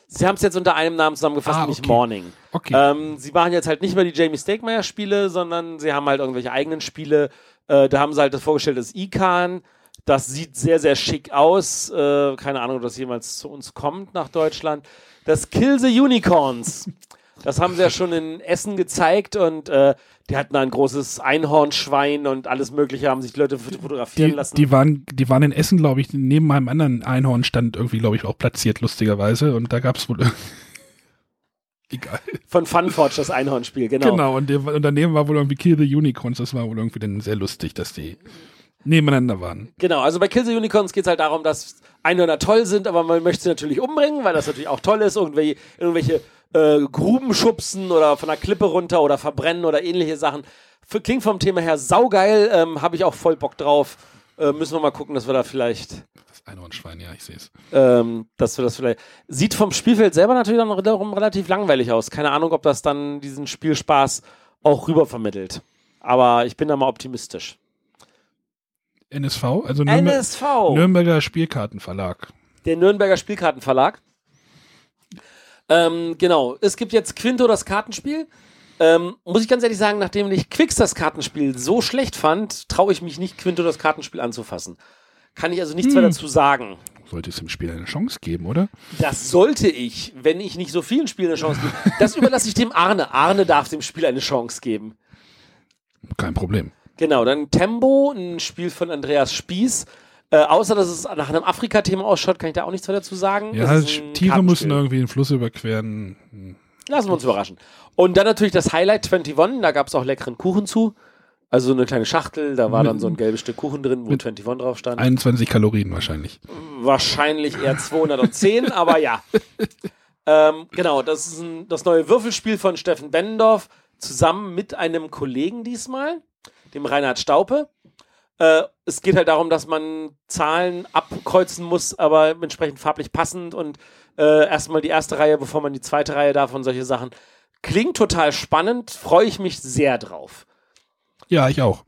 Sie haben es jetzt unter einem Namen zusammengefasst, Ah, nämlich okay. Morning. Okay. Ähm, sie machen jetzt halt nicht mehr die Jamie Stegmaier Spiele, sondern sie haben halt irgendwelche eigenen Spiele. Äh, da haben sie halt das vorgestellt, das Ican. Das sieht sehr, sehr schick aus. Äh, keine Ahnung, ob das jemals zu uns kommt nach Deutschland. Das Kill the Unicorns. Das haben sie ja schon in Essen gezeigt und äh, die hatten ein großes Einhornschwein und alles Mögliche, haben sich Leute fot- fotografieren die, lassen. die, waren, die waren in Essen, glaube ich, neben einem anderen Einhornstand irgendwie, glaube ich, auch platziert, lustigerweise. Und da gab es wohl. Egal. Von Funforge, das Einhornspiel, genau. Genau, und, der, und daneben war wohl irgendwie Kill the Unicorns. Das war wohl irgendwie dann sehr lustig, dass die nebeneinander waren. Genau, also bei Kill the Unicorns geht es halt darum, dass Einhörner toll sind, aber man möchte sie natürlich umbringen, weil das natürlich auch toll ist. Irgendwelche, irgendwelche äh, Gruben schubsen oder von der Klippe runter oder verbrennen oder ähnliche Sachen. Für, klingt vom Thema her saugeil, ähm, habe ich auch voll Bock drauf. Äh, müssen wir mal gucken, dass wir da vielleicht, Das Einhornschwein, ja, ich sehe es. ähm, dass wir das vielleicht. Sieht vom Spielfeld selber natürlich dann wiederum relativ langweilig aus. Keine Ahnung, ob das dann diesen Spielspaß auch rüber vermittelt. Aber ich bin da mal optimistisch. NSV, also Nürnber NSV, Nürnberger Spielkartenverlag. der Nürnberger Spielkartenverlag. Ähm, genau, es gibt jetzt Quinto das Kartenspiel. Ähm, muss ich ganz ehrlich sagen, nachdem ich Quicks das Kartenspiel so schlecht fand, traue ich mich nicht, Quinto das Kartenspiel anzufassen. Kann ich also nichts Hm. mehr dazu sagen. Sollte es dem Spiel eine Chance geben, oder? Das sollte ich, wenn ich nicht so vielen Spielen eine Chance gebe. Das überlasse ich dem Arne. Arne darf dem Spiel eine Chance geben. Kein Problem. Genau, dann Tembo, ein Spiel von Andreas Spieß. Äh, außer dass es nach einem Afrika-Thema ausschaut, kann ich da auch nichts mehr dazu sagen. Ja, ein Tiere müssen irgendwie den Fluss überqueren. Lassen wir uns überraschen. Und dann natürlich das Highlight 21, da gab es auch leckeren Kuchen zu. Also eine kleine Schachtel, da war dann so ein gelbes Stück Kuchen drin, wo 21 drauf stand. 21 Kalorien wahrscheinlich. Wahrscheinlich eher 210, aber ja. Ähm, genau, das ist ein, das neue Würfelspiel von Steffen Bennendorf, zusammen mit einem Kollegen diesmal, dem Reinhard Staupe. Äh, es geht halt darum, dass man Zahlen abkreuzen muss, aber entsprechend farblich passend und äh, erstmal die erste Reihe, bevor man die zweite Reihe darf und solche Sachen. Klingt total spannend, freue ich mich sehr drauf. Ja, ich auch.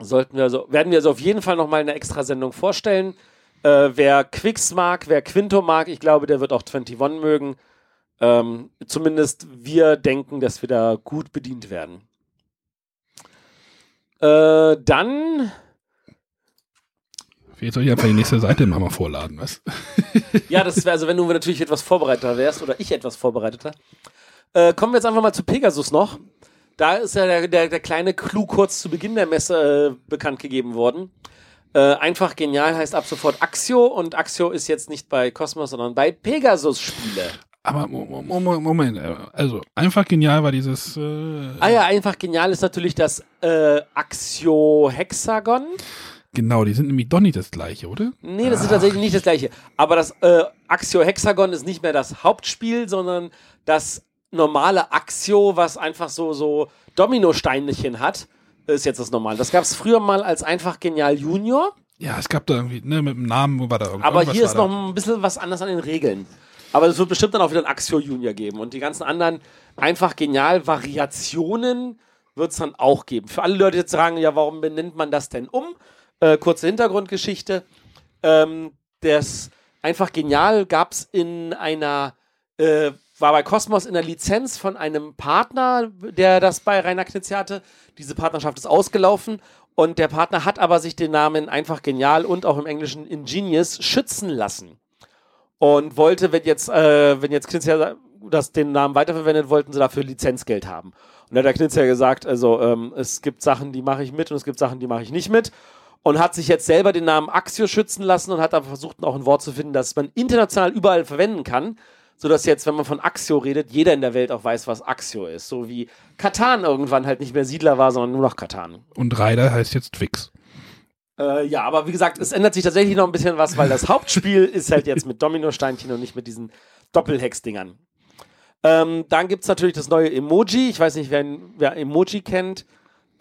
Sollten wir also, werden wir also auf jeden Fall nochmal eine Extrasendung vorstellen. Äh, wer Quicks mag, wer Quinto mag, ich glaube, der wird auch 21 mögen. Ähm, zumindest wir denken, dass wir da gut bedient werden. Äh, dann, Jetzt soll ich einfach die nächste Seite mal vorladen, was? ja, das wäre also, wenn du natürlich etwas vorbereiteter wärst oder ich etwas vorbereiteter. Äh, kommen wir jetzt einfach mal zu Pegasus noch. Da ist ja der, der, der kleine Clou kurz zu Beginn der Messe äh, bekannt gegeben worden. Äh, einfach genial heißt ab sofort Axio und Axio ist jetzt nicht bei Cosmos, sondern bei Pegasus Spiele. Aber Mo- Mo- Mo- Moment, äh, also einfach genial war dieses. Äh, Ah ja, einfach genial ist natürlich das äh, Axio Hexagon. Genau, die sind nämlich doch nicht das gleiche, oder? Nee, das ist tatsächlich nicht das gleiche. Aber das äh, Axio Hexagon ist nicht mehr das Hauptspiel, sondern das normale Axio, was einfach so, so Dominosteinchen hat, ist jetzt das normale. Das gab es früher mal als einfach genial Junior, Ja, es gab da irgendwie, ne, mit dem Namen, wo war da irgendwas? aber hier ist noch ein bisschen was anders an den Regeln. Aber es wird bestimmt dann auch wieder ein Axio Junior geben. Und die ganzen anderen einfach genial Variationen wird es dann auch geben. Für alle Leute, die jetzt sagen, ja, warum benennt man das denn um? Äh, kurze Hintergrundgeschichte. Ähm, das einfach genial gab es in einer, äh, war bei Cosmos in der Lizenz von einem Partner, der das bei Rainer Knizia hatte. Diese Partnerschaft ist ausgelaufen und der Partner hat aber sich den Namen einfach genial und auch im Englischen Ingenious schützen lassen. Und wollte, wenn jetzt, äh, wenn jetzt Knizia das den Namen weiterverwendet, wollten sie dafür Lizenzgeld haben. Und da hat der Knizia gesagt, also ähm, es gibt Sachen, die mache ich mit und es gibt Sachen, die mache ich nicht mit und hat sich jetzt selber den Namen Axio schützen lassen und hat aber versucht, auch ein Wort zu finden, das man international überall verwenden kann, sodass jetzt, wenn man von Axio redet, jeder in der Welt auch weiß, was Axio ist. So wie Katan irgendwann halt nicht mehr Siedler war, sondern nur noch Katan. Und Ryder heißt jetzt Twix. Äh, ja, aber wie gesagt, es ändert sich tatsächlich noch ein bisschen was, weil das Hauptspiel ist halt jetzt mit Dominosteinchen und nicht mit diesen Doppelhex-Dingern. Ähm, dann gibt es natürlich das neue Emoji. Ich weiß nicht, wer, wer Emoji kennt.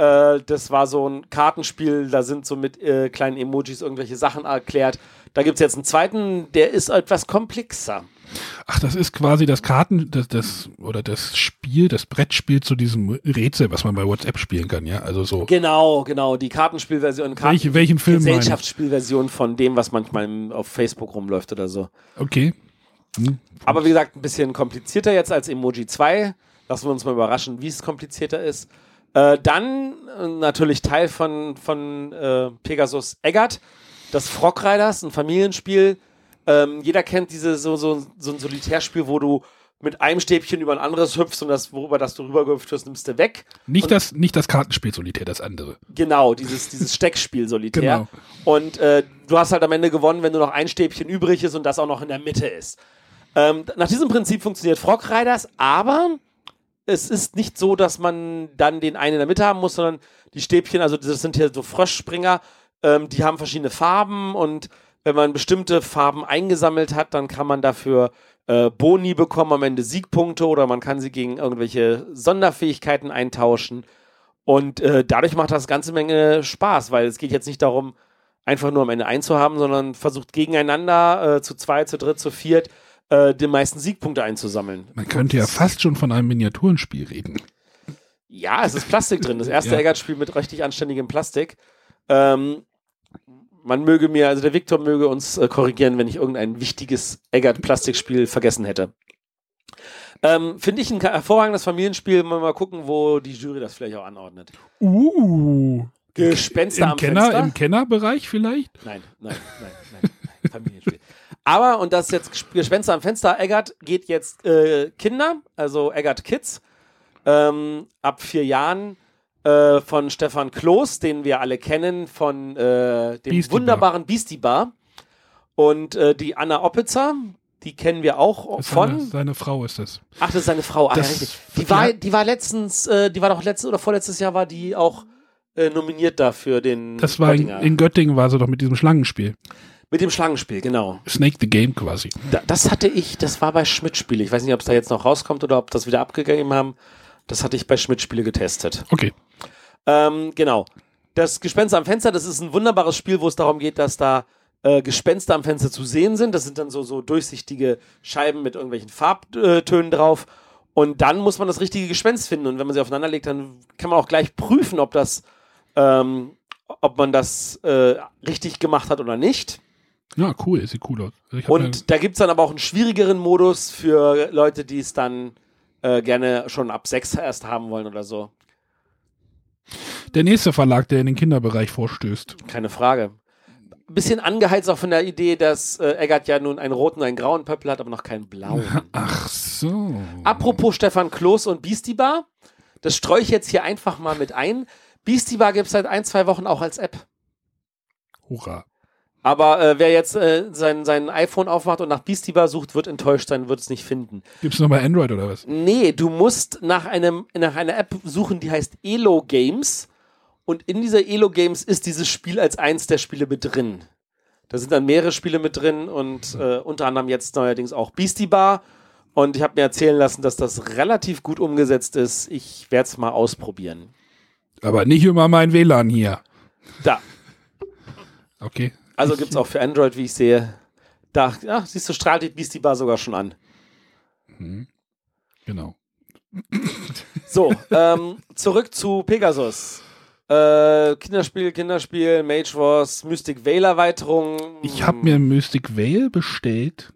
Äh, das war so ein Kartenspiel, da sind so mit äh, kleinen Emojis irgendwelche Sachen erklärt. Da gibt es jetzt einen zweiten, der ist etwas komplexer. Ach, das ist quasi das Karten, das, das, oder das Spiel, das Brettspiel zu diesem Rätsel, was man bei WhatsApp spielen kann, ja? Also so. Genau, genau, die Kartenspielversion, Karten Welche, welchen Film? Gesellschaftsspielversion von dem, was manchmal auf Facebook rumläuft oder so. Okay. Hm. Aber wie gesagt, ein bisschen komplizierter jetzt als Emoji 2. Lassen wir uns mal überraschen, wie es komplizierter ist. Äh, dann äh, natürlich Teil von, von äh, Pegasus Eggert, das Frog Riders, ein Familienspiel. Ähm, jeder kennt diese so, so, so ein Solitärspiel, wo du mit einem Stäbchen über ein anderes hüpfst und das, worüber das du rübergehüpft wirst, nimmst du weg. Nicht das, nicht das Kartenspiel Solitär, das andere. Genau, dieses, dieses Steckspiel Solitär. Genau. Und äh, du hast halt am Ende gewonnen, wenn nur noch ein Stäbchen übrig ist und das auch noch in der Mitte ist. Ähm, nach diesem Prinzip funktioniert Frog Riders, aber es ist nicht so, dass man dann den einen in der Mitte haben muss, sondern die Stäbchen, also das sind hier so Fröschspringer, ähm, die haben verschiedene Farben und wenn man bestimmte Farben eingesammelt hat, dann kann man dafür äh, Boni bekommen, am Ende Siegpunkte oder man kann sie gegen irgendwelche Sonderfähigkeiten eintauschen. Und äh, dadurch macht das ganze Menge Spaß, weil es geht jetzt nicht darum, einfach nur am Ende einzuhaben, sondern versucht gegeneinander äh, zu zwei, zu dritt, zu viert äh, die meisten Siegpunkte einzusammeln. Man könnte ja fast schon von einem Miniaturenspiel reden. Ja, es ist Plastik drin. Das erste Ja. Eggert-Spiel mit richtig anständigem Plastik. Ähm, man möge mir, also der Viktor möge uns äh, korrigieren, wenn ich irgendein wichtiges Eggert-Plastikspiel vergessen hätte. Ähm, Finde ich ein hervorragendes Familienspiel. Mal, mal gucken, wo die Jury das vielleicht auch anordnet. Uh. Gespenster Im, am Kenner, Fenster? Im Kennerbereich vielleicht? Nein, nein, nein, nein. Familienspiel. Aber, und das jetzt Gesp- Gespenster am Fenster, Eggert geht jetzt äh, Kinder, also Eggert Kids, ähm, ab vier Jahren äh, von Stefan Kloß, den wir alle kennen, von äh, dem Beastie wunderbaren Beastie Bar. Und äh, die Anna Oppitzer, die kennen wir auch Seine, von. seine Frau ist das. Ach, das ist seine Frau. Ah, ja, Das- richtig. Die war, die war letztens, äh, die war doch letztes oder vorletztes Jahr war die auch äh, nominiert dafür den Das war in, in Göttingen war sie doch mit diesem Schlangenspiel. Mit dem Schlangenspiel, genau. Snake the Game quasi. Da, das hatte ich, das war bei Schmidt-Spiele. Ich weiß nicht, ob es da jetzt noch rauskommt oder ob das wieder abgegeben haben. Das hatte ich bei Schmidt-Spiele getestet. Okay. Ähm, genau. Das Gespenster am Fenster, das ist ein wunderbares Spiel, wo es darum geht, dass da äh, Gespenster am Fenster zu sehen sind. Das sind dann so, so durchsichtige Scheiben mit irgendwelchen Farbtönen drauf. Und dann muss man das richtige Gespenst finden. Und wenn man sie aufeinander legt, dann kann man auch gleich prüfen, ob das, ähm, ob man das äh, richtig gemacht hat oder nicht. Ja, cool. Sieht cool aus. Also Und da gibt es dann aber auch einen schwierigeren Modus für Leute, die es dann äh, gerne schon ab sechs erst haben wollen oder so. der nächste Verlag, der in den Kinderbereich vorstößt. Keine Frage. Bisschen angeheizt auch von der Idee, dass äh, Eggert ja nun einen roten und einen grauen Pöppel hat, aber noch keinen blauen. Ach so. Apropos Stefan Kloß und Beastie Bar, das streue ich jetzt hier einfach mal mit ein. Beastie Bar gibt es seit ein, zwei Wochen auch als App. Hurra. Aber äh, wer jetzt äh, sein, sein iPhone aufmacht und nach Beastie Bar sucht, wird enttäuscht sein, wird es nicht finden. Gibt's noch bei Android oder was? Nee, du musst nach, einem, nach einer App suchen, die heißt Elo Games. Und in dieser Elo Games ist dieses Spiel als eins der Spiele mit drin. Da sind dann mehrere Spiele mit drin und äh, unter anderem jetzt neuerdings auch Beastie Bar. Und ich habe mir erzählen lassen, dass das relativ gut umgesetzt ist. Ich werde es mal ausprobieren. Aber nicht immer mein WLAN hier. Da. Okay. Also gibt es auch für Android, wie ich sehe. Da, ja, siehst du, strahlt die Beastie Bar sogar schon an. Genau. So, ähm, zurück zu Pegasus. Äh, Kinderspiel, Kinderspiel, Mage Wars, Mystic Veil Erweiterung. Ich habe mir Mystic Veil bestellt.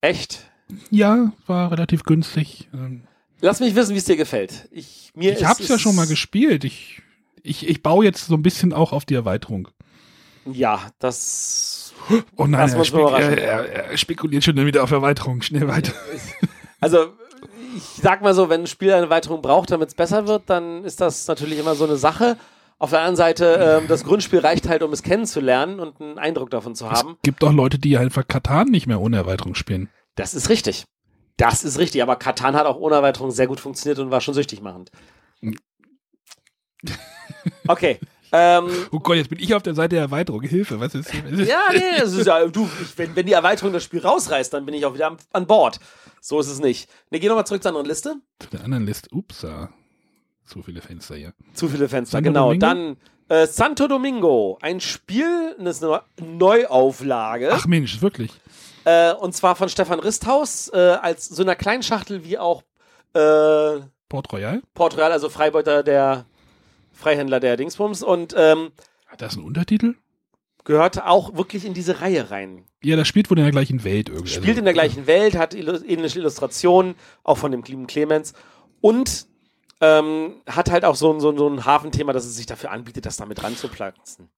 Echt? Ja, war relativ günstig. Ähm, Lass mich wissen, wie es dir gefällt. Ich, mir Ich ist hab's ja es- schon mal gespielt. Ich, ich, ich baue jetzt so ein bisschen auch auf die Erweiterung. Ja, das. Oh nein, Lass er, spek er, er, er spekuliert schon wieder auf Erweiterung. Schnell weiter. Also, ich sag mal so, wenn ein Spiel eine Erweiterung braucht, damit es besser wird, dann ist das natürlich immer so eine Sache. Auf der anderen Seite, ähm, das Grundspiel reicht halt, um es kennenzulernen und einen Eindruck davon zu haben. Es gibt auch Leute, die einfach Katan nicht mehr ohne Erweiterung spielen. Das ist richtig. Das ist richtig, aber Katan hat auch ohne Erweiterung sehr gut funktioniert und war schon süchtig machend. Okay. Ähm, Oh Gott, jetzt bin ich auf der Seite der Erweiterung. Hilfe, was ist hier? Ja, nee, das ist ja, du, ich, wenn, wenn die Erweiterung das Spiel rausreißt, dann bin ich auch wieder am, an Bord. So ist es nicht. Ne, geh nochmal zurück zur anderen Liste. Auf der anderen Liste. Upsa. So viele Fenster hier. Zu viele Fenster, Santo genau. Domingo? Dann äh, Santo Domingo, ein Spiel, das ist eine Neuauflage. Ach Mensch, wirklich. Äh, und zwar von Stefan Risthaus, äh, als so einer kleinen Schachtel wie auch äh, Port Royal? Port Royal, also Freibeuter der Freihändler der Dingsbums und ähm, Hat das einen Untertitel? gehört auch wirklich in diese Reihe rein. Ja, das spielt wohl in der gleichen Welt irgendwie. Spielt Also, in der gleichen Welt, hat ähnliche Illustrationen, auch von dem lieben Clemens und ähm, hat halt auch so ein, so, so ein Hafenthema, dass es sich dafür anbietet, das damit ranzuplatzen.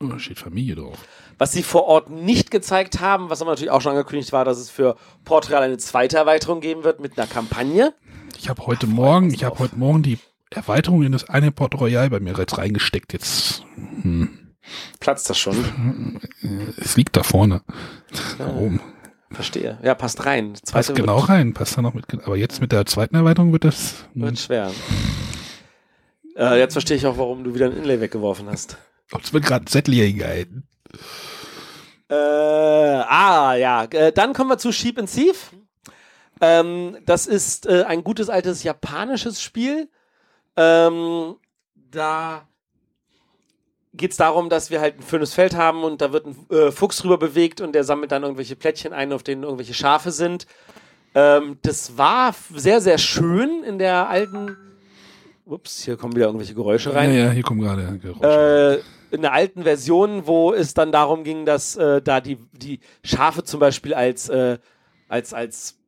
Oh, da steht Familie drauf. Was sie vor Ort nicht gezeigt haben, was aber natürlich auch schon angekündigt war, dass es für Port Royal eine zweite Erweiterung geben wird mit einer Kampagne. Ich habe heute Morgen, was ich habe heute Morgen die Erweiterung in das eine Port Royal bei mir jetzt reingesteckt. Jetzt, hm, Platzt das schon? es liegt da vorne. Da oben. Verstehe. Ja, passt rein. Passt genau rein, passt da noch mit. Aber jetzt mit der zweiten Erweiterung wird das. hm, wird schwer. Äh, jetzt verstehe ich auch, warum du wieder ein Inlay weggeworfen hast. Es wird gerade Settling gehalten. Äh, ah, ja. Äh, dann kommen wir zu Sheep and Thief. Ähm, das ist äh, ein gutes altes japanisches Spiel. Ähm, da geht es darum, dass wir halt ein schönes Feld haben und da wird ein äh, Fuchs drüber bewegt und der sammelt dann irgendwelche Plättchen ein, auf denen irgendwelche Schafe sind. Ähm, das war sehr, sehr schön in der alten. Ups, hier kommen wieder irgendwelche Geräusche Ja, rein ja, hier kommen gerade Geräusche. äh, in der alten Version, wo es dann darum ging, dass äh, da die, die Schafe zum Beispiel als, äh, als, als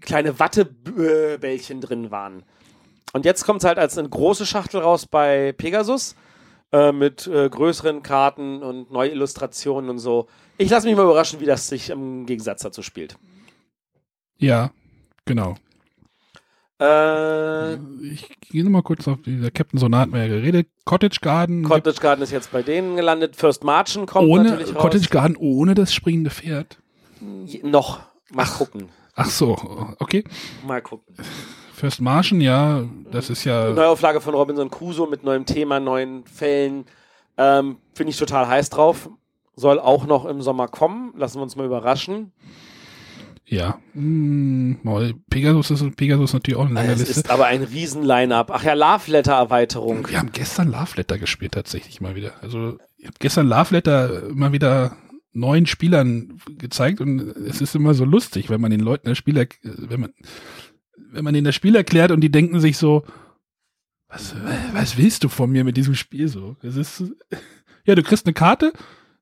kleine Wattebällchen drin waren. Und jetzt kommt es halt als eine große Schachtel raus bei Pegasus äh, mit äh, größeren Karten und neue Illustrationen und so. Ich lasse mich mal überraschen, wie das sich im Gegensatz dazu spielt. Ja, genau. Äh, Ich gehe nochmal kurz auf dieser Captain Sonar hat man ja geredet. Cottage Garden. Cottage Garden ist jetzt bei denen gelandet. First Marchen kommt ohne, natürlich raus. Cottage Garden ohne das springende Pferd. Je- Noch. Mal gucken. Ach so, okay. Mal gucken. First Martian, ja, das ist ja. Neuauflage von Robinson Crusoe mit neuem Thema, neuen Fällen. Ähm, Finde ich total heiß drauf. Soll auch noch im Sommer kommen. Lassen wir uns mal überraschen. Ja. Hm, Pegasus ist Pegasus natürlich auch eine lange Es Liste. ist aber ein riesen Line-Up. Ach ja, Love Letter Erweiterung. Wir haben gestern Love Letter gespielt, tatsächlich mal wieder. Also, ich habe gestern Love Letter mal wieder neuen Spielern gezeigt und es ist immer so lustig, wenn man den Leuten das Spiel, erk- wenn man, wenn man denen das Spiel erklärt und die denken sich so, was, was willst du von mir mit diesem Spiel so? Es ist, ja, du kriegst eine Karte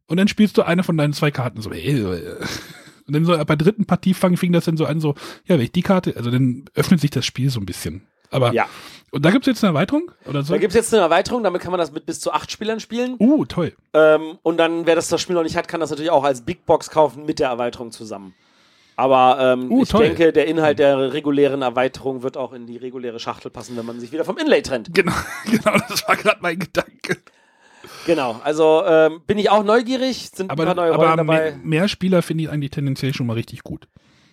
und dann spielst du eine von deinen zwei Karten so, und dann so bei der dritten Partie fang, fing das dann so an, so, ja, wenn ich die Karte, also dann öffnet sich das Spiel so ein bisschen. Aber, Ja. und da gibt's jetzt eine Erweiterung? Oder so? Da gibt es jetzt eine Erweiterung, damit kann man das mit bis zu acht Spielern spielen. Uh, toll. Ähm, und dann, wer das, das Spiel noch nicht hat, kann das natürlich auch als Big Box kaufen mit der Erweiterung zusammen. Aber ähm, Uh, ich toll. denke, der Inhalt der regulären Erweiterung wird auch in die reguläre Schachtel passen, wenn man sich wieder vom Inlay trennt. Genau, genau, das war gerade mein Gedanke. Genau, also ähm, bin ich auch neugierig, sind Aber, ein paar neue Rollen aber dabei. mehr, mehr Spieler finde ich eigentlich tendenziell schon mal richtig gut.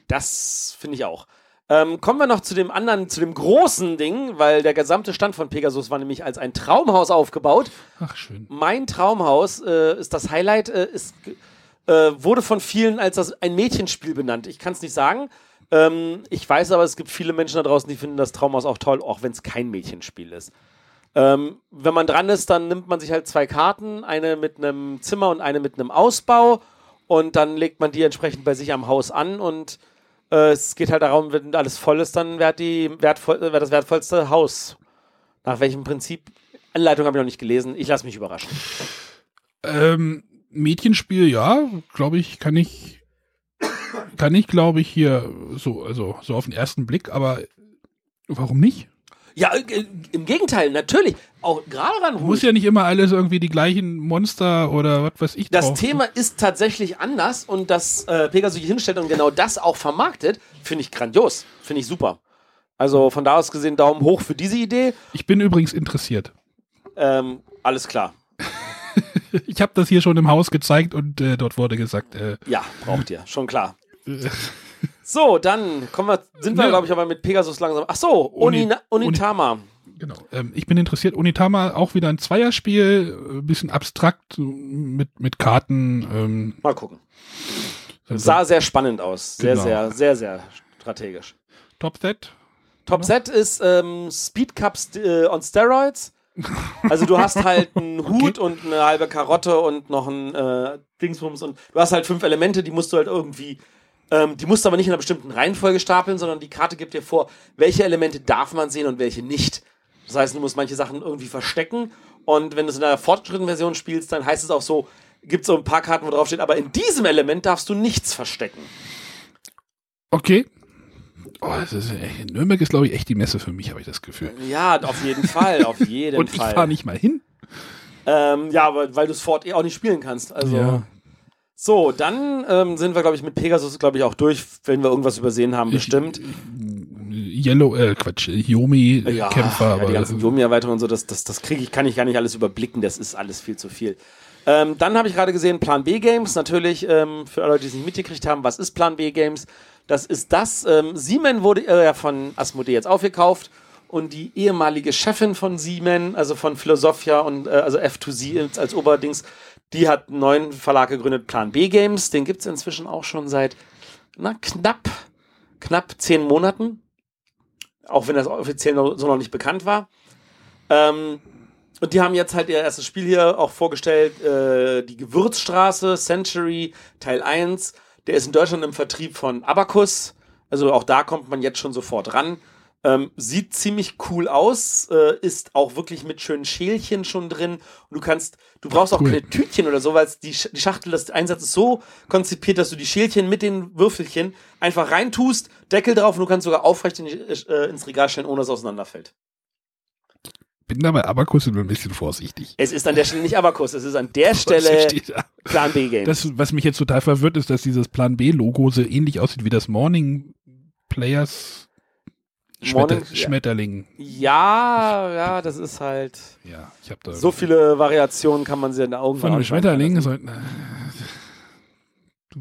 Das finde ich auch. Ähm, kommen wir noch zu dem anderen, zu dem großen Ding, weil der gesamte Stand von Pegasus war nämlich als ein Traumhaus aufgebaut. Ach, schön. Mein Traumhaus äh, ist das Highlight, äh, ist, äh, wurde von vielen als das ein Mädchenspiel benannt. Ich kann es nicht sagen. Ähm, ich weiß aber, es gibt viele Menschen da draußen, die finden das Traumhaus auch toll, auch wenn es kein Mädchenspiel ist. Ähm, wenn man dran ist, dann nimmt man sich halt zwei Karten, eine mit einem Zimmer und eine mit einem Ausbau und dann legt man die entsprechend bei sich am Haus an und äh, es geht halt darum, wenn alles voll ist, dann wäre die wertvoll, wär das wertvollste Haus. Nach welchem Prinzip? Anleitung habe ich noch nicht gelesen. Ich lasse mich überraschen. Ähm, Mädchenspiel, ja, glaube ich, kann ich, kann ich, glaube ich, hier so, also so auf den ersten Blick, aber warum nicht? Ja, äh, im Gegenteil, natürlich. Auch gerade ran Muss ja nicht immer alles irgendwie die gleichen Monster oder was weiß ich Das drauf. Thema ist tatsächlich anders und dass äh, Pegasus sich hinstellt und genau das auch vermarktet, finde ich grandios. Finde ich super. Also von da aus gesehen Daumen hoch für diese Idee. Ich bin übrigens interessiert. Ähm, alles klar. Ich habe das hier schon im Haus gezeigt und äh, dort wurde gesagt, äh, Ja, braucht ihr. Schon klar. So, dann kommen wir, sind wir, Ja. glaube ich, aber mit Pegasus langsam. Ach so, Uni- Uni, Unitama. Genau. Ähm, ich bin interessiert. Unitama auch wieder ein Zweierspiel, ein bisschen abstrakt mit, mit Karten. Ähm, Mal gucken. Sah sehr spannend aus. Sehr, Genau. sehr, sehr, sehr strategisch. Top Set. Top Set ist ähm, Speed Cups äh, on Steroids. Also du hast halt einen Hut und eine halbe Karotte und noch ein äh, Dingsbums und du hast halt fünf Elemente, die musst du halt irgendwie, ähm, die musst du aber nicht in einer bestimmten Reihenfolge stapeln, sondern die Karte gibt dir vor, welche Elemente darf man sehen und welche nicht. Das heißt, du musst manche Sachen irgendwie verstecken und wenn du es in einer fortgeschrittenen Version spielst, dann heißt es auch so, gibt es so ein paar Karten, wo drauf steht, aber in diesem Element darfst du nichts verstecken. Okay. Oh, ist, Nürnberg ist, glaube ich, echt die Messe für mich, habe ich das Gefühl. Ja, auf jeden Fall, auf jeden Und ich Fall. fahre nicht mal hin. Ähm, ja, aber weil du es Fort eh auch nicht spielen kannst. Also. Ja. So, dann ähm, sind wir, glaube ich, mit Pegasus, glaube ich, auch durch, wenn wir irgendwas übersehen haben, bestimmt. Yellow, äh, Quatsch, Yomi-Kämpfer. ja, aber die ganzen Yomi-Erweiterungen und so, das, das, das kriege ich, kann ich gar nicht alles überblicken, das ist alles viel zu viel. Ähm, dann habe ich gerade gesehen, Plan B Games, natürlich, ähm, für alle die es nicht mitgekriegt haben, was ist Plan B Games? Das ist das, ähm, Siemens wurde äh, ja von Asmodee jetzt aufgekauft und die ehemalige Chefin von Siemens, also von Philosophia und äh, also F2Z als Oberdings, die hat einen neuen Verlag gegründet, Plan B Games, den gibt es inzwischen auch schon seit na, knapp, knapp zehn Monaten auch wenn das offiziell noch, so noch nicht bekannt war. Ähm, und die haben jetzt halt ihr erstes Spiel hier auch vorgestellt, äh, die Gewürzstraße, Century, Teil 1. Der ist in Deutschland im Vertrieb von Abacus. Also auch da kommt man jetzt schon sofort ran. Ähm, sieht ziemlich cool aus, äh, ist auch wirklich mit schönen Schälchen schon drin. Und du kannst, du brauchst auch cool. keine Tütchen oder so, weil die, Sch- die Schachtel, das Einsatz ist so konzipiert, dass du die Schälchen mit den Würfelchen einfach reintust, Deckel drauf und du kannst sogar aufrecht in die, äh, ins Regal stellen, ohne dass es auseinanderfällt. Bin da bei Abakus immer ein bisschen vorsichtig. Es ist an der Stelle nicht Abakus, es ist an der Stelle? Plan B Games. Das, was mich jetzt total verwirrt, ist, dass dieses Plan B-Logo so ähnlich aussieht wie das Morning Players Schmetter Morning-. Schmetterling. ja, ja, das ist halt. Ja, ich habe da So viele Variationen kann man sich in den Augen von einem. Schmetterling. Sollten,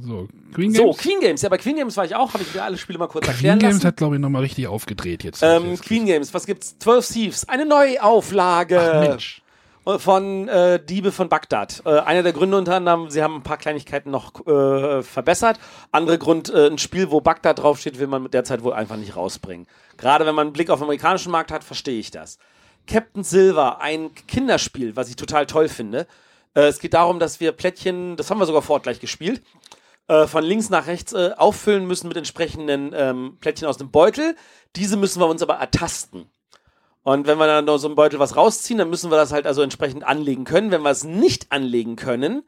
so, Queen So, Games. Queen Games. Ja, bei Queen Games war ich auch, habe ich mir alle Spiele mal kurz Queen erklären Games lassen. hat, glaube ich, nochmal richtig aufgedreht jetzt. ähm, Queen Games, was gibt's? 12 Thieves, eine Neuauflage Ach, Mensch. von äh, Diebe von Bagdad. Äh, einer der Gründe unter anderem, sie haben ein paar Kleinigkeiten noch äh, verbessert. Andere Grund, äh, ein Spiel, wo Bagdad draufsteht, will man mit der Zeit wohl einfach nicht rausbringen. Gerade wenn man einen Blick auf den amerikanischen Markt hat, verstehe ich das. Captain Silver, ein Kinderspiel, was ich total toll finde. Äh, es geht darum, dass wir Plättchen, das haben wir sogar vor Ort gleich gespielt, äh, von links nach rechts äh, auffüllen müssen mit entsprechenden ähm, Plättchen aus dem Beutel. Diese müssen wir uns aber ertasten. Und wenn wir dann aus so einem Beutel was rausziehen, dann müssen wir das halt also entsprechend anlegen können. Wenn wir es nicht anlegen können,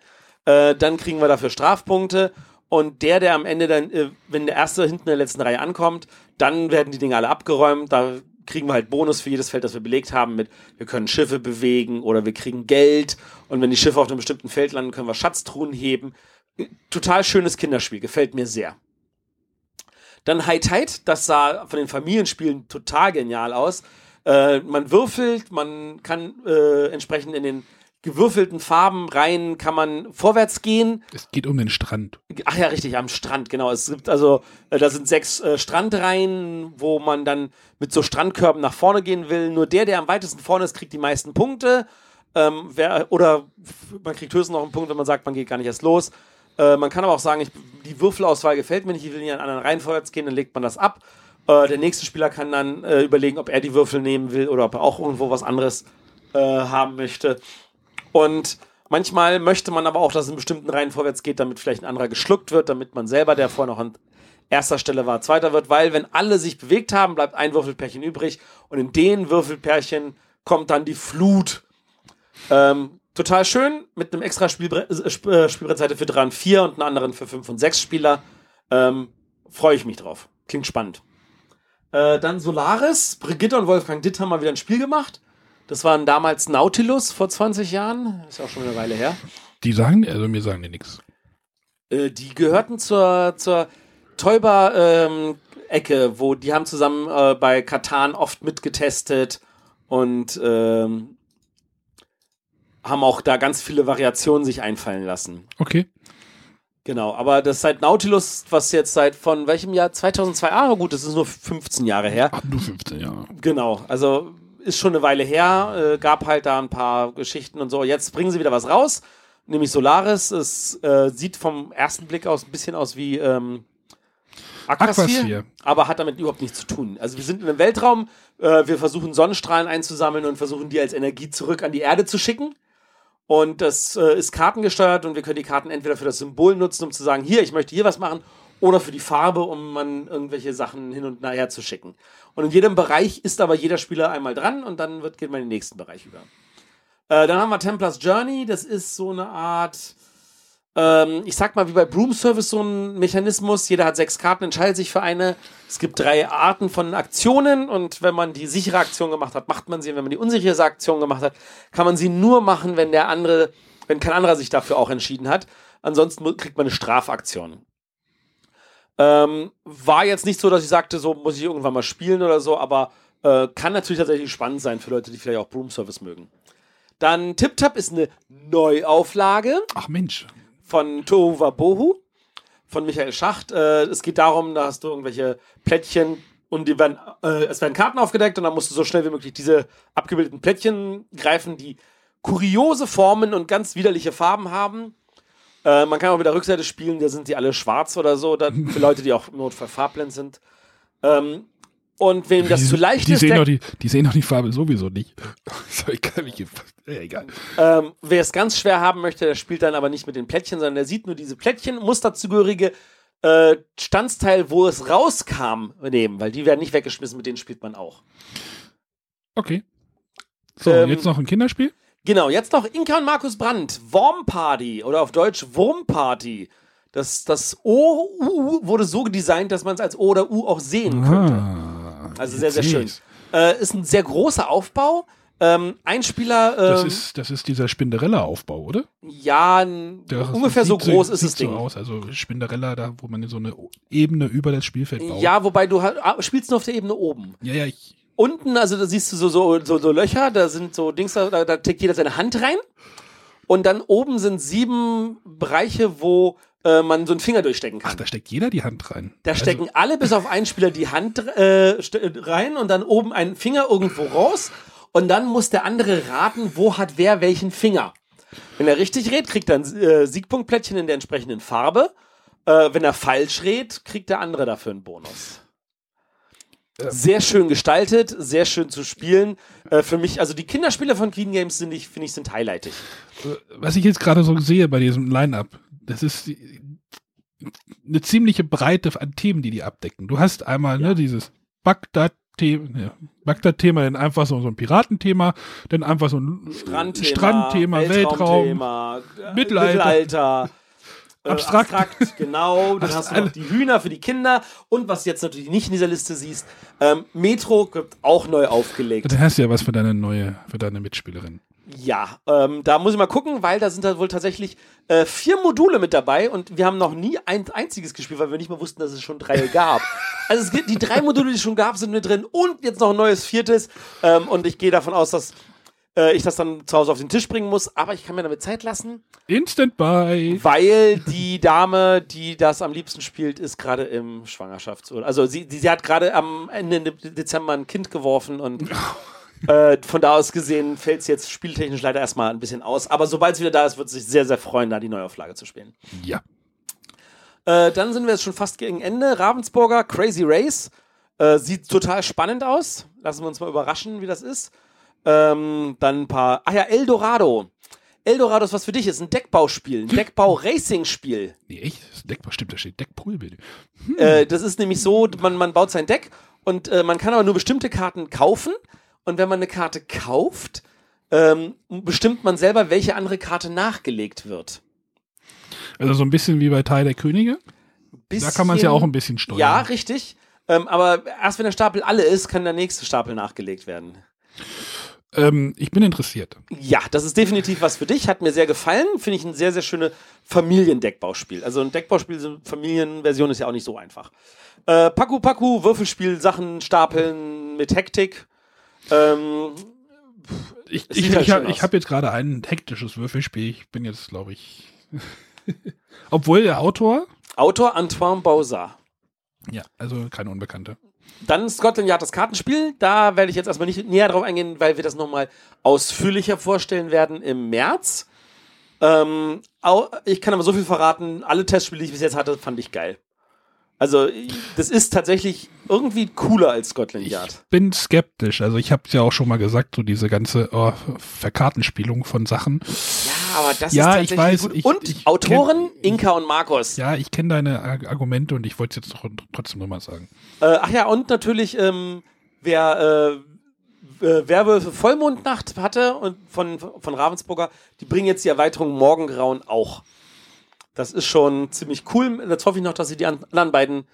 äh, dann kriegen wir dafür Strafpunkte. Und der, der am Ende dann, äh, wenn der Erste hinten in der letzten Reihe ankommt, dann werden die Dinge alle abgeräumt. Da kriegen wir halt Bonus für jedes Feld, das wir belegt haben mit, wir können Schiffe bewegen oder wir kriegen Geld. Und wenn die Schiffe auf einem bestimmten Feld landen, können wir Schatztruhen heben. Total schönes Kinderspiel, gefällt mir sehr. Dann High Tide, das sah von den Familienspielen total genial aus. Äh, man würfelt, man kann äh, entsprechend in den gewürfelten Farben rein, kann man vorwärts gehen. Es geht um den Strand. Ach ja, richtig, am Strand, genau. Es gibt also, äh, da sind sechs äh, Strandreihen, wo man dann mit so Strandkörben nach vorne gehen will. Nur der, der am weitesten vorne ist, kriegt die meisten Punkte. Ähm, wer, oder man kriegt höchstens noch einen Punkt, wenn man sagt, man geht gar nicht erst los. Äh, man kann aber auch sagen, ich, die Würfelauswahl gefällt mir nicht, ich will nicht an anderen Reihen vorwärts gehen, dann legt man das ab. Äh, der nächste Spieler kann dann äh, überlegen, ob er die Würfel nehmen will oder ob er auch irgendwo was anderes äh, haben möchte. Und manchmal möchte man aber auch, dass es in bestimmten Reihen vorwärts geht, damit vielleicht ein anderer geschluckt wird, damit man selber, der vorher noch an erster Stelle war, zweiter wird, weil wenn alle sich bewegt haben, bleibt ein Würfelpärchen übrig und in den Würfelpärchen kommt dann die Flut. Ähm, total schön, mit einem extra Spielbre äh, äh, Spielbrettseite für 3 und 4 und einer anderen für 5 und 6 Spieler. Ähm, Freue ich mich drauf. Klingt spannend. Äh, dann Solaris. Brigitte und Wolfgang Ditt haben mal wieder ein Spiel gemacht. Das waren damals Nautilus vor 20 Jahren. Ist ja auch schon eine Weile her. Die sagen, also mir sagen die nichts. Äh, die gehörten zur, zur Teuber-Ecke, wo die haben zusammen äh, bei Katan oft mitgetestet und ähm, haben auch da ganz viele Variationen sich einfallen lassen. Okay. Genau, aber das seit Nautilus, was jetzt seit von welchem Jahr? 2002? Ah, gut, das ist nur 15 Jahre her. Ach, nur 15 Jahre. Genau, also ist schon eine Weile her, äh, gab halt da ein paar Geschichten und so. Jetzt bringen sie wieder was raus, nämlich Solaris. Es äh, sieht vom ersten Blick aus ein bisschen aus wie ähm, Aquasphere, Aquasphere. aber hat damit überhaupt nichts zu tun. Also wir sind in einem Weltraum, äh, wir versuchen Sonnenstrahlen einzusammeln und versuchen die als Energie zurück an die Erde zu schicken. Und das äh, ist kartengesteuert und wir können die Karten entweder für das Symbol nutzen, um zu sagen, hier, ich möchte hier was machen, oder für die Farbe, um man irgendwelche Sachen hin und nachher zu schicken. Und in jedem Bereich ist aber jeder Spieler einmal dran und dann wird, geht man in den nächsten Bereich über. Äh, dann haben wir Templars Journey, das ist so eine Art, ähm, ich sag mal, wie bei Broom Service so ein Mechanismus. Jeder hat sechs Karten, entscheidet sich für eine. Es gibt drei Arten von Aktionen und wenn man die sichere Aktion gemacht hat, macht man sie. Und wenn man die unsichere Aktion gemacht hat, kann man sie nur machen, wenn der andere, wenn kein anderer sich dafür auch entschieden hat. Ansonsten kriegt man eine Strafaktion. Ähm, war jetzt nicht so, dass ich sagte, so muss ich irgendwann mal spielen oder so, aber äh, kann natürlich tatsächlich spannend sein für Leute, die vielleicht auch Broom Service mögen. Dann Tip Tap ist eine Neuauflage Ach Mensch. Von Tova Bohu von Michael Schacht. Äh, es geht darum, da hast du irgendwelche Plättchen und die werden, äh, es werden Karten aufgedeckt und dann musst du so schnell wie möglich diese abgebildeten Plättchen greifen, die kuriose Formen und ganz widerliche Farben haben. Äh, man kann auch mit der Rückseite spielen, da sind die alle schwarz oder so, dann für Leute, die auch im Notfall farblend sind. Ähm, und wem das die, zu leicht die ist, sehen der die, die sehen doch die Farbe sowieso nicht. so, egal, ja, egal. Ähm, wer es ganz schwer haben möchte, der spielt dann aber nicht mit den Plättchen, sondern der sieht nur diese Plättchen, muss dazugehörige äh, Standsteil, wo es rauskam, nehmen, weil die werden nicht weggeschmissen, mit denen spielt man auch. Okay. So, Ähm, jetzt noch ein Kinderspiel? Genau, jetzt noch Inka und Markus Brandt. Worm Party oder auf Deutsch Wurm Party. Das, das O U wurde so designt, dass man es als O oder U auch sehen könnte. Also sehr, sehr schön. Äh, ist ein sehr großer Aufbau. Ähm, ein Spieler, Das ähm, ist, das ist dieser Spinderella-Aufbau, oder? ja, Der- ungefähr so groß ist sieht das Ding. So aus, also Spinderella, da wo man so eine Ebene über das Spielfeld baut. Ja, wobei du ah, spielst nur auf der Ebene oben. ja, ja ich, Unten, also da siehst du so, so, so, so Löcher, da sind so Dings, da, da tickt jeder seine Hand rein. Und dann oben sind sieben Bereiche, wo äh, man so einen Finger durchstecken kann. ach, da steckt jeder die Hand rein. Da Also, stecken alle bis auf einen Spieler die Hand äh, rein und dann oben einen Finger irgendwo raus. Und dann muss der andere raten, wo hat wer welchen Finger. Wenn er richtig rät, kriegt er ein äh, Siegpunktplättchen in der entsprechenden Farbe. Äh, wenn er falsch rät, kriegt der andere dafür einen Bonus. Sehr schön gestaltet, sehr schön zu spielen. Äh, für mich, also die Kinderspiele von Queen Games sind ich, finde ich, sind highlightig. was ich jetzt gerade so sehe bei diesem Line-Up, das ist die- eine ziemliche Breite an Themen, die die abdecken. Du hast einmal Ja. ne, dieses Bagdad-Thema, ja, Bagdad-Thema, dann einfach so, so ein Piratenthema, dann einfach so ein Strandthema, Strandthema, Weltraum, Weltraumthema, äh, Mittelalter. Mittelalter äh, Abstrakt. abstrakt, genau. Dann Hast du noch die Hühner für die Kinder und was du jetzt natürlich nicht in dieser Liste siehst, ähm, Metro wird auch neu aufgelegt. Dann hast du ja was für deine neue, für deine Mitspielerin. Ja, ähm, da muss ich mal gucken, weil da sind da wohl tatsächlich äh, vier Module mit dabei und wir haben noch nie ein einziges gespielt, weil wir nicht mal wussten, dass es schon drei gab. Also es gibt, die drei Module, die es schon gab, sind mit drin und jetzt noch ein neues viertes. Ähm, und ich gehe davon aus, dass äh, ich das dann zu Hause auf den Tisch bringen muss, aber ich kann mir damit Zeit lassen, Instant Buy. weil die Dame, die das am liebsten spielt, ist gerade im Schwangerschaftsurlaub. Also sie, die, sie hat gerade am Ende Dezember ein Kind geworfen und äh, von da aus gesehen fällt es jetzt spieltechnisch leider erstmal ein bisschen aus. Aber sobald es wieder da ist, wird sie sich sehr, sehr freuen, da die Neuauflage zu spielen. Ja. Äh, dann sind wir jetzt schon fast gegen Ende. Ravensburger Crazy Race äh, sieht total spannend aus. Lassen wir uns mal überraschen, wie das ist. Ähm, dann ein paar. Ach ja, Eldorado. Eldorado ist was für dich, ist ein Deckbauspiel, ein Deckbau-Racing-Spiel. Nee, echt? Das ist Deckbau, stimmt, da steht Deckpool. Äh, das ist nämlich so, man, man baut sein Deck und äh, man kann aber nur bestimmte Karten kaufen. Und wenn man eine Karte kauft, ähm, bestimmt man selber, welche andere Karte nachgelegt wird. Also so ein bisschen wie bei Teil der Könige. Da kann man es ja Bisschen- auch ein bisschen steuern. Ja, richtig. Ähm, aber erst wenn der Stapel alle ist, kann der nächste Stapel nachgelegt werden. Ähm, ich bin interessiert. Ja, das ist definitiv was für dich. Hat mir sehr gefallen. Finde ich ein sehr, sehr schönes Familiendeckbauspiel. Also ein Deckbauspiel, so eine Familienversion ist ja auch nicht so einfach. Äh, Paku Paku, Würfelspiel, Sachen stapeln mit Hektik. Ähm, Ich, ich, halt ich, ich habe jetzt gerade ein hektisches Würfelspiel. Ich bin jetzt, glaube ich. Obwohl der Autor. Autor Antoine Bauza. Ja, also keine Unbekannte. Dann Scotland Yard das Kartenspiel. Da werde ich jetzt erstmal nicht näher drauf eingehen, weil wir das nochmal ausführlicher vorstellen werden im März. Ähm, ich kann aber so viel verraten, alle Testspiele, die ich bis jetzt hatte, fand ich geil. Also, ich- das ist tatsächlich irgendwie cooler als Scotland Ich Yard. bin skeptisch. Also ich habe ja auch schon mal gesagt, so diese ganze oh, Verkartenspielung von Sachen. Ja, aber das Ja, ist ich tatsächlich weiß, gut. ich- Und ich Autoren kenn- Inka und Markus. Ja, ich kenne deine Ar- Argumente und ich wollte es jetzt trotzdem nochmal sagen. Äh, ach ja, und natürlich, ähm, wer äh, äh, Werwölfe Vollmondnacht hatte und von, von Ravensburger, die bringen jetzt die Erweiterung Morgengrauen auch. Das ist schon ziemlich cool. Jetzt hoffe ich noch, dass sie die an- anderen beiden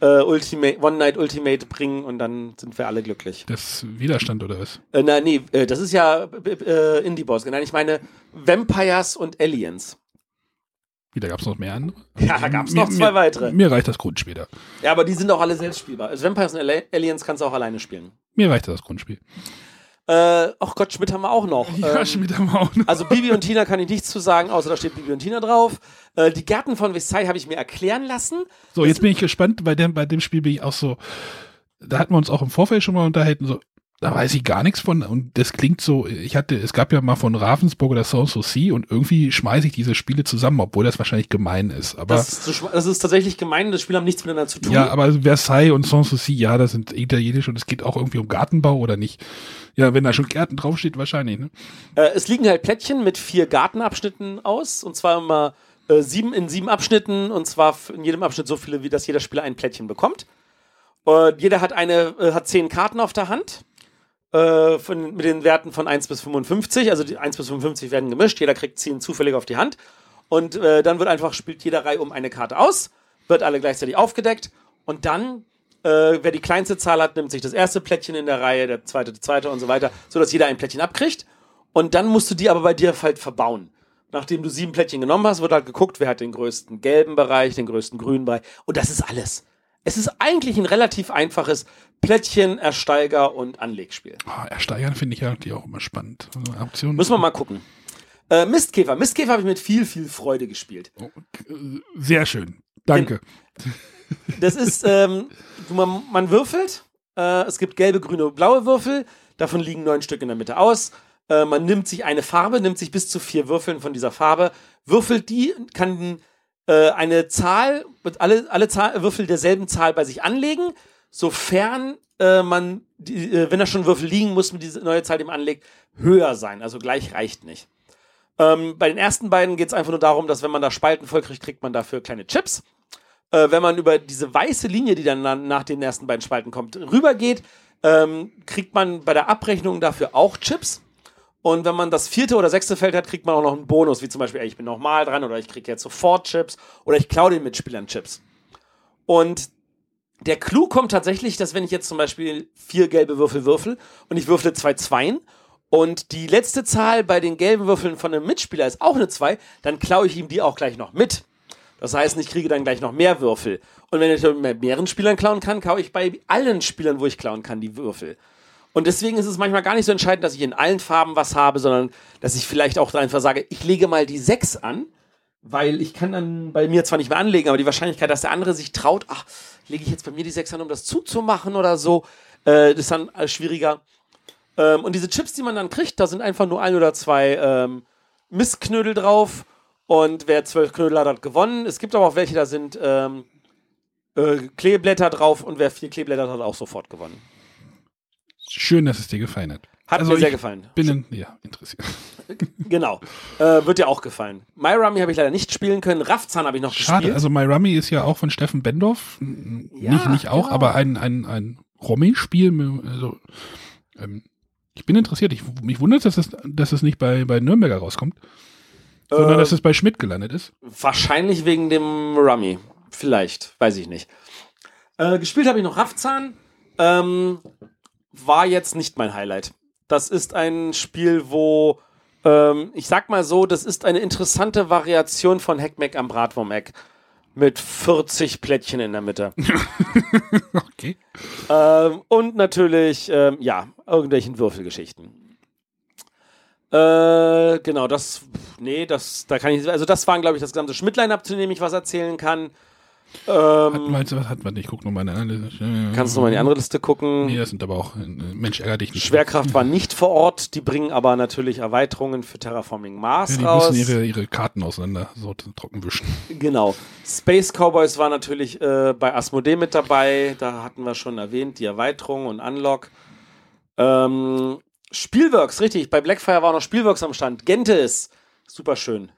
äh, Ultimate, One Night Ultimate bringen und dann sind wir alle glücklich. Das Widerstand oder was? Äh, na, nee, äh, das ist ja äh, Indie Boss. Nein, ich meine Vampires und Aliens. Wie, da gab es noch mehr andere? Ja, da gab's Mir- noch zwei mir, weitere. Mir reicht das Grundspiel da. Ja, aber die sind auch alle selbst spielbar. Also Vampires und Aliens kannst du auch alleine spielen. Mir reicht das Grundspiel. Äh, ach Gott, Schmidt haben wir auch noch. Ja, Ähm, Schmidt am Augen. Also Bibi und Tina kann ich nichts zu sagen, außer da steht Bibi und Tina drauf. Äh, die Gärten von Versailles habe ich mir erklären lassen. So, jetzt bin ich gespannt. Bei dem, bei dem Spiel bin ich auch so. Da hatten wir uns auch im Vorfeld schon mal unterhalten. So, da weiß ich gar nichts von. Und das klingt so. Ich hatte, es gab ja mal von Ravensburg oder Sanssouci und irgendwie schmeiße ich diese Spiele zusammen, obwohl das wahrscheinlich gemein ist. Aber Das ist, das ist tatsächlich gemein, das Spiel haben nichts miteinander zu tun. ja, aber Versailles und Sanssouci, ja, das sind italienisch und es geht auch irgendwie um Gartenbau oder nicht. Ja, wenn da schon Gärten draufsteht, wahrscheinlich. Ne? Äh, es liegen halt Plättchen mit vier Gartenabschnitten aus, und zwar immer äh, sieben in sieben Abschnitten und zwar in jedem Abschnitt so viele, wie dass jeder Spieler ein Plättchen bekommt. Und jeder hat eine, äh, hat zehn Karten auf der Hand. Äh, von, mit den Werten von 1 bis 55. Also die 1 bis 55 werden gemischt. Jeder kriegt 10 zufällig auf die Hand. Und äh, dann wird einfach, spielt jeder Reihe um eine Karte aus, wird alle gleichzeitig aufgedeckt. Und dann, äh, wer die kleinste Zahl hat, nimmt sich das erste Plättchen in der Reihe, der zweite, der zweite und so weiter, sodass jeder ein Plättchen abkriegt. Und dann musst du die aber bei dir halt verbauen. Nachdem du sieben Plättchen genommen hast, wird halt geguckt, wer hat den größten gelben Bereich, den größten grünen Bereich. Und das ist alles. Es ist eigentlich ein relativ einfaches Plättchen, Ersteiger und Anlegspiel. Oh, Ersteigern finde ich ja eigentlich auch immer spannend. Also Auktionen. Müssen wir mal gucken. Äh, Mistkäfer. Mistkäfer habe ich mit viel, viel Freude gespielt. Oh, äh, sehr schön. Danke. Das ist, ähm, man, man würfelt. Äh, es gibt gelbe, grüne, blaue Würfel. Davon liegen neun Stück in der Mitte aus. Äh, man nimmt sich eine Farbe, nimmt sich bis zu vier Würfeln von dieser Farbe, würfelt die, kann äh, eine Zahl, alle, alle Zahl, Würfel derselben Zahl bei sich anlegen, sofern äh, man, die, äh, wenn da schon Würfel liegen, muss man diese neue Zahl, die man anlegt, höher sein. Also gleich reicht nicht. Ähm, bei den ersten beiden geht es einfach nur darum, dass wenn man da Spalten voll kriegt, kriegt man dafür kleine Chips. Äh, wenn man über diese weiße Linie, die dann na nach den ersten beiden Spalten kommt, rübergeht, ähm, kriegt man bei der Abrechnung dafür auch Chips. Und wenn man das vierte oder sechste Feld hat, kriegt man auch noch einen Bonus, wie zum Beispiel, ey, ich bin nochmal dran oder ich kriege jetzt sofort Chips oder ich klaue den Mitspielern Chips. Und der Clou kommt tatsächlich, dass wenn ich jetzt zum Beispiel vier gelbe Würfel würfel und ich würfle zwei Zweien und die letzte Zahl bei den gelben Würfeln von einem Mitspieler ist auch eine zwei, dann klaue ich ihm die auch gleich noch mit. Das heißt, ich kriege dann gleich noch mehr Würfel. Und wenn ich mit mehreren Spielern klauen kann, klaue ich bei allen Spielern, wo ich klauen kann, die Würfel. Und deswegen ist es manchmal gar nicht so entscheidend, dass ich in allen Farben was habe, sondern dass ich vielleicht auch einfach sage, ich lege mal die 6 an, weil ich kann dann bei mir zwar nicht mehr anlegen, aber die Wahrscheinlichkeit, dass der andere sich traut, ach, lege ich jetzt bei mir die 6 an, um das zuzumachen oder so, äh, ist dann äh, schwieriger. Ähm, und diese Chips, die man dann kriegt, da sind einfach nur ein oder zwei ähm, Mistknödel drauf. Und wer zwölf Knödel hat, hat gewonnen. Es gibt aber auch welche, da sind ähm, äh, Kleeblätter drauf und wer vier Kleeblätter hat, hat auch sofort gewonnen. Schön, dass es dir gefallen hat. Hat Also mir sehr gefallen. Bin in, ja, interessiert. Genau. Äh, wird dir auch gefallen. My Rummy habe ich leider nicht spielen können. Raffzahn habe ich noch Schade, gespielt. also My Rummy ist ja auch von Steffen Bendorf. Ja, nicht, nicht auch, genau. aber ein, ein, ein Rummy-Spiel. Also, ähm, ich bin interessiert. Ich, mich wundert, dass es, dass es nicht bei, bei Nürnberger rauskommt, sondern Äh, dass es bei Schmidt gelandet ist. Wahrscheinlich wegen dem Rummy. Vielleicht, weiß ich nicht. Äh, gespielt habe ich noch Raffzahn. Ähm, war jetzt nicht mein Highlight. Das ist ein Spiel, wo ähm, ich sag mal so, das ist eine interessante Variation von Heckmeck am Bratwurmeck. Mit 40 Plättchen in der Mitte. Okay. ähm, und natürlich, ähm, ja, irgendwelchen Würfelgeschichten. Äh, genau, das, nee, das, da kann ich, also das waren, glaube ich, das gesamte Schmidt-Line-Up, zu dem ich was erzählen kann. Ähm, meinst du, was hat man nicht? Guck nochmal in eine andere. kannst du mal in die andere Liste gucken. Nee, das sind aber auch, äh, Mensch, ärger dich nicht. Schwerkraft war nicht vor Ort, die bringen aber natürlich Erweiterungen für Terraforming Mars Ja, die raus. müssen ihre, ihre Karten auseinander so trocken wischen. Genau. Space Cowboys war natürlich äh, bei Asmodee mit dabei. Da hatten wir schon erwähnt, die Erweiterung und Unlock. Ähm, Spielworks, richtig. Bei Blackfire war noch Spielworks am Stand. Gentes. Super schön.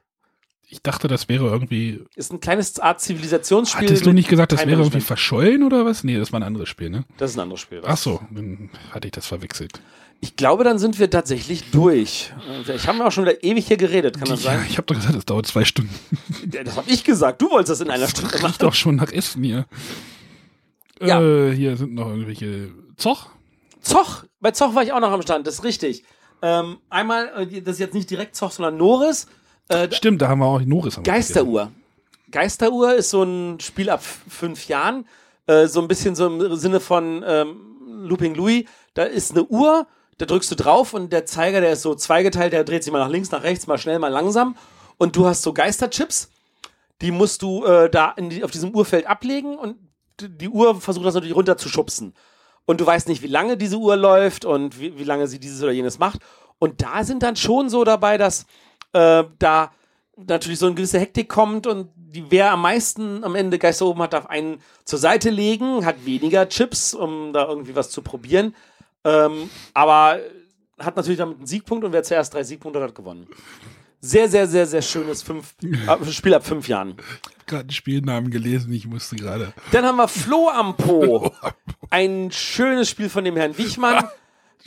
Ich dachte, das wäre irgendwie. Ist ein kleines Art Zivilisationsspiel. Hattest du nicht gesagt, das wäre irgendwie verschollen oder was? Nee, das war ein anderes Spiel, ne? Das ist ein anderes Spiel. was? Ach so, dann hatte ich das verwechselt. Ich glaube, dann sind wir tatsächlich durch. Ich habe auch schon wieder ewig hier geredet, kann das Ja, sein? ich habe doch gesagt, es dauert zwei Stunden. Das habe ich gesagt. Du wolltest das in einer Stunde Riecht machen. doch schon nach Essen hier. Ja. Äh, hier sind noch irgendwelche Zoch. Zoch, bei Zoch war ich auch noch am Stand, das ist richtig. Ähm, einmal, äh, das ist jetzt nicht direkt Zoch, sondern Norris. Äh, Stimmt, da haben wir auch wir Geisteruhr. Geisteruhr ist so ein Spiel ab fünf Jahren. Äh, so ein bisschen so im Sinne von ähm, Looping Louis. Da ist eine Uhr, da drückst du drauf und der Zeiger, der ist so zweigeteilt, der dreht sich mal nach links, nach rechts, mal schnell, mal langsam. Und du hast so Geisterchips, die musst du äh, da die, auf diesem Uhrfeld ablegen und die Uhr versucht das natürlich runter zu schubsen. Und du weißt nicht, wie lange diese Uhr läuft und wie, wie lange sie dieses oder jenes macht. Und da sind dann schon so dabei, dass äh, da natürlich so eine gewisse Hektik kommt und die, wer am meisten am Ende Geister oben hat, darf einen zur Seite legen, hat weniger Chips, um da irgendwie was zu probieren. Ähm, aber hat natürlich damit einen Siegpunkt und wer zuerst drei Siegpunkte hat, hat gewonnen. Sehr, sehr, sehr, sehr schönes fünf, äh, Spiel ab fünf Jahren. Gerade einen Spielnamen gelesen, ich musste gerade. Dann haben wir Flo am Po. Ein schönes Spiel von dem Herrn Wichmann.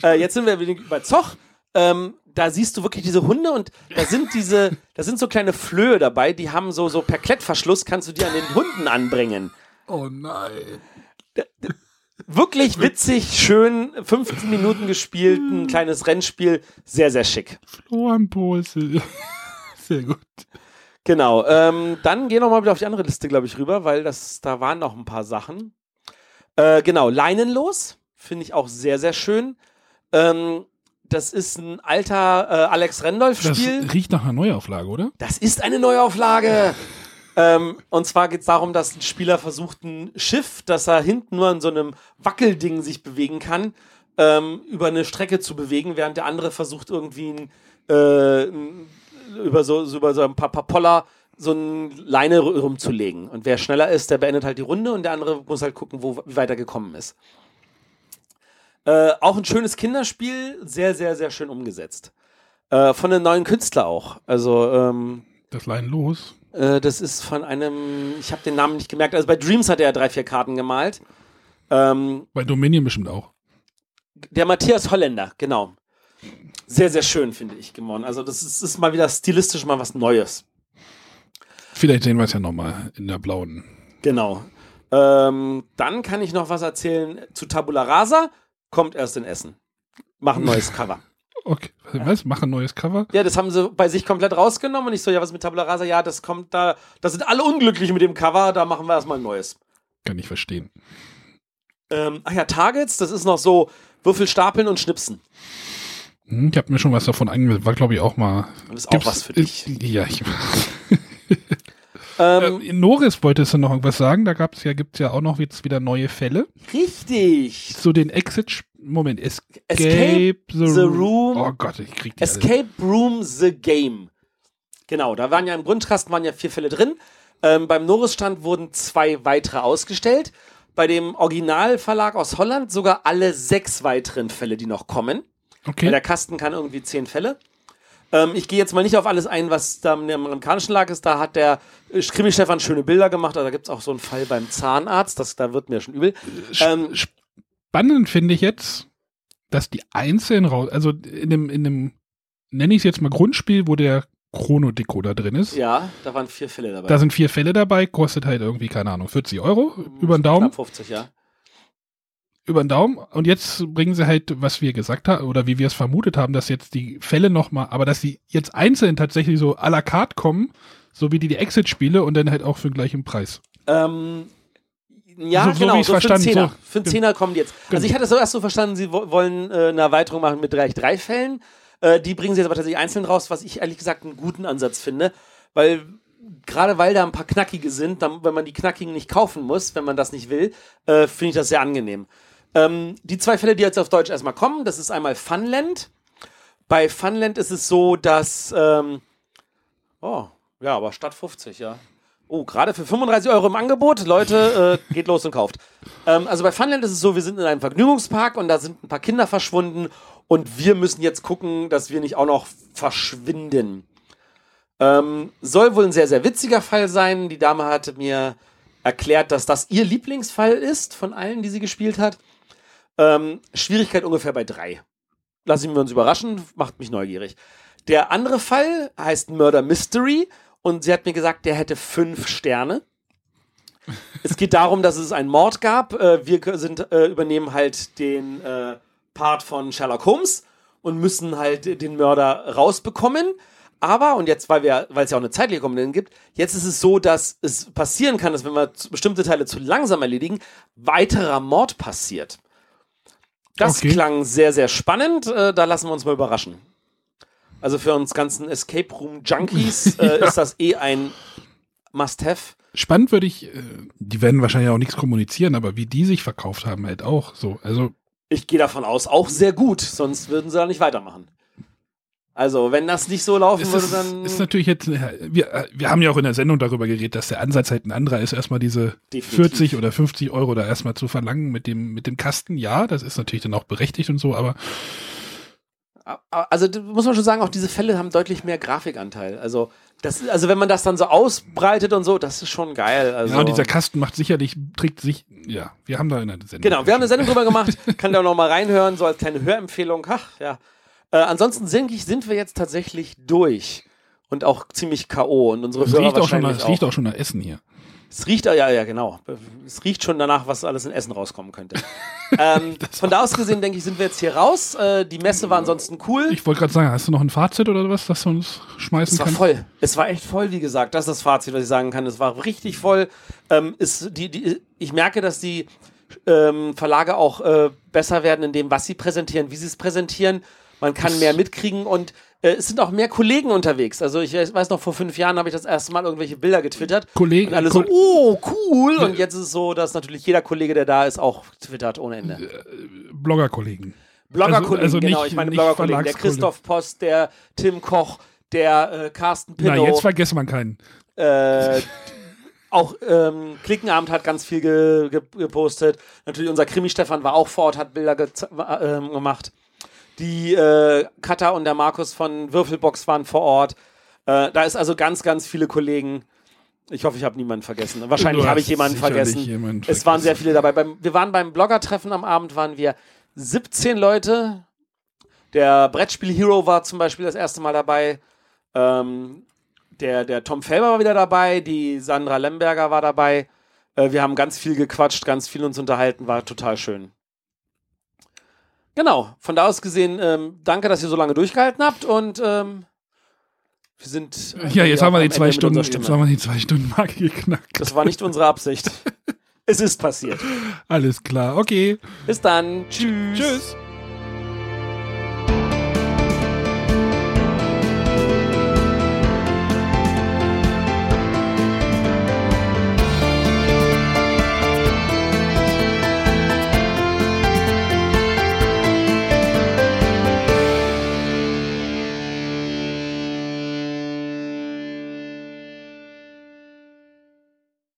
Äh, jetzt sind wir wieder bei Zoch. Ähm, da siehst du wirklich diese Hunde und da sind diese, da sind so kleine Flöhe dabei, die haben so, so per Klettverschluss kannst du die an den Hunden anbringen. Oh nein. Wirklich witzig, schön, 15 Minuten gespielt, ein kleines Rennspiel, sehr, sehr schick. Flo am Po ist sehr gut. Genau, ähm, dann gehen wir mal wieder auf die andere Liste, glaube ich, rüber, weil das, da waren noch ein paar Sachen. Äh, genau, Leinenlos, finde ich auch sehr, sehr schön. Ähm, das ist ein alter äh, Alex Randolph-Spiel. Das riecht nach einer Neuauflage, oder? Das ist eine Neuauflage. ähm, und zwar geht es darum, dass ein Spieler versucht, ein Schiff, das er hinten nur an so einem Wackelding sich bewegen kann, ähm, über eine Strecke zu bewegen, während der andere versucht, irgendwie ein, äh, ein, über, so, so, über so ein paar, paar Poller so eine Leine rumzulegen. Und wer schneller ist, der beendet halt die Runde und der andere muss halt gucken, wo, wie weit er gekommen ist. Äh, auch ein schönes Kinderspiel, sehr, sehr, sehr schön umgesetzt. Äh, von einem neuen Künstler auch. Also, ähm, Das Leinen los. äh, das ist von einem, ich habe den Namen nicht gemerkt, also bei Dreams hat er drei, vier Karten gemalt. Ähm, Bei Dominion bestimmt auch. der Matthias Holländer, genau. Sehr, sehr schön, finde ich, geworden. Also, das ist, ist mal wieder stilistisch mal was Neues. Vielleicht sehen wir es ja nochmal in der blauen. Genau. Ähm, dann kann ich noch was erzählen zu Tabula Rasa. Kommt erst in Essen. Machen neues Cover. Okay, was? Mach ein neues Cover? Ja, das haben sie bei sich komplett rausgenommen und ich so, ja, was mit Tabula Rasa? Ja, das kommt da, da sind alle unglücklich mit dem Cover, da machen wir erstmal ein neues. Kann ich verstehen. Ähm, ach ja, Targets, das ist noch so Würfel stapeln und schnipsen. Hm, Ich habe mir schon was davon angemeldet. War, glaube ich, auch mal. Das ist auch was für dich. Ja, ich. Ähm, Äh, Noris wolltest du noch irgendwas sagen? Da gab's ja, gibt's ja auch noch jetzt wieder neue Fälle. richtig. So den Exit. Moment, Escape, Escape the Room. Oh Gott, ich krieg die alle. Escape Room The Game. Genau, da waren ja im Grundkasten waren ja vier Fälle drin. Ähm, beim Norris-Stand wurden zwei weitere ausgestellt. Bei dem Originalverlag aus Holland sogar alle sechs weiteren Fälle, die noch kommen. Weil Okay. der Kasten kann irgendwie zehn Fälle. Ähm, ich gehe jetzt mal nicht auf alles ein, was da im amerikanischen Lag ist. Da hat der äh, Krimi-Stefan schöne Bilder gemacht. Also da gibt es auch so einen Fall beim Zahnarzt. Das, da wird mir schon übel. Ähm, Spannend finde ich jetzt, dass die einzeln raus, also in dem, in dem, nenne ich es jetzt mal Grundspiel, wo der Chrono-Decoder drin ist. ja, da waren vier Fälle dabei. Da sind vier Fälle dabei, kostet halt irgendwie, keine Ahnung, 40 Euro über den Daumen. Knapp 50, ja. Über den Daumen. Und jetzt bringen sie halt, was wir gesagt haben, oder wie wir es vermutet haben, dass jetzt die Fälle nochmal, aber dass sie jetzt einzeln tatsächlich so à la carte kommen, so wie die, die Exit-Spiele und dann halt auch für den gleichen Preis. Ähm, ja, So- so genau, so für einen Zehner. so. Für einen Zehner kommen die jetzt. Also Genau. ich hatte es so erst so verstanden, sie wo- wollen äh, eine Erweiterung machen mit gleich drei Fällen. Äh, die bringen sie jetzt aber tatsächlich einzeln raus, was ich ehrlich gesagt einen guten Ansatz finde. Weil, gerade weil da ein paar knackige sind, dann, wenn man die knackigen nicht kaufen muss, wenn man das nicht will, äh, finde ich das sehr angenehm. Ähm, die zwei Fälle, die jetzt auf Deutsch erstmal kommen, das ist einmal Funland. Bei Funland ist es so, dass. Ähm, oh, ja, aber statt 50, ja. Oh, gerade für 35 Euro im Angebot. Leute, äh, geht los und kauft. Ähm, also bei Funland ist es so, wir sind in einem Vergnügungspark und da sind ein paar Kinder verschwunden und wir müssen jetzt gucken, dass wir nicht auch noch verschwinden. Ähm, soll wohl ein sehr, sehr witziger Fall sein. Die Dame hatte mir erklärt, dass das ihr Lieblingsfall ist von allen, die sie gespielt hat. Ähm, Schwierigkeit ungefähr bei drei. Lassen wir uns überraschen, macht mich neugierig. Der andere Fall heißt Murder Mystery und sie hat mir gesagt, der hätte fünf Sterne. es geht darum, dass es einen Mord gab. Äh, wir sind, äh, übernehmen halt den äh, Part von Sherlock Holmes und müssen halt den Mörder rausbekommen. Aber, und jetzt, weil wir, weil es ja auch eine zeitliche Komponente gibt, jetzt ist es so, dass es passieren kann, dass wenn wir bestimmte Teile zu langsam erledigen, weiterer Mord passiert. Das Okay. klang sehr, sehr spannend. Äh, da lassen wir uns mal überraschen. Also für uns ganzen Escape Room Junkies äh, ist das eh ein Must-Have. Spannend würde ich, äh, die werden wahrscheinlich auch nichts kommunizieren, aber wie die sich verkauft haben, halt auch so. Also, Ich gehe davon aus, auch sehr gut, sonst würden sie da nicht weitermachen. Also, wenn das nicht so laufen es würde, ist, dann ist natürlich jetzt, äh, wir, äh, wir haben ja auch in der Sendung darüber geredet, dass der Ansatz halt ein anderer ist, erstmal diese Definitiv. 40 oder 50 Euro da erstmal zu verlangen mit dem, mit dem Kasten. Ja, das ist natürlich dann auch berechtigt und so, aber Also muss man schon sagen, auch diese Fälle haben deutlich mehr Grafikanteil. Also das, also wenn man das dann so ausbreitet und so, das ist schon geil. Also, und dieser Kasten macht sicherlich, trägt sich, ja, wir haben da eine Sendung. Genau, wir haben eine Sendung drüber gemacht, kann da noch mal reinhören, so als kleine Hörempfehlung. Ach, ja. Äh, ansonsten denke ich, sind wir jetzt tatsächlich durch und auch ziemlich K.O. und unsere es Hörer riecht auch schon, nach- es riecht auch schon nach Essen hier. Es riecht, ja, ja, genau. Es riecht schon danach, was alles in Essen rauskommen könnte. ähm, von da aus gesehen, denke ich, sind wir jetzt hier raus. Äh, die Messe war ansonsten cool. Ich wollte gerade sagen, hast du noch ein Fazit oder was, das du uns schmeißen Es war kannst? voll. Es war echt voll, wie gesagt. Das ist das Fazit, was ich sagen kann. Es war richtig voll. Ähm, ist die, die, ich merke, dass die ähm, Verlage auch äh, besser werden in dem, was sie präsentieren, wie sie es präsentieren. Man kann mehr mitkriegen und äh, es sind auch mehr Kollegen unterwegs. Also ich weiß noch, vor fünf Jahren habe ich das erste Mal irgendwelche Bilder getwittert. Kollegen- Und alle so, oh, cool. Und jetzt ist es so, dass natürlich jeder Kollege, der da ist, auch twittert ohne Ende. Bloggerkollegen. Bloggerkollegen, also genau, nicht- ich meine Bloggerkollegen. Der. Christoph Post, der Tim Koch, der äh, Carsten Na, Pinnow. jetzt vergessen man keinen. Äh, auch ähm, Klickenabend hat ganz viel ge ge gepostet. Natürlich unser Krimi-Stefan war auch vor Ort, hat Bilder ähm, gemacht. Die äh, Katha und der Markus von Würfelbox waren vor Ort. Äh, da ist also ganz, ganz viele Kollegen. Ich hoffe, ich habe niemanden vergessen. Wahrscheinlich habe ich jemanden vergessen. jemanden es waren vergessen. sehr viele dabei. Beim, wir waren beim Blogger-Treffen am Abend, waren wir 17 Leute. Der Brettspiel-Hero war zum Beispiel das erste Mal dabei. Ähm, der, der Tom Felber war wieder dabei, die Sandra Lemberger war dabei. Äh, wir haben ganz viel gequatscht, ganz viel uns unterhalten, war total schön. Genau, von da aus gesehen, ähm, danke, dass ihr so lange durchgehalten habt und ähm, wir sind. Ja, jetzt haben wir die zwei Stunden, jetzt haben wir die zwei Stunden Marke geknackt. Das war nicht unsere Absicht. es ist passiert. Alles klar, okay. Bis dann. Tschüss. Tschüss.